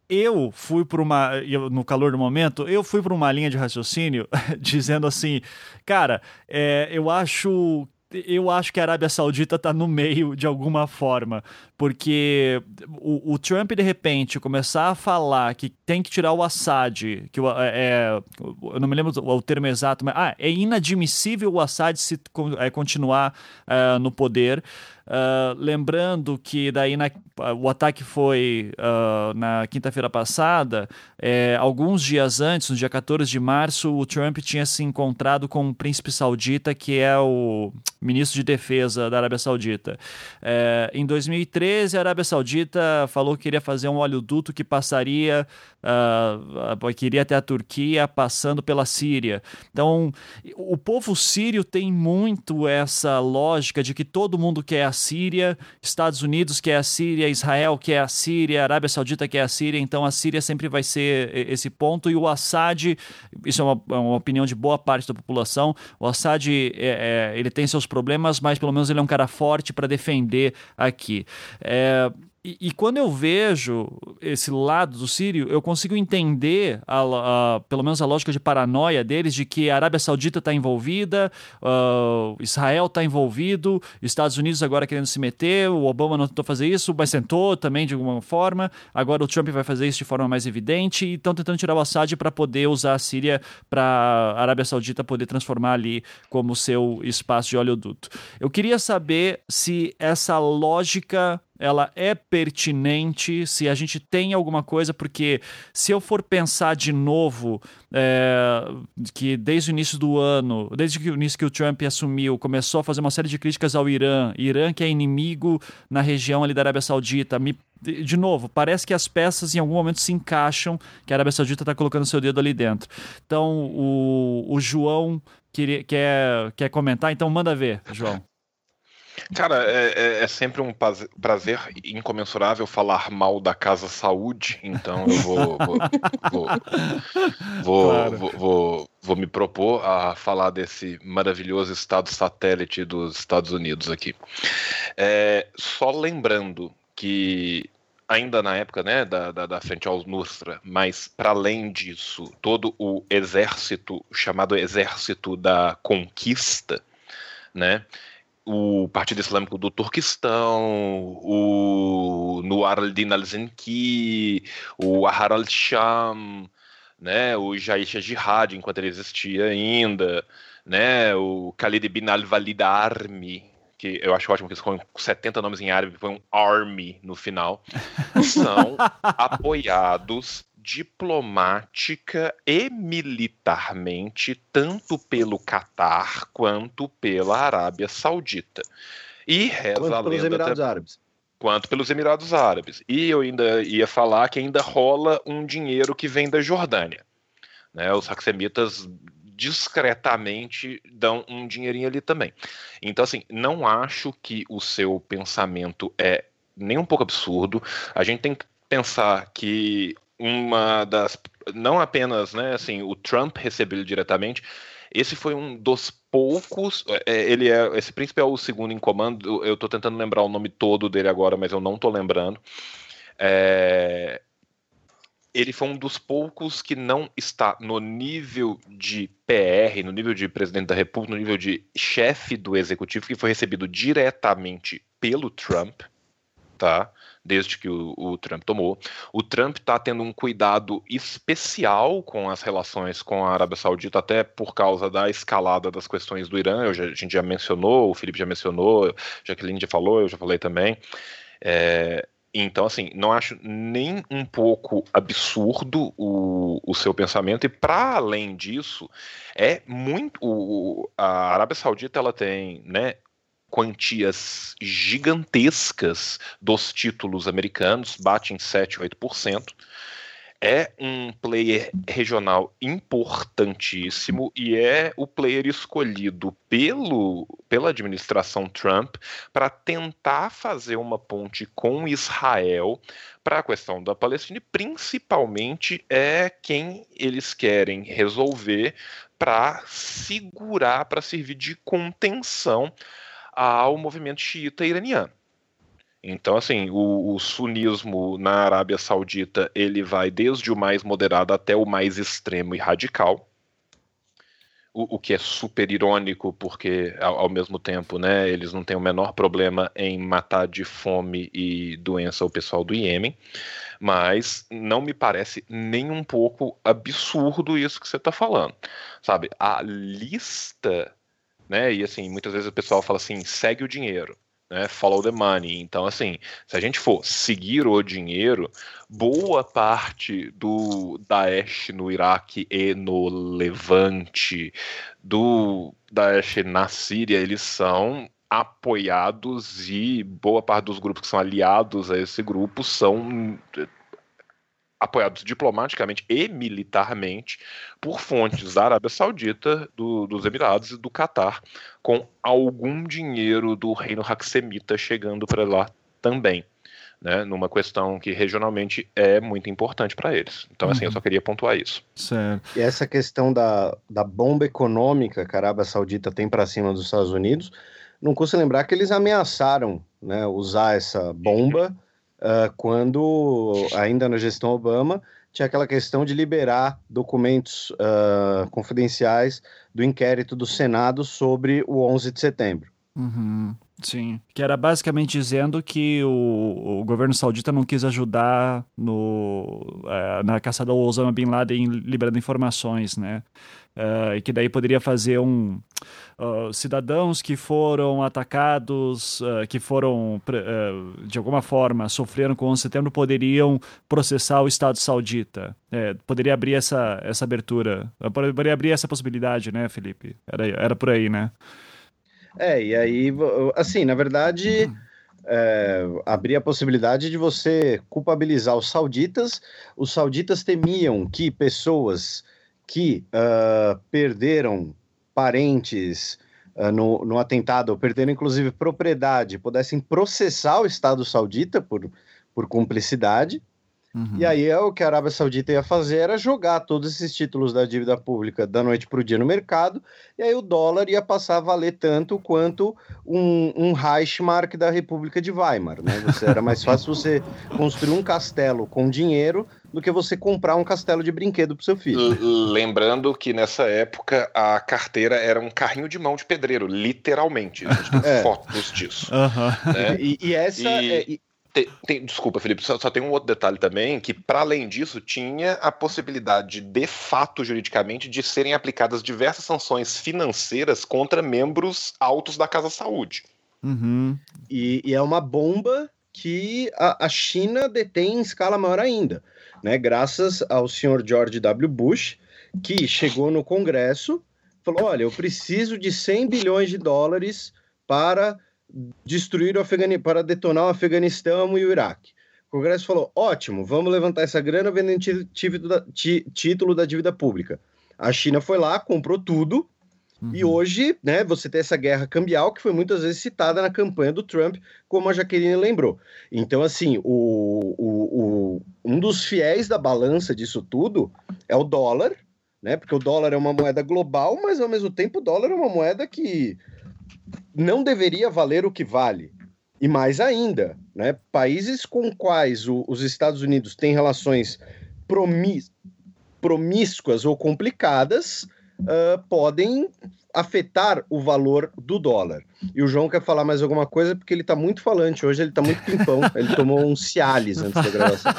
Speaker 1: eu fui por uma. No calor do momento, eu fui por uma linha de raciocínio dizendo assim, cara, é, eu acho eu acho que a Arábia Saudita está no meio de alguma forma, porque o, o, Trump de repente começar a falar que tem que tirar o Assad, que é, é eu não me lembro o, o, termo exato, mas ah, é inadmissível o Assad se, é, continuar é, no poder. Uh, lembrando que daí na, o ataque foi uh, na quinta-feira passada, é, alguns dias antes, no dia 14 de março, o Trump tinha se encontrado com o príncipe saudita, que é o ministro de defesa da Arábia Saudita. É, em 2013, a Arábia Saudita falou que queria fazer um oleoduto que passaria, uh, que iria até a Turquia, passando pela Síria. Então, o povo sírio tem muito essa lógica de que todo mundo quer a Síria, Estados Unidos quer a Síria, Israel quer a Síria, Arábia Saudita quer a Síria, então a Síria sempre vai ser esse ponto. E o Assad, isso é uma, é uma opinião de boa parte da população, o Assad é, é, ele tem seus problemas, mas pelo menos ele é um cara forte para defender aqui. É, e, e, quando eu vejo esse lado do Sírio, eu consigo entender, a, a, pelo menos a lógica de paranoia deles, de que a Arábia Saudita está envolvida, uh, Israel está envolvido, Estados Unidos agora querendo se meter, o Obama não tentou fazer isso, mas tentou também de alguma forma, agora o Trump vai fazer isso de forma mais evidente e estão tentando tirar o Assad para poder usar a Síria para a Arábia Saudita poder transformar ali como seu espaço de oleoduto. Eu queria saber se essa lógica ela é pertinente, se a gente tem alguma coisa, porque se eu for pensar de novo é, que desde o início do ano, desde o início que o Trump assumiu, começou a fazer uma série de críticas ao Irã, Irã que é inimigo na região ali da Arábia Saudita, me de novo, parece que as peças em algum momento se encaixam, que a Arábia Saudita está colocando seu dedo ali dentro. Então, o, o João quer, quer, quer comentar, então manda ver, João.
Speaker 2: Cara, é, é, é, sempre um prazer incomensurável falar mal da Casa Saúde, então eu vou vou, vou, vou, claro. vou, vou, me propor a falar desse maravilhoso estado satélite dos Estados Unidos aqui. É, só lembrando que ainda na época né, da, da, da frente aos Nusra, mas para além disso, todo o exército chamado Exército da Conquista, né? O Partido Islâmico do Turquistão, o Nuar al-Din al-Zenki, o Ahrar al-Sham, né, o Jaish Jihad, enquanto ele existia ainda, né, o Khalid bin al-Walid Army, que eu acho ótimo que eles com 70 nomes em árabe, foi um army no final, são apoiados diplomática e militarmente, tanto pelo Catar quanto pela Arábia Saudita. E reza quanto a pelos
Speaker 5: Emirados Árabes.
Speaker 2: Quanto pelos Emirados Árabes. E eu ainda ia falar que ainda rola um dinheiro que vem da Jordânia. Né? Os haxemitas discretamente dão um dinheirinho ali também. Então, assim, não acho que o seu pensamento é nem um pouco absurdo. A gente tem que pensar que uma das não apenas, né, assim, o Trump recebeu diretamente, esse foi um dos poucos. É, ele é esse príncipe é o segundo em comando. Eu estou tentando lembrar o nome todo dele agora, mas eu não estou lembrando. É, ele foi um dos poucos que não está no nível de PR, no nível de presidente da República, no nível de chefe do executivo, que foi recebido diretamente pelo Trump, tá? Desde que o, o Trump tomou. O Trump está tendo um cuidado especial com as relações com a Arábia Saudita, até por causa da escalada das questões do Irã. Já, a gente já mencionou, o Felipe já mencionou, Jacqueline já falou, eu já falei também. É, então, assim, não acho nem um pouco absurdo o, o seu pensamento, e para além disso, é muito. O, a Arábia Saudita ela tem né, quantias gigantescas dos títulos americanos, bate em 7, 8%. É um player regional importantíssimo e é o player escolhido pelo, pela administração Trump para tentar fazer uma ponte com Israel para a questão da Palestina e principalmente é quem eles querem resolver para segurar, para servir de contenção ao movimento xiita iraniano. Então, assim, o, o, sunismo na Arábia Saudita ele vai desde o mais moderado até o mais extremo e radical. O, o que é super irônico, porque ao, ao, mesmo tempo, né, eles não têm o menor problema em matar de fome e doença o pessoal do Iêmen. Mas não me parece nem um pouco absurdo isso que você está falando. Sabe, a lista né? E assim, muitas vezes o pessoal fala assim, segue o dinheiro. Né, follow the money. Então, assim, se a gente for seguir o dinheiro, boa parte do Daesh no Iraque e no Levante, do Daesh na Síria, eles são apoiados e boa parte dos grupos que são aliados a esse grupo são apoiados diplomaticamente e militarmente por fontes da Arábia Saudita, do, dos Emirados e do Catar, com algum dinheiro do reino Haxemita chegando para lá também. Né, numa questão que regionalmente é muito importante para eles. Então, assim, uhum. eu só queria pontuar isso.
Speaker 5: Certo. E essa questão da, da bomba econômica que a Arábia Saudita tem para cima dos Estados Unidos, não custa lembrar que eles ameaçaram né, usar essa bomba uh, quando, ainda na gestão Obama, tinha aquela questão de liberar documentos uh, confidenciais do inquérito do Senado sobre o 11 de setembro.
Speaker 1: Uhum. Sim, que era basicamente dizendo que o, o governo saudita não quis ajudar no, é, na caçada ao Osama Bin Laden liberando informações, né? Uh, e que daí poderia fazer um uh, cidadãos que foram atacados, uh, que foram de alguma forma sofreram com o 11 de setembro poderiam processar o Estado saudita. É, poderia abrir essa, essa abertura, poderia abrir essa possibilidade, né, Felipe? Era, era por aí, né?
Speaker 5: É, e aí, assim, na verdade, é, abria a possibilidade de você culpabilizar os sauditas. Os sauditas temiam que pessoas que uh, perderam parentes uh, no, no atentado, ou perderam inclusive propriedade, pudessem processar o Estado saudita por, por cumplicidade. Uhum. E aí o que a Arábia Saudita ia fazer era jogar todos esses títulos da dívida pública da noite para o dia no mercado, e aí o dólar ia passar a valer tanto quanto um, um Reichsmark da República de Weimar. Né? Você, era mais fácil você construir um castelo com dinheiro do que você comprar um castelo de brinquedo para seu filho.
Speaker 2: Lembrando que nessa época a carteira era um carrinho de mão de pedreiro, literalmente. A gente tem é. fotos disso.
Speaker 5: Uhum. Né? E, e, essa. E... É, e
Speaker 2: tem, tem, desculpa, Felipe, só, só, tem um outro detalhe também, que para além disso tinha a possibilidade, de fato, juridicamente, de serem aplicadas diversas sanções financeiras contra membros altos da Casa Saúde.
Speaker 5: Uhum. E, e, é uma bomba que a, a, China detém em escala maior ainda, né? Graças ao senhor George W. Bush, que chegou no Congresso, falou: olha, eu preciso de 100 bilhões de dólares para destruir o Afeganistão, para detonar o Afeganistão e o Iraque. O Congresso falou: ótimo, vamos levantar essa grana vendendo título da dívida pública. A China foi lá, comprou tudo, uhum. e hoje, né, você tem essa guerra cambial que foi muitas vezes citada na campanha do Trump, como a Jaqueline lembrou. Então, assim, o, o, o, um dos fiéis da balança disso tudo é o dólar, né? Porque o dólar é uma moeda global, mas ao mesmo tempo o dólar é uma moeda que não deveria valer o que vale. E mais ainda, né, países com quais o, os Estados Unidos têm relações promíscuas ou complicadas uh, podem afetar o valor do dólar. E o João quer falar mais alguma coisa porque ele tá muito falante hoje, ele tá muito pimpão. ele tomou um Cialis antes da gravação.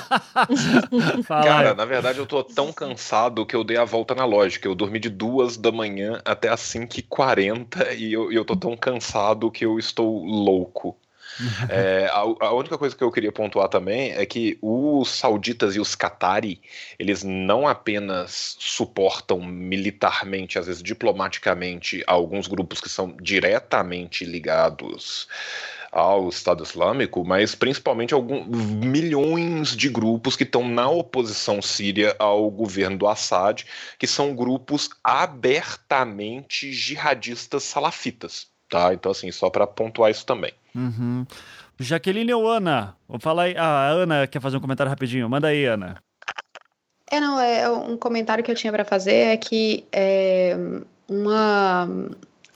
Speaker 2: Cara, na verdade eu tô tão cansado que eu dei a volta na lógica. Eu dormi de duas da manhã até as 5h40 e eu, eu tô tão cansado que eu estou louco. É, a, a, única coisa que eu queria pontuar também é que os sauditas e os Qatari, eles não apenas suportam militarmente, às vezes diplomaticamente, alguns grupos que são diretamente ligados ao Estado Islâmico, mas principalmente alguns milhões de grupos que estão na oposição síria ao governo do Assad, que são grupos abertamente jihadistas salafitas. Tá? Então, assim, só para pontuar isso também.
Speaker 1: Uhum. Jaqueline ou Ana? Vou falar aí. Ah, a Ana quer fazer um comentário rapidinho. Manda aí, Ana.
Speaker 4: É, não, é um comentário que eu tinha para fazer é que é, uma,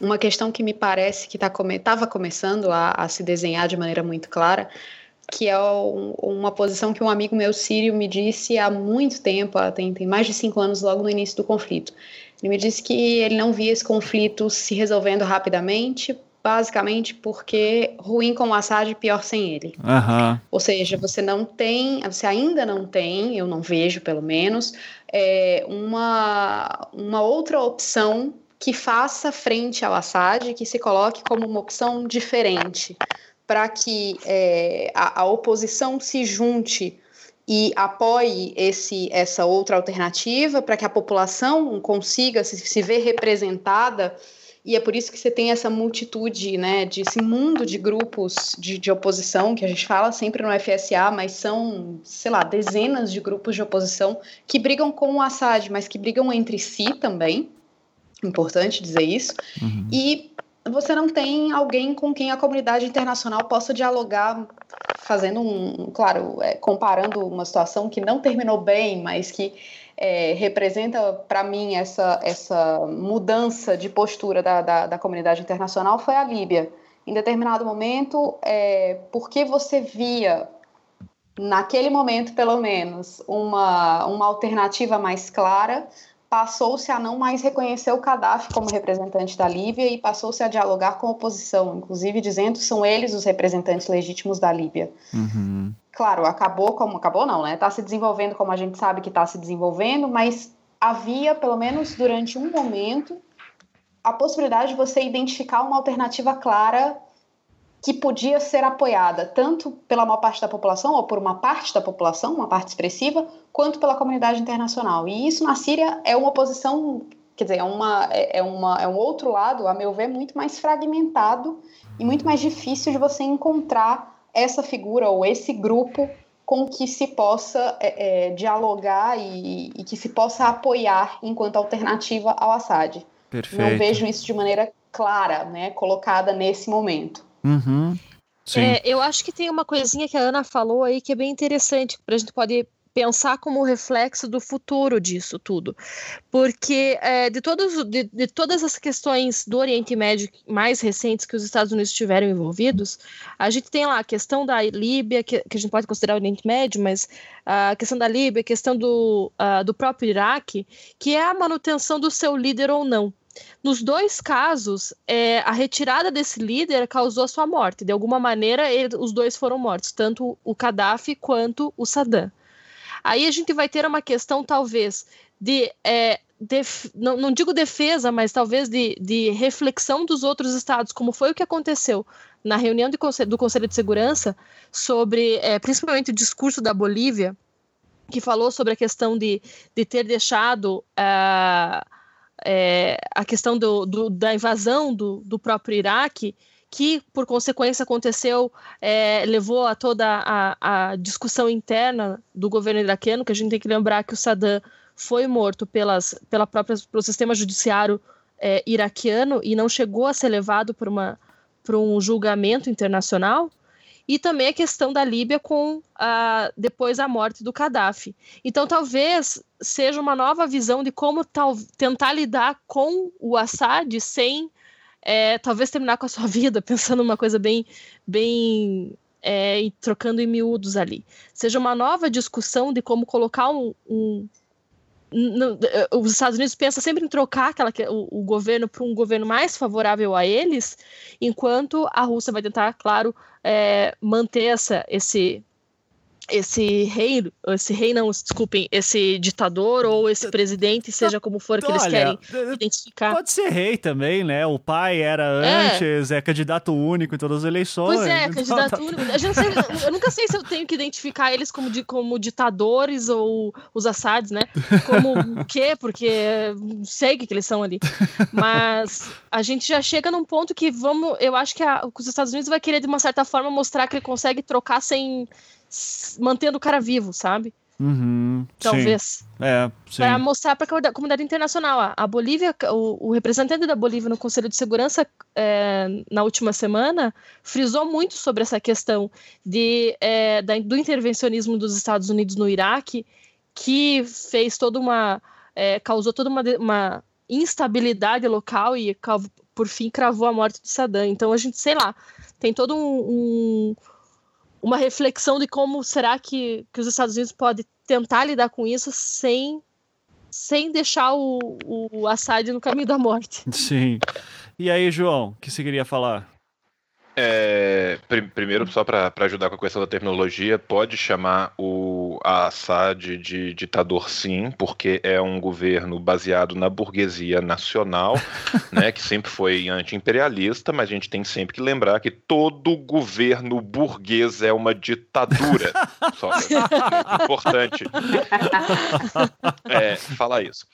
Speaker 4: uma questão que me parece que estava tá come, começando a, a, se desenhar de maneira muito clara, que é um, uma posição que um amigo meu sírio me disse há muito tempo, tem, tem mais de cinco anos, logo no início do conflito. Ele me disse que ele não via esse conflito se resolvendo rapidamente, basicamente porque ruim com o Assad, pior sem ele.
Speaker 1: Uhum.
Speaker 4: Ou seja, você não tem, você ainda não tem, eu não vejo pelo menos, é, uma, uma outra opção que faça frente ao Assad, que se coloque como uma opção diferente, para que é, a, a oposição se junte e apoie esse, essa outra alternativa para que a população consiga se, se ver representada e é por isso que você tem essa multitude, né, de esse mundo de grupos de, de oposição, que a gente fala sempre no FSA, mas são, sei lá, dezenas de grupos de oposição que brigam com o Assad, mas que brigam entre si também. Importante dizer isso. Uhum. E você não tem alguém com quem a comunidade internacional possa dialogar, fazendo um, claro, é, comparando uma situação que não terminou bem, mas que é, representa para mim essa, essa mudança de postura da, da, da, comunidade internacional foi a Líbia. Em determinado momento, é, porque você via naquele momento, pelo menos, uma, uma alternativa mais clara, passou-se a não mais reconhecer o Gaddafi como representante da Líbia e passou-se a dialogar com a oposição, inclusive dizendo que são eles os representantes legítimos da Líbia. Uhum. Claro, acabou como acabou não, né? Está se desenvolvendo como a gente sabe que está se desenvolvendo, mas havia pelo menos durante um momento a possibilidade de você identificar uma alternativa clara que podia ser apoiada tanto pela maior parte da população, ou por uma parte da população, uma parte expressiva, quanto pela comunidade internacional. E isso na Síria é uma posição, quer dizer, é, uma, é, é, uma, é um outro lado, a meu ver, muito mais fragmentado e muito mais difícil de você encontrar essa figura ou esse grupo com que se possa é, é, dialogar e, e, que se possa apoiar enquanto alternativa ao Assad. Perfeito. Não vejo isso de maneira clara, né, colocada nesse momento.
Speaker 1: Uhum.
Speaker 3: É, eu acho que tem uma coisinha que a Ana falou aí que é bem interessante, para a gente poder pensar como reflexo do futuro disso tudo. Porque é, de, todos, de, de, todas as questões do Oriente Médio mais recentes que os Estados Unidos estiveram envolvidos, a gente tem lá a questão da Líbia, que, que a gente pode considerar o Oriente Médio, mas a questão da Líbia, a questão do, uh, do próprio Iraque, que é a manutenção do seu líder ou não. Nos dois casos, é, a retirada desse líder causou a sua morte. De alguma maneira, ele, os dois foram mortos, tanto o Gaddafi quanto o Saddam. Aí a gente vai ter uma questão, talvez, de. É, não, não, digo defesa, mas talvez de, de, reflexão dos outros estados, como foi o que aconteceu na reunião do Conselho de Segurança sobre, é, principalmente, o discurso da Bolívia, que falou sobre a questão de, de ter deixado. Uh, é, a questão do, do, da invasão do, do, próprio Iraque, que por consequência aconteceu, é, levou a toda a, a, discussão interna do governo iraquiano, que a gente tem que lembrar que o Saddam foi morto pelas, pela própria, pelo sistema judiciário é, iraquiano e não chegou a ser levado por, uma, um julgamento internacional e também a questão da Líbia com a, depois a morte do Gaddafi. Então, talvez seja uma nova visão de como tal, tentar lidar com o Assad sem é, talvez terminar com a sua vida, pensando uma coisa bem, bem é, trocando em miúdos ali. Seja uma nova discussão de como colocar um, um eh, os Estados Unidos pensam sempre em trocar aquela, o, o governo para um governo mais favorável a eles, enquanto a Rússia vai tentar, claro, é, manter essa, esse, esse rei, esse rei não, desculpem, esse ditador ou esse presidente, seja como for que Olha, eles querem identificar.
Speaker 1: Pode ser rei também, né? O pai era é. antes, é, é candidato único em todas as eleições.
Speaker 3: Pois é, então, candidato tá... único. Eu, sei, eu, nunca sei se eu tenho que identificar eles como, como ditadores ou os Assads, né? Como o quê? Porque sei o que, que eles são ali. Mas a gente já chega num ponto que vamos. Eu acho que, a, que os Estados Unidos vai querer, de uma certa forma, mostrar que ele consegue trocar sem mantendo o cara vivo, sabe?
Speaker 1: Uhum,
Speaker 3: Talvez.
Speaker 1: Sim. É,
Speaker 3: Para mostrar para a comunidade internacional. A Bolívia, o, o, representante da Bolívia no Conselho de Segurança é, na última semana frisou muito sobre essa questão de, é, da, do intervencionismo dos Estados Unidos no Iraque, que fez toda uma. É, causou toda uma, uma instabilidade local e, por fim, cravou a morte de Saddam. Então a gente, sei lá, tem todo um, um uma reflexão de como será que, que os Estados Unidos podem tentar lidar com isso sem, sem deixar o, o Assad no caminho da morte.
Speaker 1: Sim. E aí, João, o que você queria falar?
Speaker 2: É, pr primeiro, só para ajudar com a questão da terminologia, pode chamar o Assad de ditador sim, porque é um governo baseado na burguesia nacional, né, que sempre foi anti-imperialista, mas a gente tem sempre que lembrar que todo governo burguês é uma ditadura. só é importante é, falar isso.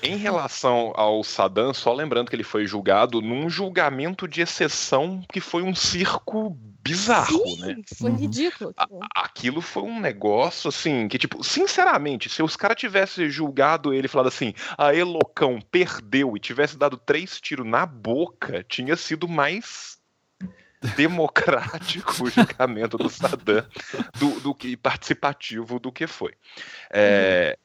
Speaker 2: Em relação ao Saddam, só lembrando que ele foi julgado num julgamento de exceção que foi um circo bizarro,
Speaker 3: Sim,
Speaker 2: né?
Speaker 3: Foi uhum. ridículo.
Speaker 2: Tipo. aquilo foi um negócio assim que, tipo, sinceramente, se os caras tivessem julgado ele falado assim, a Elocão perdeu e tivesse dado três tiros na boca, tinha sido mais democrático o julgamento do Saddam do, do que participativo do que foi. É,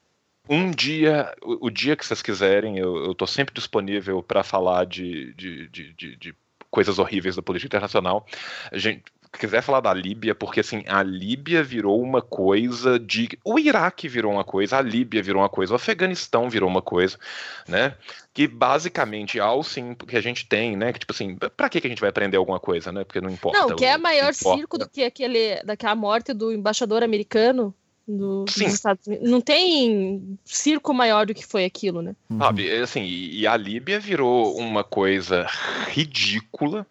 Speaker 2: um dia, o, o, dia que vocês quiserem, eu, eu tô sempre disponível para falar de, de, de, de, de coisas horríveis da política internacional. A gente, quiser falar da Líbia, porque assim, a Líbia virou uma coisa de. O Iraque virou uma coisa, a Líbia virou uma coisa, o Afeganistão virou uma coisa, né? Que basicamente, ao sim, que a gente tem, né? Que tipo assim, pra que a gente vai aprender alguma coisa, né? Porque não importa.
Speaker 3: Não, que é maior circo do que aquele, daquela morte do embaixador americano do, dos Estados Unidos. Não tem circo maior do que foi aquilo, né?
Speaker 2: Sabe, assim, e a Líbia virou uma coisa ridícula,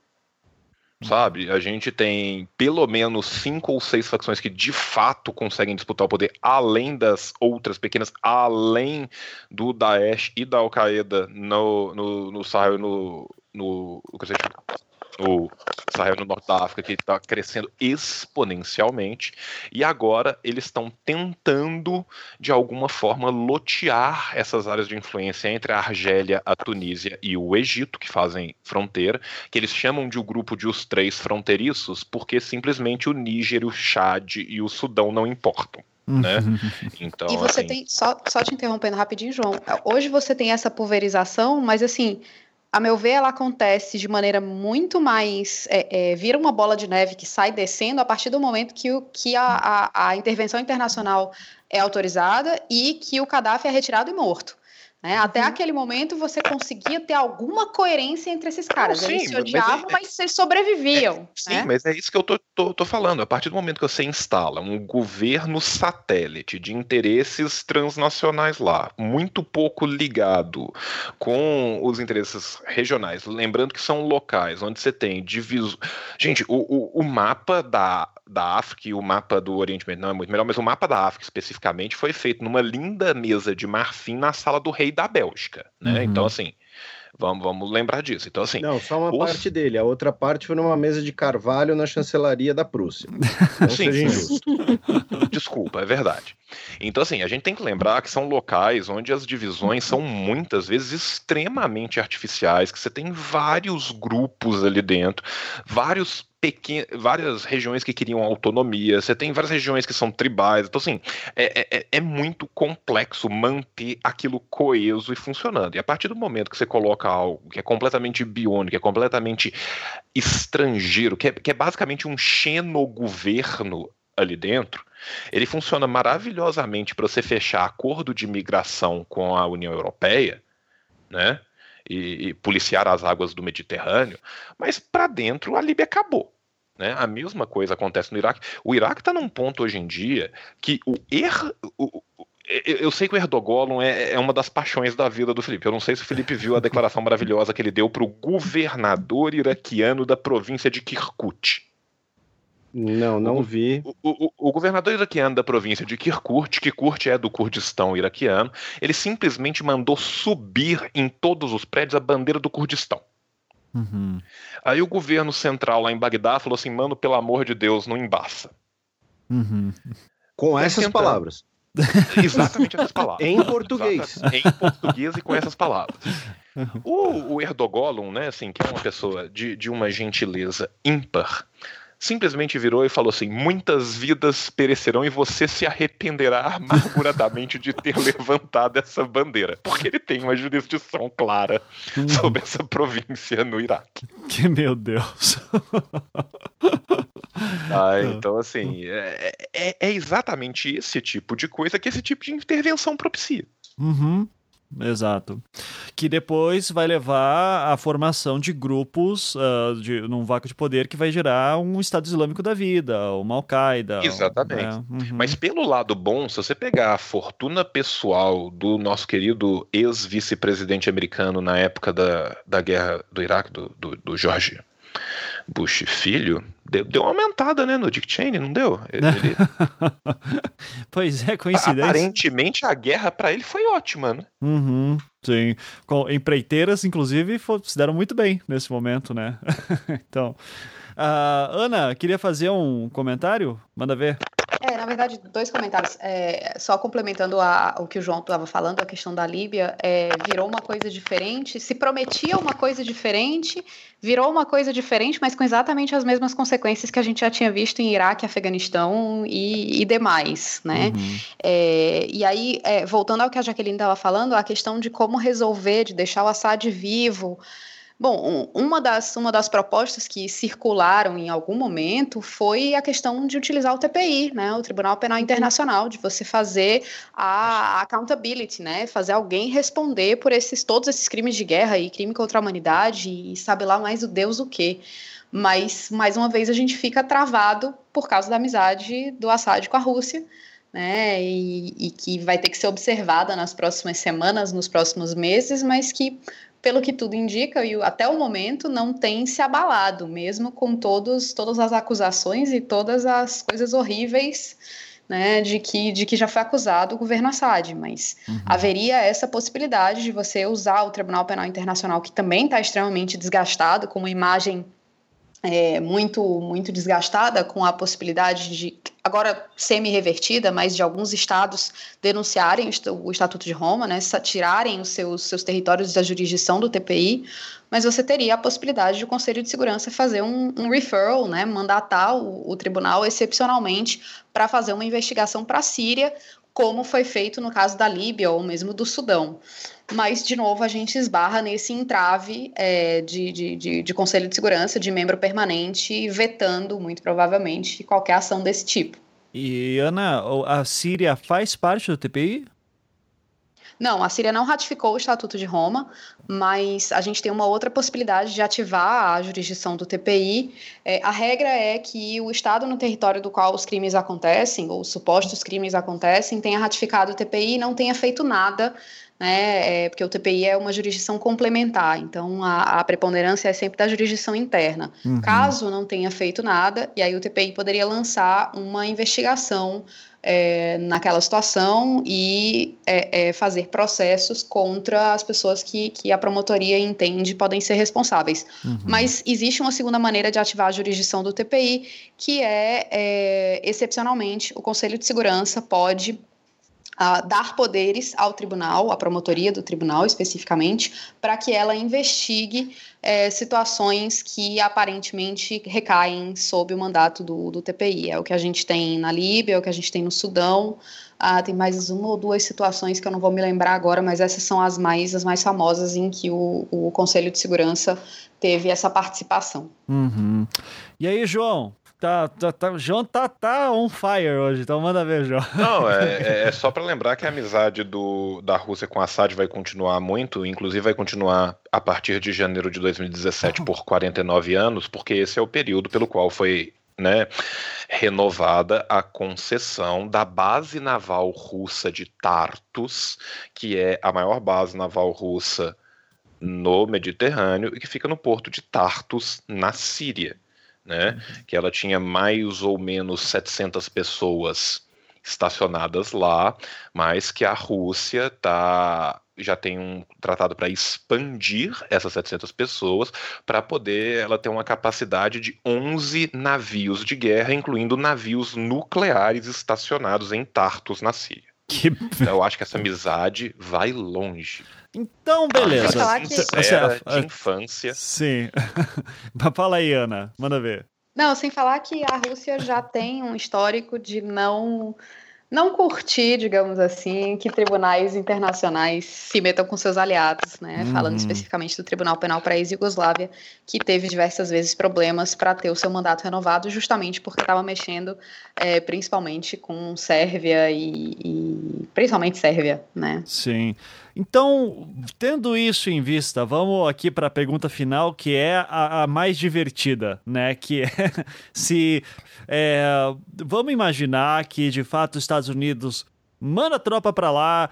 Speaker 2: sabe? A gente tem pelo menos cinco ou seis facções que de fato conseguem disputar o poder, além das outras pequenas, além do Daesh e da Al-Qaeda no, no, no Sahel, no, no, no Sahel no norte da África, que está crescendo exponencialmente, e agora eles estão tentando, de alguma forma, lotear essas áreas de influência entre a Argélia, a Tunísia e o Egito, que fazem fronteira, que eles chamam de o grupo de os três fronteiriços, porque simplesmente o Níger, o Chad e o Sudão não importam. Né?
Speaker 4: Então, e você assim... tem, só, só te interrompendo rapidinho, João, hoje você tem essa pulverização, mas assim, a meu ver, ela acontece de maneira muito mais. É, é, vira uma bola de neve que sai descendo a partir do momento que, o, que a, a, a intervenção internacional é autorizada e que o Gaddafi é retirado e morto. Né? Até uhum. aquele momento você conseguia ter alguma coerência entre esses caras. Não, sim, eles se odiavam, mas, é, mas eles sobreviviam. É,
Speaker 2: sim, né? mas é isso que eu tô, tô, tô, falando. A partir do momento que você instala um governo satélite de interesses transnacionais lá, muito pouco ligado com os interesses regionais, lembrando que são locais onde você tem divisão. Gente, o, o, o mapa da da África e o mapa do Oriente Médio não é muito melhor, mas o mapa da África especificamente foi feito numa linda mesa de marfim na sala do rei da Bélgica, né? Uhum. Então assim, vamos, vamos lembrar disso. Então assim,
Speaker 5: não, só uma os... parte dele, a outra parte foi numa mesa de carvalho na chancelaria da Prússia. Não
Speaker 2: sim, sim. Desculpa, é verdade. Então assim, a gente tem que lembrar que são locais onde as divisões são muitas vezes extremamente artificiais, que você tem vários grupos ali dentro, vários várias regiões que queriam autonomia, você tem várias regiões que são tribais, então assim, é, é, é, muito complexo manter aquilo coeso e funcionando. E a partir do momento que você coloca algo que é completamente biônico, que é completamente estrangeiro, que é, que é basicamente um xenogoverno ali dentro, ele funciona maravilhosamente para você fechar acordo de migração com a União Europeia, né? E, e policiar as águas do Mediterrâneo, mas para dentro a Líbia acabou. Né? A mesma coisa acontece no Iraque. O Iraque está num ponto hoje em dia que o er, o, eu sei que o Erdogan é, é, uma das paixões da vida do Felipe. Eu não sei se o Felipe viu a declaração maravilhosa que ele deu para o governador iraquiano da província de Kirkuk.
Speaker 5: Não, não o, vi.
Speaker 2: O, o, o, governador iraquiano da província de Kirkuk, que Kirkuk é do Kurdistão iraquiano, ele simplesmente mandou subir em todos os prédios a bandeira do Kurdistão. Uhum. Aí o governo central lá em Bagdá falou assim: mano, pelo amor de Deus, não embaça.
Speaker 5: Uhum. Com essas palavras.
Speaker 2: Exatamente essas palavras.
Speaker 5: em português.
Speaker 2: Exatamente, em português e com essas palavras. Uhum. O, o Erdogan, né, assim, que é uma pessoa de, de uma gentileza ímpar, simplesmente virou e falou assim: muitas vidas perecerão e você se arrependerá amarguradamente de ter levantado essa bandeira. Porque ele tem uma jurisdição clara hum. sobre essa província no Iraque.
Speaker 1: Que meu Deus.
Speaker 2: Ah, então, assim, é, é, é, exatamente esse tipo de coisa que esse tipo de intervenção propicia.
Speaker 1: Uhum. Exato. Que depois vai levar à formação de grupos uh, de, num vácuo de poder que vai gerar um Estado Islâmico da vida, uma Al-Qaeda.
Speaker 2: Exatamente. Né? Uhum. Mas pelo lado bom, se você pegar a fortuna pessoal do nosso querido ex-vice-presidente americano na época da, da guerra do Iraque, do, do, do George Bush filho, deu, deu uma aumentada, né, no Dick Cheney, não deu? Ele...
Speaker 1: pois é, coincidência.
Speaker 2: Aparentemente a guerra para ele foi ótima, né?
Speaker 1: Uhum, sim. Com empreiteiras, inclusive, se deram muito bem nesse momento, né? então, uh, Ana, queria fazer um comentário? Manda ver.
Speaker 4: É, na verdade, dois comentários. É, só complementando a, o que o João estava falando, a questão da Líbia, é, virou uma coisa diferente, se prometia uma coisa diferente, virou uma coisa diferente, mas com exatamente as mesmas consequências que a gente já tinha visto em Iraque, Afeganistão e, e demais, né? Uhum. É, e aí, é, voltando ao que a Jaqueline estava falando, a questão de como resolver, de deixar o Assad vivo, Bom, uma das, uma das propostas que circularam em algum momento foi a questão de utilizar o TPI, né, o Tribunal Penal Internacional, de você fazer a accountability, né, fazer alguém responder por esses todos esses crimes de guerra e crime contra a humanidade e sabe lá mais o Deus o quê. Mas, mais uma vez, a gente fica travado por causa da amizade do Assad com a Rússia, né, e, e que vai ter que ser observada nas próximas semanas, nos próximos meses, mas que pelo que tudo indica, e até o momento não tem se abalado, mesmo com todos, todas as acusações e todas as coisas horríveis né, de, que, de que já foi acusado o governo Assad. Mas uhum. haveria essa possibilidade de você usar o Tribunal Penal Internacional, que também está extremamente desgastado, com uma imagem é, muito, muito desgastada, com a possibilidade de agora semi-revertida, mas de alguns estados denunciarem o Estatuto de Roma, né, tirarem os seus, seus territórios da jurisdição do TPI, mas você teria a possibilidade de o Conselho de Segurança fazer um, um referral, né, mandatar o, o tribunal excepcionalmente para fazer uma investigação para a Síria, como foi feito no caso da Líbia ou mesmo do Sudão. Mas, de novo, a gente esbarra nesse entrave é, de, de, de, de, Conselho de Segurança, de membro permanente, vetando, muito provavelmente, qualquer ação desse tipo.
Speaker 1: E, Ana, a Síria faz parte do TPI?
Speaker 4: Não, a Síria não ratificou o Estatuto de Roma, mas a gente tem uma outra possibilidade de ativar a jurisdição do TPI. É, a regra é que o Estado no território do qual os crimes acontecem, ou supostos crimes acontecem, tenha ratificado o TPI e não tenha feito nada né, é, porque o TPI é uma jurisdição complementar, então a, a preponderância é sempre da jurisdição interna. Uhum. Caso não tenha feito nada, e aí o TPI poderia lançar uma investigação é, naquela situação e é, é, fazer processos contra as pessoas que, que a promotoria entende podem ser responsáveis. Uhum. Mas existe uma segunda maneira de ativar a jurisdição do TPI, que é, é excepcionalmente, o Conselho de Segurança pode Uh, dar poderes ao tribunal, à promotoria do tribunal especificamente, para que ela investigue é, situações que aparentemente recaem sob o mandato do, do, TPI. É o que a gente tem na Líbia, é o que a gente tem no Sudão. Uh, tem mais uma ou duas situações que eu não vou me lembrar agora, mas essas são as mais, as mais famosas em que o, o Conselho de Segurança teve essa participação.
Speaker 1: Uhum. E aí, João, Tá, tá, tá, João tá, tá on fire hoje, então manda ver, João.
Speaker 2: Não, é, é, é só para lembrar que a amizade do, da Rússia com Assad vai continuar muito, inclusive vai continuar a partir de janeiro de 2017 por 49 anos, porque esse é o período pelo qual foi né, renovada a concessão da base naval russa de Tartus, que é a maior base naval russa no Mediterrâneo e que fica no porto de Tartus, na Síria né? Que ela tinha mais ou menos 700 pessoas estacionadas lá, mas que a Rússia tá já tem um tratado para expandir essas 700 pessoas para poder ela ter uma capacidade de 11 navios de guerra, incluindo navios nucleares estacionados em Tartus, na Síria. Que... Então, eu acho que essa amizade vai longe.
Speaker 1: Então, beleza.
Speaker 2: Ah, que... de infância.
Speaker 1: Sim. Fala aí, Ana. Manda ver.
Speaker 4: Não, sem falar que a Rússia já tem um histórico de não não curtir, digamos assim, que tribunais internacionais se metam com seus aliados, né? Uhum. Falando especificamente do Tribunal Penal para a ex-Yugoslávia, que teve diversas vezes problemas para ter o seu mandato renovado, justamente porque estava mexendo é, principalmente com Sérvia e, e, principalmente Sérvia, né?
Speaker 1: Sim. Então, tendo isso em vista, vamos aqui para a pergunta final, que é a, a, mais divertida, né? Que é se. É, vamos imaginar que de fato os Estados Unidos manda tropa para lá,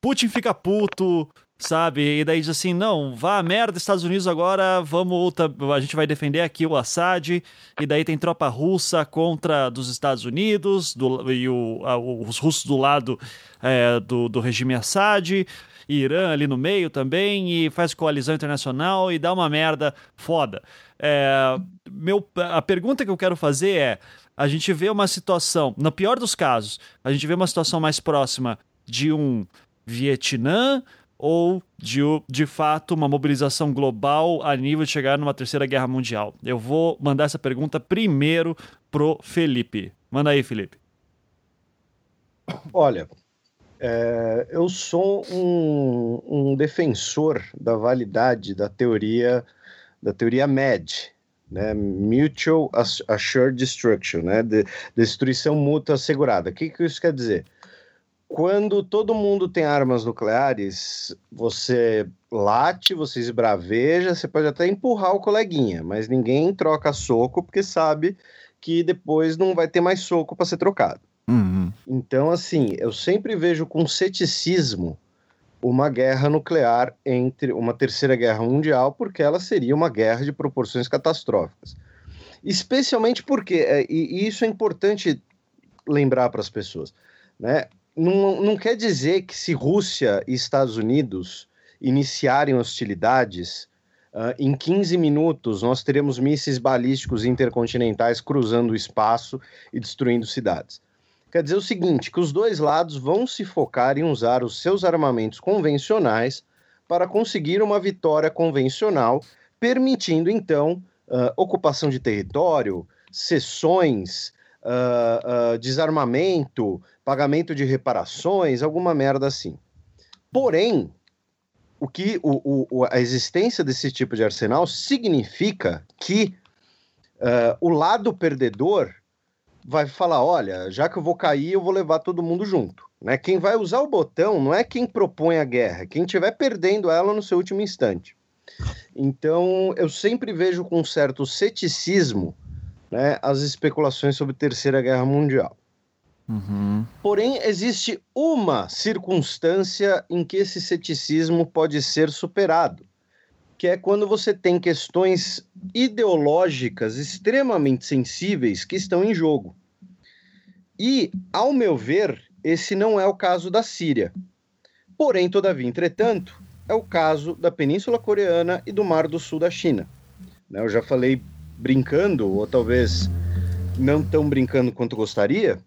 Speaker 1: Putin fica puto, sabe? E daí diz assim: não, vá a merda, Estados Unidos agora, vamos, a gente vai defender aqui o Assad. E daí tem tropa russa contra dos Estados Unidos, do, e o, a, os russos do lado é, do, do regime Assad. Irã ali no meio também, e faz coalizão internacional e dá uma merda foda. É, meu, a pergunta que eu quero fazer é: a gente vê uma situação, no pior dos casos, a gente vê uma situação mais próxima de um Vietnã ou de, de fato uma mobilização global a nível de chegar numa terceira guerra mundial? Eu vou mandar essa pergunta primeiro pro Felipe. Manda aí, Felipe.
Speaker 5: Olha, É, eu sou um, um, defensor da validade da teoria da teoria MED, né? Mutual Assured Destruction, né? De, destruição mútua assegurada. O que, que isso quer dizer? Quando todo mundo tem armas nucleares, você late, você esbraveja, você pode até empurrar o coleguinha, mas ninguém troca soco porque sabe que depois não vai ter mais soco para ser trocado. Uhum. Então, assim, eu sempre vejo com ceticismo uma guerra nuclear entre uma terceira guerra mundial, porque ela seria uma guerra de proporções catastróficas. Especialmente porque, é, e, isso é importante lembrar para as pessoas, né? Não, não quer dizer que se Rússia e Estados Unidos iniciarem hostilidades, uh, em 15 minutos nós teremos mísseis balísticos intercontinentais cruzando o espaço e destruindo cidades. Quer dizer o seguinte, que os dois lados vão se focar em usar os seus armamentos convencionais para conseguir uma vitória convencional, permitindo então uh, ocupação de território, cessões, uh, uh, desarmamento, pagamento de reparações, alguma merda assim. Porém, o que o, o, a existência desse tipo de arsenal significa que o lado perdedor vai falar: olha, já que eu vou cair, eu vou levar todo mundo junto. Né? Quem vai usar o botão não é quem propõe a guerra, é quem estiver perdendo ela no seu último instante. Então, eu sempre vejo com certo ceticismo né, as especulações sobre Terceira Guerra Mundial. Uhum. Porém, existe uma circunstância em que esse ceticismo pode ser superado, que é quando você tem questões ideológicas extremamente sensíveis que estão em jogo. E, ao meu ver, esse não é o caso da Síria. Porém, todavia, entretanto, é o caso da Península Coreana e do Mar do Sul da China. Né, eu já falei brincando, ou talvez não tão brincando quanto gostaria,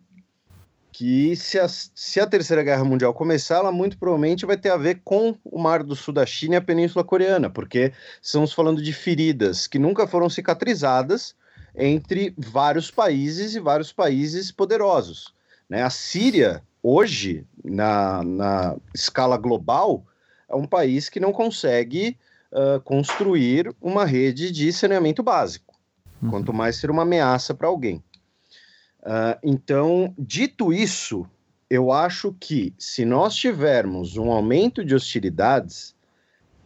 Speaker 5: que se a, se a Terceira Guerra Mundial começar, ela muito provavelmente vai ter a ver com o Mar do Sul da China e a Península Coreana, porque estamos falando de feridas que nunca foram cicatrizadas entre vários países e vários países poderosos. Né? A Síria, hoje, na, na escala global, é um país que não consegue uh, construir uma rede de saneamento básico, uhum. quanto mais ser uma ameaça para alguém. Uh, então, dito isso, eu acho que se nós tivermos um aumento de hostilidades,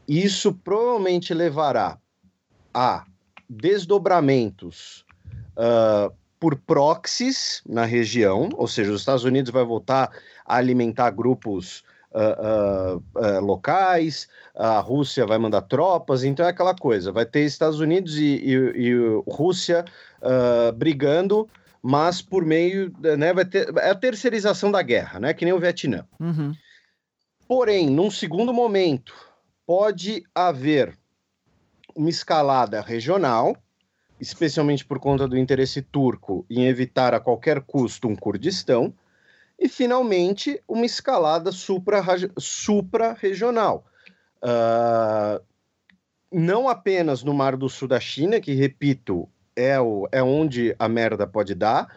Speaker 5: isso provavelmente levará a desdobramentos uh, por proxies na região, ou seja, os Estados Unidos vai voltar a alimentar grupos uh, uh, locais, a Rússia vai mandar tropas, então é aquela coisa, vai ter Estados Unidos e, e, e Rússia brigando mas por meio, né, vai ter é a terceirização da guerra, né, que nem o Vietnã. Uhum. Porém, num segundo momento, pode haver uma escalada regional, especialmente por conta do interesse turco em evitar a qualquer custo um Kurdistão, e finalmente uma escalada supra-regional. uh, não apenas no Mar do Sul da China, que, repito, é, o, é onde a merda pode dar,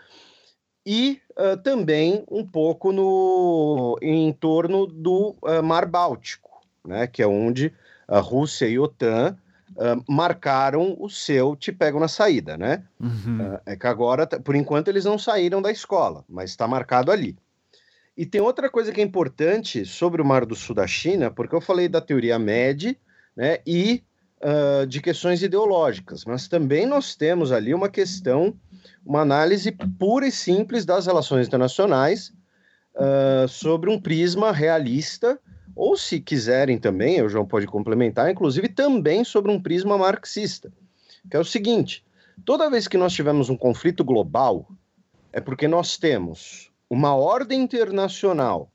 Speaker 5: e uh, também um pouco no em torno do uh, Mar Báltico, né, que é onde a Rússia e a OTAN uh, marcaram o seu te pego na saída, né? Uhum. é que agora, por enquanto, eles não saíram da escola, mas está marcado ali. E tem outra coisa que é importante sobre o Mar do Sul da China, porque eu falei da teoria MED, né, e uh, de questões ideológicas, mas também nós temos ali uma questão, uma análise pura e simples das relações internacionais uh, sobre um prisma realista, ou se quiserem também, o João pode complementar, inclusive também sobre um prisma marxista, que é o seguinte: toda vez que nós tivermos um conflito global, é porque nós temos uma ordem internacional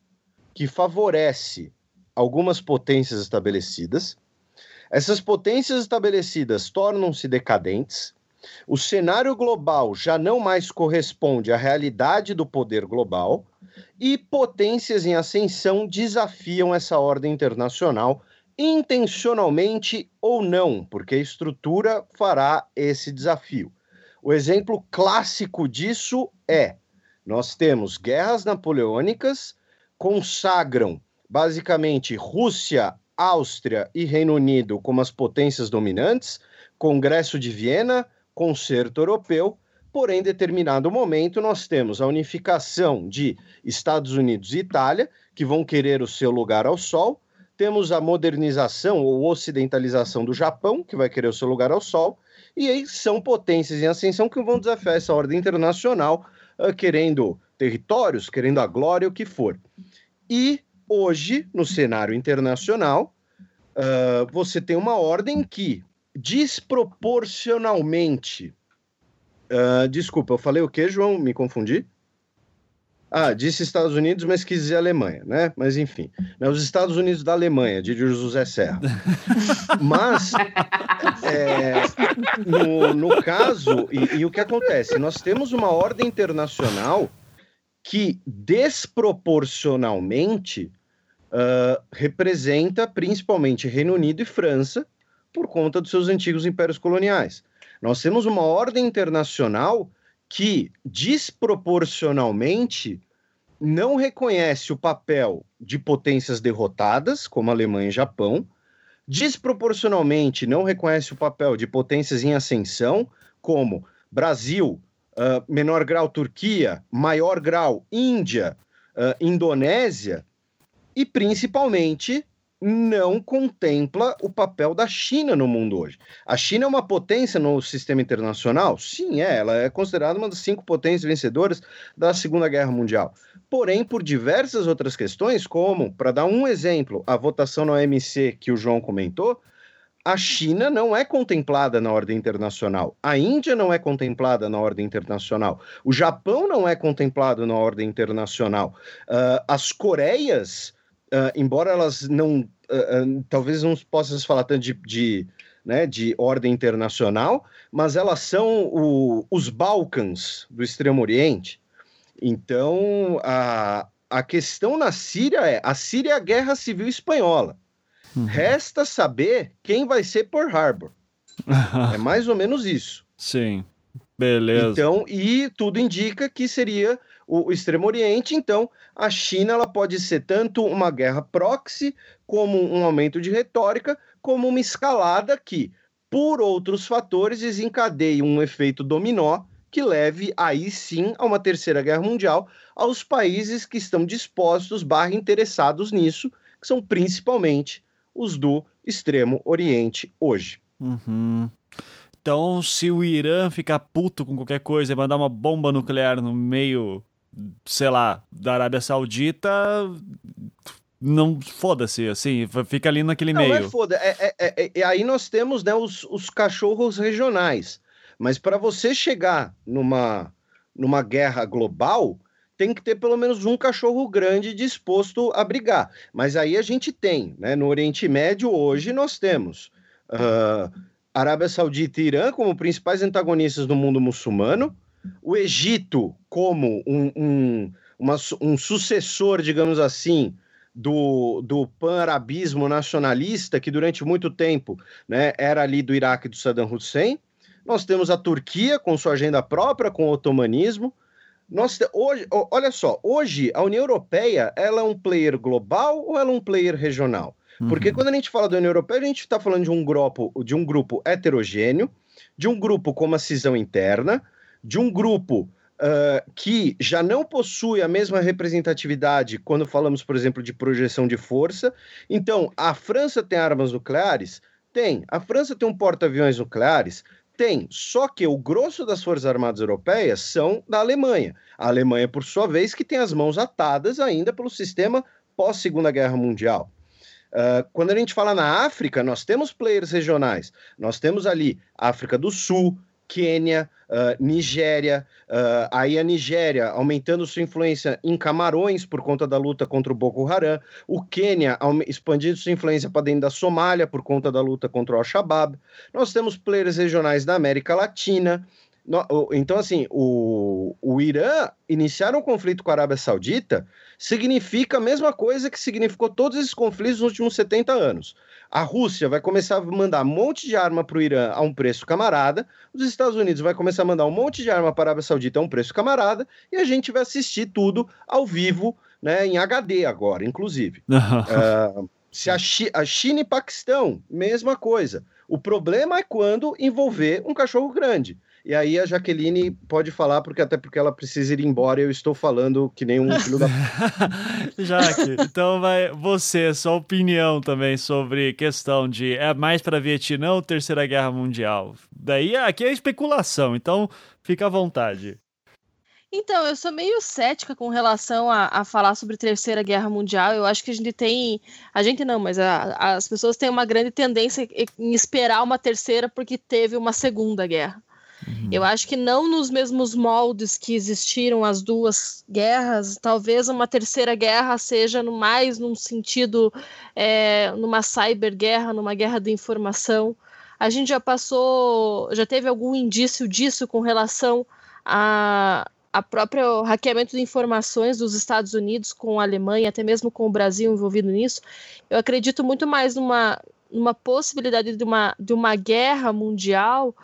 Speaker 5: que favorece algumas potências estabelecidas essas potências estabelecidas tornam-se decadentes, o cenário global já não mais corresponde à realidade do poder global e potências em ascensão desafiam essa ordem internacional intencionalmente ou não, porque a estrutura fará esse desafio. O exemplo clássico disso é: nós temos guerras napoleônicas consagram basicamente Rússia, Áustria e Reino Unido como as potências dominantes, Congresso de Viena, Concerto Europeu, porém, em determinado momento, nós temos a unificação de Estados Unidos e Itália, que vão querer o seu lugar ao sol, temos a modernização ou ocidentalização do Japão, que vai querer o seu lugar ao sol, e aí são potências em ascensão que vão desafiar essa ordem internacional, uh, querendo territórios, querendo a glória, o que for. E hoje, no cenário internacional, uh, você tem uma ordem que desproporcionalmente. Uh, desculpa, eu falei o que, João? Me confundi? Ah, disse Estados Unidos, mas quis dizer Alemanha, né? Mas enfim, né? os Estados Unidos da Alemanha, de José Serra. mas, é, no, no, caso, e, e o que acontece? Nós temos uma ordem internacional que desproporcionalmente uh, representa principalmente Reino Unido e França por conta dos seus antigos impérios coloniais. Nós temos uma ordem internacional que desproporcionalmente não reconhece o papel de potências derrotadas, como Alemanha e Japão, desproporcionalmente não reconhece o papel de potências em ascensão, como Brasil, uh, menor grau Turquia, maior grau Índia, uh, Indonésia, e principalmente não contempla o papel da China no mundo hoje. A China é uma potência no sistema internacional? Sim, é. Ela é considerada uma das cinco potências vencedoras da Segunda Guerra Mundial. Porém, por diversas outras questões, como, para dar um exemplo, a votação no OMC que o João comentou, a China não é contemplada na ordem internacional, a Índia não é contemplada na ordem internacional, o Japão não é contemplado na ordem internacional, uh, as Coreias uh, embora elas não, uh, talvez não possas falar tanto de, de, né, de ordem internacional, mas elas são o, os Balcãs do Extremo Oriente. Então, a, a questão na Síria é: a Síria é a guerra civil espanhola. Uhum. Resta saber quem vai ser por Harbor. é mais ou menos isso.
Speaker 1: Sim. Beleza.
Speaker 5: Então, e tudo indica que seria o, Extremo Oriente. Então, a China ela pode ser tanto uma guerra proxy, como um aumento de retórica, como uma escalada que, por outros fatores, desencadeie um efeito dominó que leve aí sim a uma terceira guerra mundial aos países que estão dispostos barra interessados nisso, que são principalmente os do Extremo Oriente hoje.
Speaker 1: Uhum. Então, se o Irã ficar puto com qualquer coisa e mandar uma bomba nuclear no meio sei lá, da Arábia Saudita, não foda-se, assim, fica ali naquele
Speaker 5: não,
Speaker 1: meio.
Speaker 5: Não é foda, é, é, é, aí nós temos né, os, os cachorros regionais, mas para você chegar numa, numa guerra global, tem que ter pelo menos um cachorro grande disposto a brigar. Mas aí a gente tem, né, no Oriente Médio hoje nós temos uh, Arábia Saudita e Irã como principais antagonistas do mundo muçulmano, o Egito como um, um, uma, um sucessor, digamos assim, do, do pan-arabismo nacionalista, que durante muito tempo né, era ali do Iraque do Saddam Hussein. Nós temos a Turquia com sua agenda própria, com o otomanismo. Nós hoje, olha só, hoje a União Europeia ela é um player global ou ela é um player regional? Porque uhum. quando a gente fala da União Europeia, a gente está falando de um grupo, de um grupo heterogêneo, de um grupo com uma cisão interna, de um grupo uh, que já não possui a mesma representatividade quando falamos, por exemplo, de projeção de força. Então, a França tem armas nucleares? Tem. A França tem um porta-aviões nucleares? Tem, só que o grosso das Forças Armadas Europeias são da Alemanha. A Alemanha, por sua vez, que tem as mãos atadas ainda pelo sistema pós-Segunda Guerra Mundial. Uh, quando a gente fala na África, nós temos players regionais. Nós temos ali África do Sul, Quênia, uh, Nigéria, uh, aí a Nigéria aumentando sua influência em Camarões por conta da luta contra o Boko Haram, o Quênia expandindo sua influência para dentro da Somália por conta da luta contra o Al-Shabaab. Nós temos players regionais da América Latina. Então, assim, o, o Irã iniciar um conflito com a Arábia Saudita significa a mesma coisa que significou todos esses conflitos nos últimos 70 anos. A Rússia vai começar a mandar um monte de arma para o Irã a um preço camarada, os Estados Unidos vai começar a mandar um monte de arma para a Arábia Saudita a um preço camarada, e a gente vai assistir tudo ao vivo né, em HD agora, inclusive. uh, se a, Chi a China e Paquistão, mesma coisa. O problema é quando envolver um cachorro grande. E aí a Jaqueline pode falar, porque até porque ela precisa ir embora e eu estou falando que nem um filho da.
Speaker 1: Jaque, então vai você, sua opinião também sobre questão de é mais para Vietnã ou Terceira Guerra Mundial? Daí aqui é especulação, então fica à vontade.
Speaker 3: Então, eu sou meio cética com relação a, a, falar sobre Terceira Guerra Mundial. Eu acho que a gente tem. A gente não, mas a, as pessoas têm uma grande tendência em esperar uma terceira porque teve uma segunda guerra. Uhum. Eu acho que não nos mesmos moldes que existiram as duas guerras, talvez uma terceira guerra seja no mais num sentido, é, numa cyberguerra, numa guerra de informação. A gente já passou, já teve algum indício disso com relação a, a própria hackeamento de informações dos Estados Unidos com a Alemanha, até mesmo com o Brasil envolvido nisso. Eu acredito muito mais numa, numa possibilidade de uma, de uma guerra mundial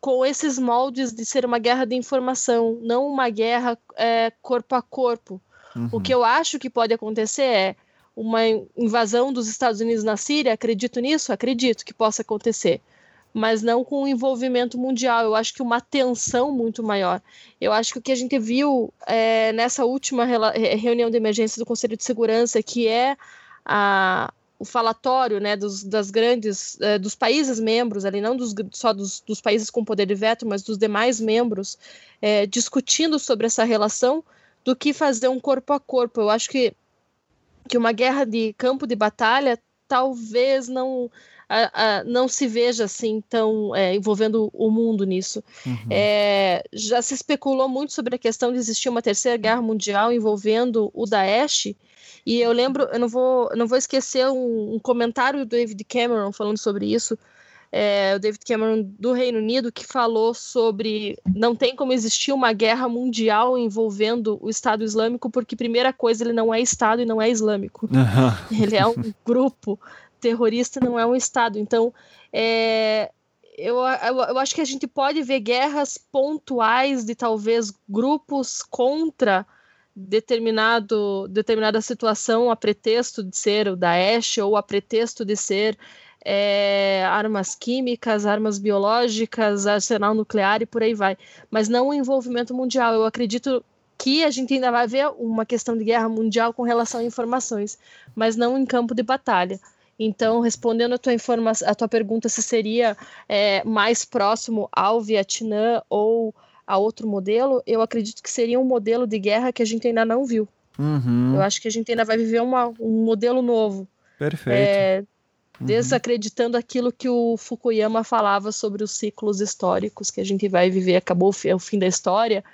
Speaker 3: com esses moldes de ser uma guerra de informação, não uma guerra é, corpo a corpo. Uhum. O que eu acho que pode acontecer é uma invasão dos Estados Unidos na Síria. Acredito nisso? Acredito que possa acontecer. Mas não com um envolvimento mundial. Eu acho que uma tensão muito maior. Eu acho que o que a gente viu é, nessa última reunião de emergência do Conselho de Segurança, que é a, o falatório né, dos, das grandes, eh, dos países membros, ali não dos, só dos, dos, países com poder de veto, mas dos demais membros, eh, discutindo sobre essa relação, do que fazer um corpo a corpo. Eu acho que, que uma guerra de campo de batalha talvez não a, a, não se veja assim tão é, envolvendo o mundo nisso. Uhum. É, já se especulou muito sobre a questão de existir uma terceira guerra mundial envolvendo o Daesh, e eu lembro, eu não vou, não vou esquecer um, um comentário do David Cameron falando sobre isso. É, o David Cameron do Reino Unido que falou sobre não tem como existir uma guerra mundial envolvendo o Estado Islâmico porque primeira coisa ele não é Estado e não é islâmico. Uhum. Ele é um grupo terrorista, não é um Estado. Então é, eu, eu, eu, acho que a gente pode ver guerras pontuais de talvez grupos contra determinado, determinada situação a pretexto de ser o Daesh ou a pretexto de ser é, armas químicas, armas biológicas, arsenal nuclear e por aí vai. Mas não o envolvimento mundial. Eu acredito que a gente ainda vai ver uma questão de guerra mundial com relação a informações, mas não em campo de batalha. Então, respondendo a tua, informação, a tua pergunta se seria é, mais próximo ao Vietnã ou a outro modelo, eu acredito que seria um modelo de guerra que a gente ainda não viu. Uhum. Eu acho que a gente ainda vai viver uma, um modelo novo.
Speaker 1: Perfeito. É,
Speaker 3: uhum. desacreditando aquilo que o Fukuyama falava sobre os ciclos históricos que a gente vai viver. Acabou o fim da história.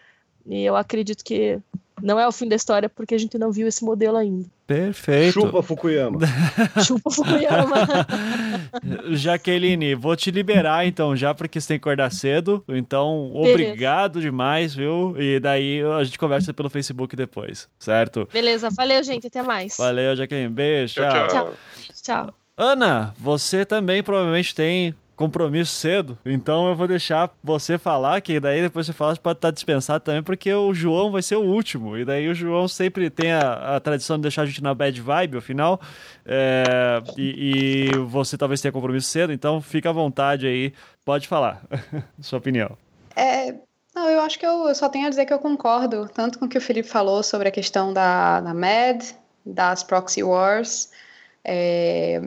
Speaker 3: E eu acredito que não é o fim da história porque a gente não viu esse modelo ainda.
Speaker 1: Perfeito.
Speaker 5: Chupa Fukuyama.
Speaker 3: Chupa Fukuyama.
Speaker 1: Jaqueline, vou te liberar então já porque você tem que acordar cedo. Então, obrigado Beleza. demais, viu? E daí a gente conversa pelo Facebook depois, certo?
Speaker 3: Beleza, valeu, gente. Até mais.
Speaker 1: Valeu, Jaqueline. Beijo.
Speaker 2: Tchau.
Speaker 3: Tchau. tchau.
Speaker 1: Ana, você também provavelmente tem compromisso cedo, então eu vou deixar você falar, que daí depois você fala, pode estar dispensado também, porque o João vai ser o último, e daí o João sempre tem a, a tradição de deixar a gente na bad vibe, afinal, é, e, e, você talvez tenha compromisso cedo, então fica à vontade aí, pode falar, sua opinião.
Speaker 4: É, não, eu acho que eu, eu, só tenho a dizer que eu concordo, tanto com o que o Felipe falou sobre a questão da, da MED, das proxy wars, é,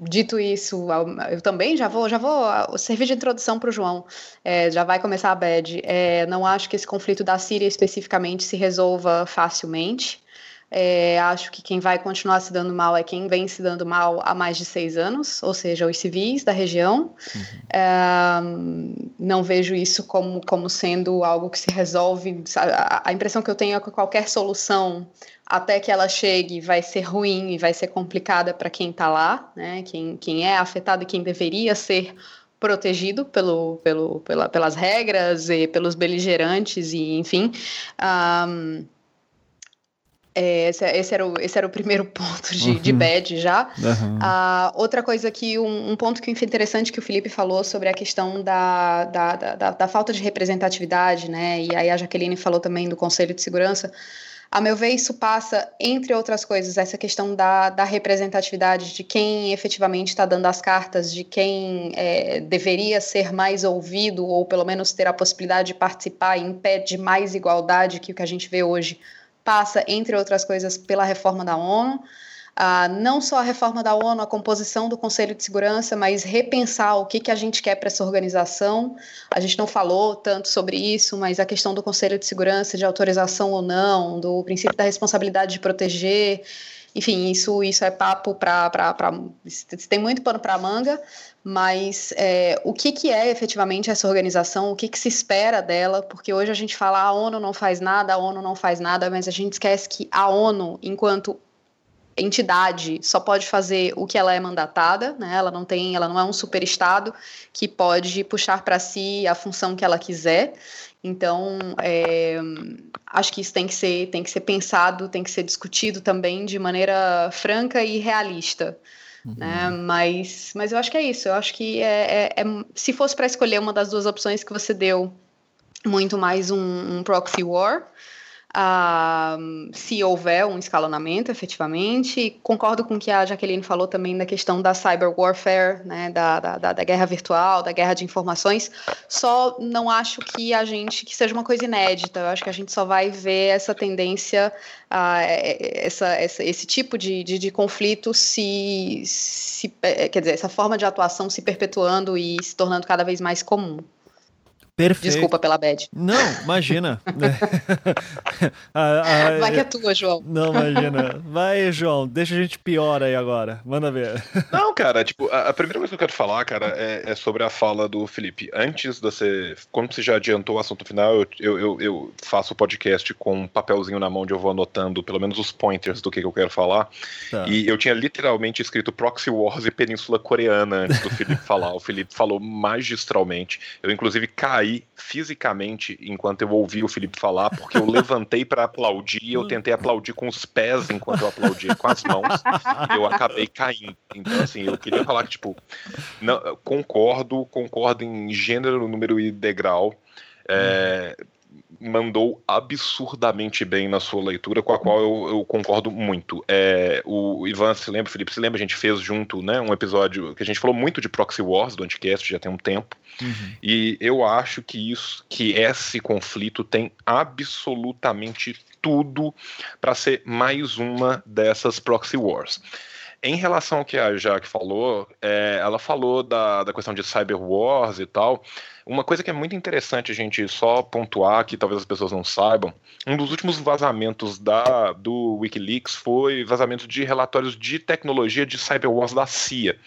Speaker 4: Dito isso, eu também já vou, já vou servir de introdução para o João. É, já vai começar a bad. É, não acho que esse conflito da Síria especificamente se resolva facilmente. É, acho que quem vai continuar se dando mal é quem vem se dando mal há mais de seis anos, ou seja, os civis da região. Uhum. É, não vejo isso como, como sendo algo que se resolve. A, a impressão que eu tenho é que qualquer solução até que ela chegue vai ser ruim e vai ser complicada para quem está lá, né? Quem, quem é afetado e quem deveria ser protegido pelo, pelo, pela, pelas regras e pelos beligerantes e enfim. Um, é, esse, esse, era o, esse era o primeiro ponto de, uhum. de bad já. Uhum. Uh, outra coisa que, um, um, ponto que interessante que o Felipe falou sobre a questão da, da, da, da, falta de representatividade, né? E aí a Jaqueline falou também do Conselho de Segurança A meu ver, isso passa, entre outras coisas, essa questão da, da representatividade, de quem efetivamente está dando as cartas, de quem é, deveria ser mais ouvido, ou pelo menos ter a possibilidade de participar em pé de mais igualdade que o que a gente vê hoje, passa, entre outras coisas, pela reforma da ONU. Uh, não só a reforma da ONU, a composição do Conselho de Segurança, mas repensar o que, que a gente quer para essa organização. A gente não falou tanto sobre isso, mas a questão do Conselho de Segurança, de autorização ou não, do princípio da responsabilidade de proteger. Enfim, isso, isso é papo para. Tem muito pano para manga, mas é, o que, que é efetivamente essa organização, o que, que se espera dela, porque hoje a gente fala a ONU não faz nada, a ONU não faz nada, mas a gente esquece que a ONU, enquanto entidade só pode fazer o que ela é mandatada, né? Ela não tem, ela não é um superestado que pode puxar para si a função que ela quiser. Então, é, acho que isso tem que ser, tem que ser pensado, tem que ser discutido também de maneira franca e realista. Uhum. Né? Mas, mas eu acho que é isso. Eu acho que é, é, é se fosse para escolher uma das duas opções que você deu, muito mais um, um proxy war Uh, se houver um escalonamento efetivamente. Concordo com o que a Jaqueline falou também da questão da cyber warfare, né, da, da, da, guerra virtual, da guerra de informações. Só não acho que a gente que seja uma coisa inédita. Eu acho que a gente só vai ver essa tendência, uh, essa, essa, esse tipo de, de, de conflito se, se, eh, quer dizer, essa forma de atuação se perpetuando e se tornando cada vez mais comum.
Speaker 1: Perfeito.
Speaker 4: Desculpa pela bad.
Speaker 1: Não, imagina.
Speaker 4: Vai que é tua, João.
Speaker 1: Não, imagina. Vai, João, deixa a gente pior aí agora. Manda ver.
Speaker 2: Não, cara, tipo, a, a primeira coisa que eu quero falar, cara, é, é, sobre a fala do Felipe. Antes de você. Como você já adiantou o assunto final, eu, eu, eu, eu faço o podcast com um papelzinho na mão onde eu vou anotando pelo menos os pointers do que, que eu quero falar. Tá. E eu tinha literalmente escrito Proxy Wars e Península Coreana antes do Felipe falar. O Felipe falou magistralmente. Eu, inclusive, caí caí fisicamente enquanto eu ouvi o Felipe falar, porque eu levantei para aplaudir eu tentei aplaudir com os pés enquanto eu aplaudia com as mãos, e eu acabei caindo. Então, assim, eu queria falar que, tipo, não, concordo, concordo em gênero, número e degrau. É, mandou absurdamente bem na sua leitura, com a qual eu, eu concordo muito. É, o Ivan se lembra, Felipe se lembra, a gente fez junto né, um episódio que a gente falou muito de Proxy Wars do Anticast, já tem um tempo. Uhum. E eu acho que isso, que esse conflito tem absolutamente tudo para ser mais uma dessas Proxy Wars. Em relação ao que a Jaque falou, é, ela falou da, da questão de cyber wars e tal. Uma coisa que é muito interessante a gente só pontuar, que talvez as pessoas não saibam, um dos últimos vazamentos da, do Wikileaks foi vazamento de relatórios de tecnologia de cyber wars da CIA.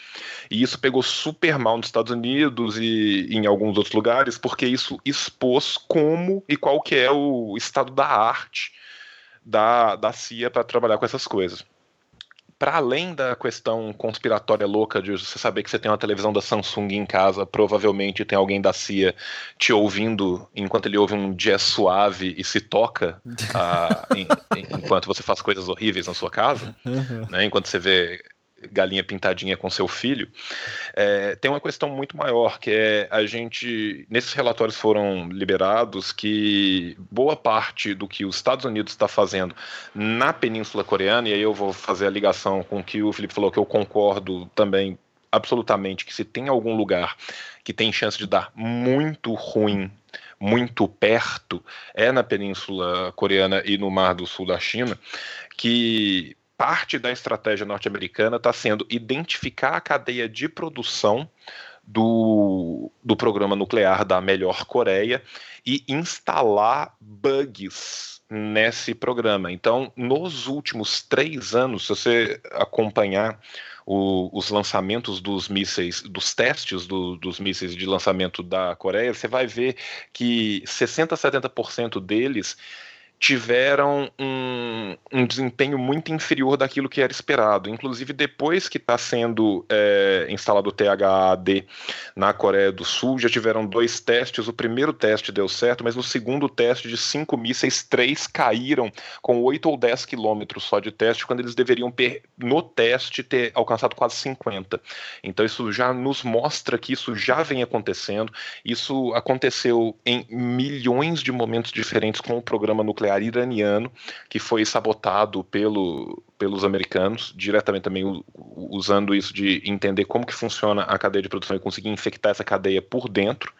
Speaker 2: E isso pegou super mal nos Estados Unidos e em alguns outros lugares, porque isso expôs como e qual que é o estado da arte da, da CIA para trabalhar com essas coisas para além da questão conspiratória louca de você saber que você tem uma televisão da Samsung em casa, provavelmente tem alguém da CIA te ouvindo enquanto ele ouve um jazz suave e se toca uh, em, enquanto você faz coisas horríveis na sua casa, né, enquanto você vê galinha pintadinha com seu filho, é, tem uma questão muito maior, que é a gente, nesses relatórios foram liberados que boa parte do que os Estados Unidos está fazendo na Península Coreana, e aí eu vou fazer a ligação com o que o Felipe falou, que eu concordo também absolutamente, que se tem algum lugar que tem chance de dar muito ruim muito perto é na Península Coreana e no Mar do Sul da China, que parte da estratégia norte-americana está sendo identificar a cadeia de produção do, do programa nuclear da melhor Coreia e instalar bugs nesse programa. Então, nos últimos três anos, se você acompanhar o, os lançamentos dos mísseis, dos testes do, dos mísseis de lançamento da Coreia, você vai ver que 60% a 70% deles tiveram um, um, desempenho muito inferior daquilo que era esperado. Inclusive, depois que está sendo é, instalado o THAD na Coreia do Sul, já tiveram dois testes. O primeiro teste deu certo, mas no segundo teste de cinco mísseis, três caíram com 8 ou 10 quilômetros só de teste, quando eles deveriam, no teste, ter alcançado quase 50. Então, isso já nos mostra que isso já vem acontecendo. Isso aconteceu em milhões de momentos diferentes com o programa nuclear nuclear iraniano que foi sabotado pelo, pelos americanos, diretamente também usando isso de entender como que funciona a cadeia de produção e conseguir infectar essa cadeia por dentro.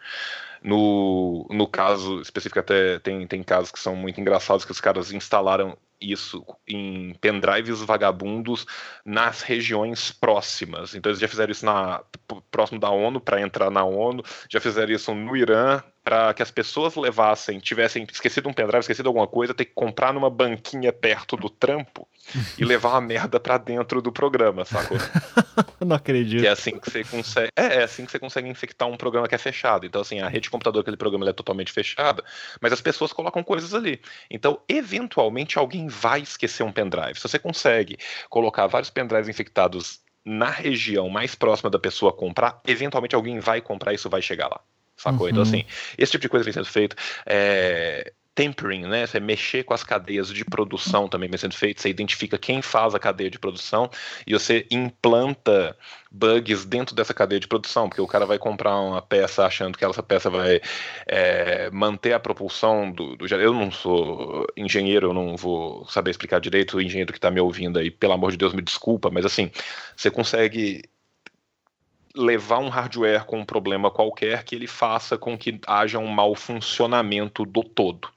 Speaker 2: No, no caso específico, até tem, tem casos que são muito engraçados, que os caras instalaram isso em pendrives vagabundos nas regiões próximas. Então eles já fizeram isso na, próximo da ONU para entrar na ONU, já fizeram isso no Irã para que as pessoas levassem, tivessem esquecido um pendrive, esquecido alguma coisa, ter que comprar numa banquinha perto do trampo e levar a merda para dentro do programa, sacou?
Speaker 1: Não acredito.
Speaker 2: Que é assim que você consegue, é, é, assim que você consegue infectar um programa que é fechado. Então assim, a rede de computador aquele programa é totalmente fechada, mas as pessoas colocam coisas ali. Então, eventualmente alguém vai esquecer um pendrive. Se você consegue colocar vários pendrives infectados na região mais próxima da pessoa comprar, eventualmente alguém vai comprar e isso vai chegar lá. Sacou? Então, uhum. Então, assim, esse tipo de coisa vem sendo feito. É, tempering, né? Você mexer com as cadeias de produção também vem sendo feito. Você identifica quem faz a cadeia de produção e você implanta bugs dentro dessa cadeia de produção, porque o cara vai comprar uma peça achando que essa peça vai é, manter a propulsão do, do. Eu não sou engenheiro, eu não vou saber explicar direito. O engenheiro que está me ouvindo aí, pelo amor de Deus, me desculpa, mas assim, você consegue levar um hardware com um problema qualquer que ele faça com que haja um mau funcionamento do todo.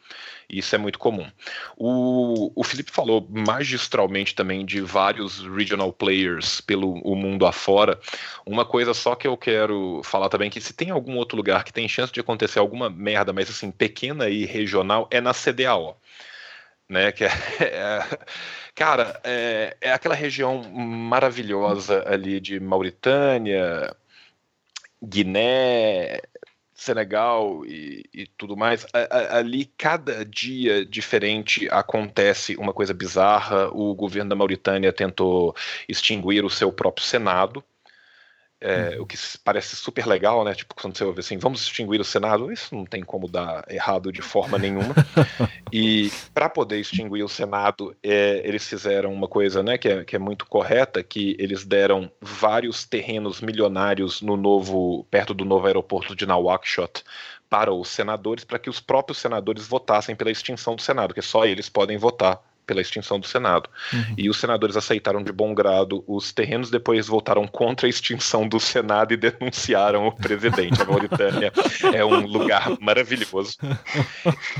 Speaker 2: Isso é muito comum. O, o Felipe falou magistralmente também de vários regional players pelo o mundo afora. Uma coisa só que eu quero falar também que se tem algum outro lugar que tem chance de acontecer alguma merda, mas assim, pequena e regional, é na CDAO. Né, que é, é Cara, é, é aquela região maravilhosa ali de Mauritânia, Guiné, Senegal e, e, tudo mais, ali cada dia diferente acontece uma coisa bizarra. O governo da Mauritânia tentou extinguir o seu próprio Senado. É, uhum. O que parece super legal, né? Tipo, quando você ouve assim, vamos extinguir o Senado, isso não tem como dar errado de forma nenhuma. e para poder extinguir o Senado, é, eles fizeram uma coisa, né, que é, que é muito correta, que eles deram vários terrenos milionários no novo, perto do novo aeroporto de Nouakchott, para os senadores, para que os próprios senadores votassem pela extinção do Senado, que só eles podem votar pela extinção do Senado. Uhum. E os senadores aceitaram de bom grado os terrenos, depois votaram contra a extinção do Senado e denunciaram o presidente. A Mauritânia é um lugar maravilhoso.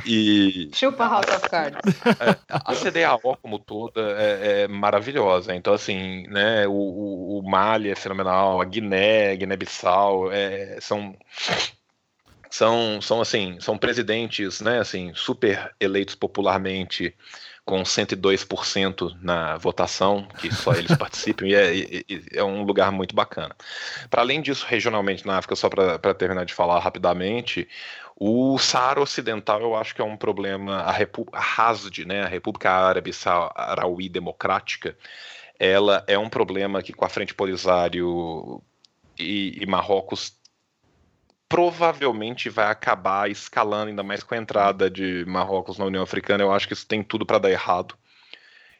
Speaker 4: E chupa House of Cards.
Speaker 2: É, a CDAO como toda é, é, maravilhosa. Então assim, né, o, o, o Mali é fenomenal, a Guiné, Guiné-Bissau, é, são são, são assim, são presidentes, né, assim, super eleitos popularmente com 102% na votação, que só eles participam, e é, é, um lugar muito bacana. Para além disso, regionalmente na África, só para terminar de falar rapidamente, o Saara Ocidental eu acho que é um problema, a, Repu a HASD, né, a República Árabe Sarauí Democrática, ela é um problema que com a Frente Polisário e, e Marrocos provavelmente vai acabar escalando, ainda mais com a entrada de Marrocos na União Africana. Eu acho que isso tem tudo para dar errado.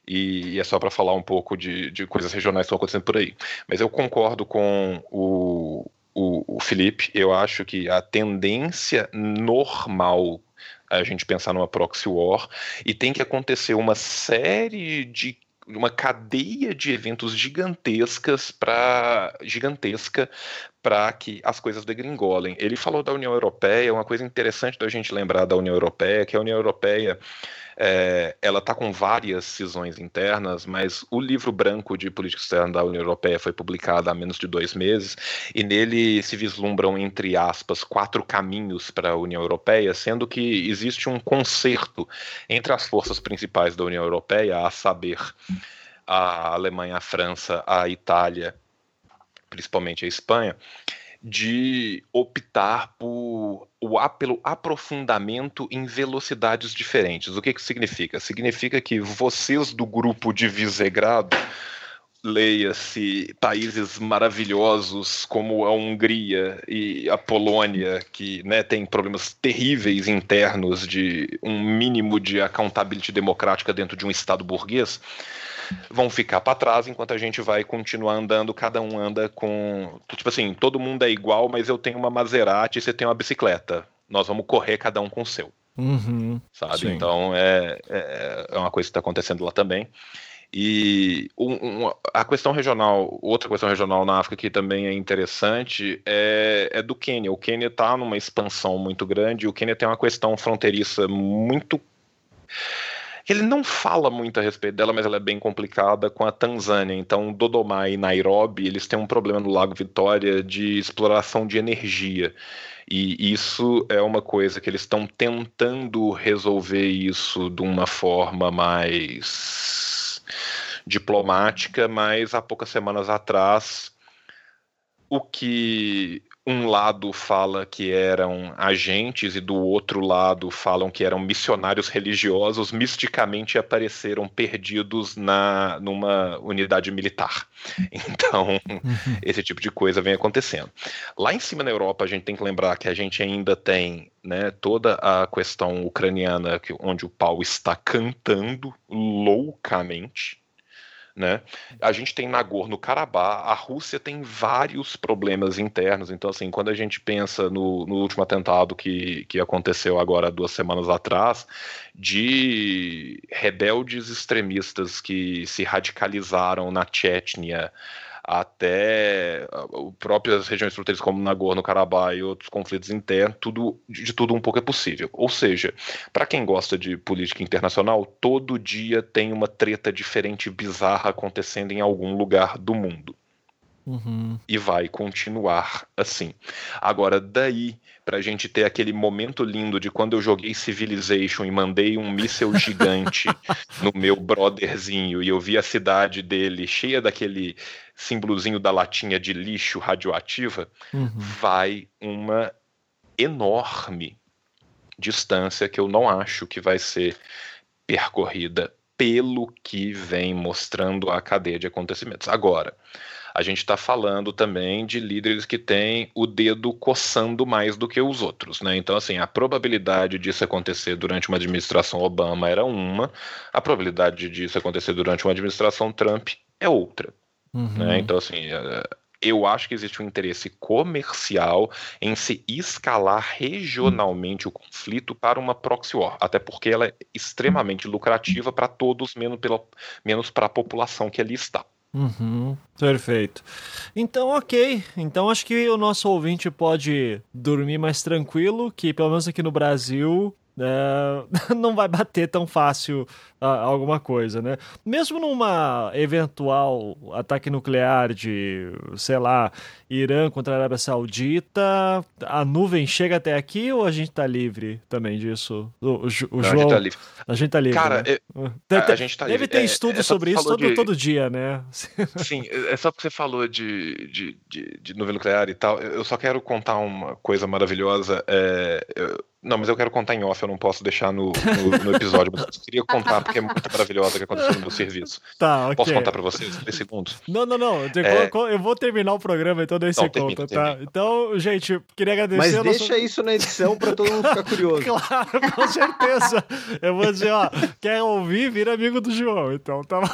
Speaker 2: E, e é só para falar um pouco de, de coisas regionais que estão acontecendo por aí. Mas eu concordo com o, o, o Felipe. Eu acho que a tendência normal a gente pensar numa proxy war e tem que acontecer uma série de uma cadeia de eventos gigantescas para gigantesca para que as coisas degringolem. Ele falou da União Europeia, uma coisa interessante da gente lembrar da União Europeia, que a União Europeia é, ela está com várias cisões internas, mas o livro branco de política externa da União Europeia foi publicado há menos de dois meses, e nele se vislumbram, entre aspas, quatro caminhos para a União Europeia, sendo que existe um concerto entre as forças principais da União Europeia, a saber, a Alemanha, a França, a Itália principalmente a Espanha, de optar por o, pelo aprofundamento em velocidades diferentes. O que, que significa? Significa que vocês do grupo de Visegrado, leia-se países maravilhosos como a Hungria e a Polônia, que né, tem problemas terríveis internos de um mínimo de accountability democrática dentro de um Estado burguês, vão ficar para trás enquanto a gente vai continuar andando, cada um anda com. Tipo assim, todo mundo é igual, mas eu tenho uma Maserati e você tem uma bicicleta. Nós vamos correr cada um com o seu. Uhum, sabe? Sim. Então é, é, é, uma coisa que está acontecendo lá também. E um, um, a questão regional, outra questão regional na África que também é interessante é, é do Quênia. O Quênia está numa expansão muito grande. O Quênia tem uma questão fronteiriça muito ele não fala muito a respeito dela, mas ela é bem complicada com a Tanzânia. Então, Dodoma e Nairobi, eles têm um problema no Lago Vitória de exploração de energia. E isso é uma coisa que eles estão tentando resolver isso de uma forma mais diplomática, mas há poucas semanas atrás o que um lado fala que eram agentes e do outro lado falam que eram missionários religiosos, misticamente apareceram perdidos na numa unidade militar. Então, uhum. esse tipo de coisa vem acontecendo. Lá em cima na Europa, a gente tem que lembrar que a gente ainda tem né, toda a questão ucraniana, onde o pau está cantando loucamente. Né? A gente tem Nagorno-Karabakh, a Rússia tem vários problemas internos. Então, assim, quando a gente pensa no, no último atentado que, que aconteceu agora duas semanas atrás, de rebeldes extremistas que se radicalizaram na Chechnya, até próprias regiões fronteiras como Nagorno-Karabakh e outros conflitos internos, tudo, de tudo um pouco é possível. Ou seja, para quem gosta de política internacional, todo dia tem uma treta diferente bizarra acontecendo em algum lugar do mundo. Uhum. E vai continuar assim. Agora, daí, pra gente ter aquele momento lindo de quando eu joguei Civilization e mandei um míssel gigante no meu brotherzinho e eu vi a cidade dele cheia daquele símbolozinho da latinha de lixo radioativa, uhum. vai uma enorme distância que eu não acho que vai ser percorrida pelo que vem mostrando a cadeia de acontecimentos. Agora, a gente está falando também de líderes que têm o dedo coçando mais do que os outros, né? Então, assim, a probabilidade disso acontecer durante uma administração Obama era uma, a probabilidade disso acontecer durante uma administração Trump é outra. Uhum. Né? Então, assim, é, eu acho que existe um interesse comercial em se escalar regionalmente o conflito para uma proxy war, até porque ela é extremamente lucrativa para todos, menos, menos para a população que ali está.
Speaker 1: Uhum, perfeito. Então, ok. Então, acho que o nosso ouvinte pode dormir mais tranquilo, que pelo menos aqui no Brasil é, não vai bater tão fácil uh, alguma coisa, né? Mesmo numa eventual ataque nuclear de, sei lá, Irã contra a Arábia Saudita, a nuvem chega até aqui ou a gente tá livre também disso? O, o, o João, a gente tá livre. A gente tá livre.
Speaker 2: Cara,
Speaker 1: né?
Speaker 2: é, a, a, gente tá
Speaker 1: livre. Deve ter é, estudo é, sobre isso todo, de... todo dia, né?
Speaker 2: Sim, é só porque você falou de, de, de, de nuvem nuclear e tal. Eu só quero contar uma coisa maravilhosa. É, eu, não, mas eu quero contar em off, eu não posso deixar no, no, no episódio. Mas eu queria contar porque é muito maravilhosa que aconteceu no meu serviço.
Speaker 1: Tá, ok.
Speaker 2: Posso contar pra vocês? Três segundos.
Speaker 1: Não, não, não. É... Eu vou terminar o programa, então daí você conta, tá? Então, gente, queria agradecer.
Speaker 5: Mas deixa nosso... isso na edição pra todo mundo ficar curioso.
Speaker 1: claro, com certeza. Eu vou dizer, ó, quer ouvir, vira amigo do João. Então, tá bom.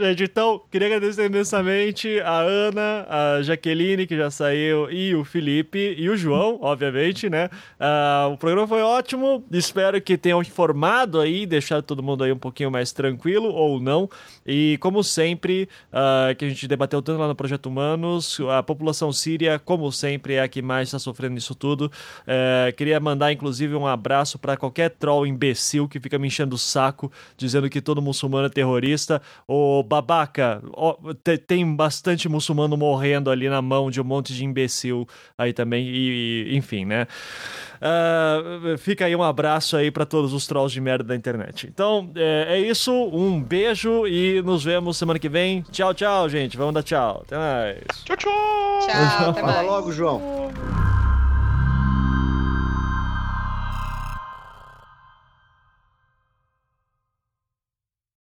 Speaker 1: gente, então, queria agradecer imensamente a Ana, a Jaqueline, que já saiu, e o Felipe, e o João, obviamente, né? Uh, o programa foi ótimo. Espero que tenham informado aí, deixado todo mundo aí um pouquinho mais tranquilo ou não. E como sempre, uh, que a gente debateu tanto lá no Projeto Humanos, a população síria, como sempre, é a que mais está sofrendo isso tudo. Uh, queria mandar, inclusive, um abraço para qualquer troll imbecil que fica me enchendo o saco, dizendo que todo muçulmano é terrorista. Ô babaca, ó, tem bastante muçulmano morrendo ali na mão de um monte de imbecil aí também. E, e enfim, né? Uh, fica aí um abraço aí para todos os trolls de merda da internet. Então, é, é, isso. Um beijo e nos vemos semana que vem. Tchau, tchau, gente. Vamos dar tchau. Até mais.
Speaker 2: Tchau, tchau.
Speaker 4: Tchau, até
Speaker 5: mais. Fala logo, João.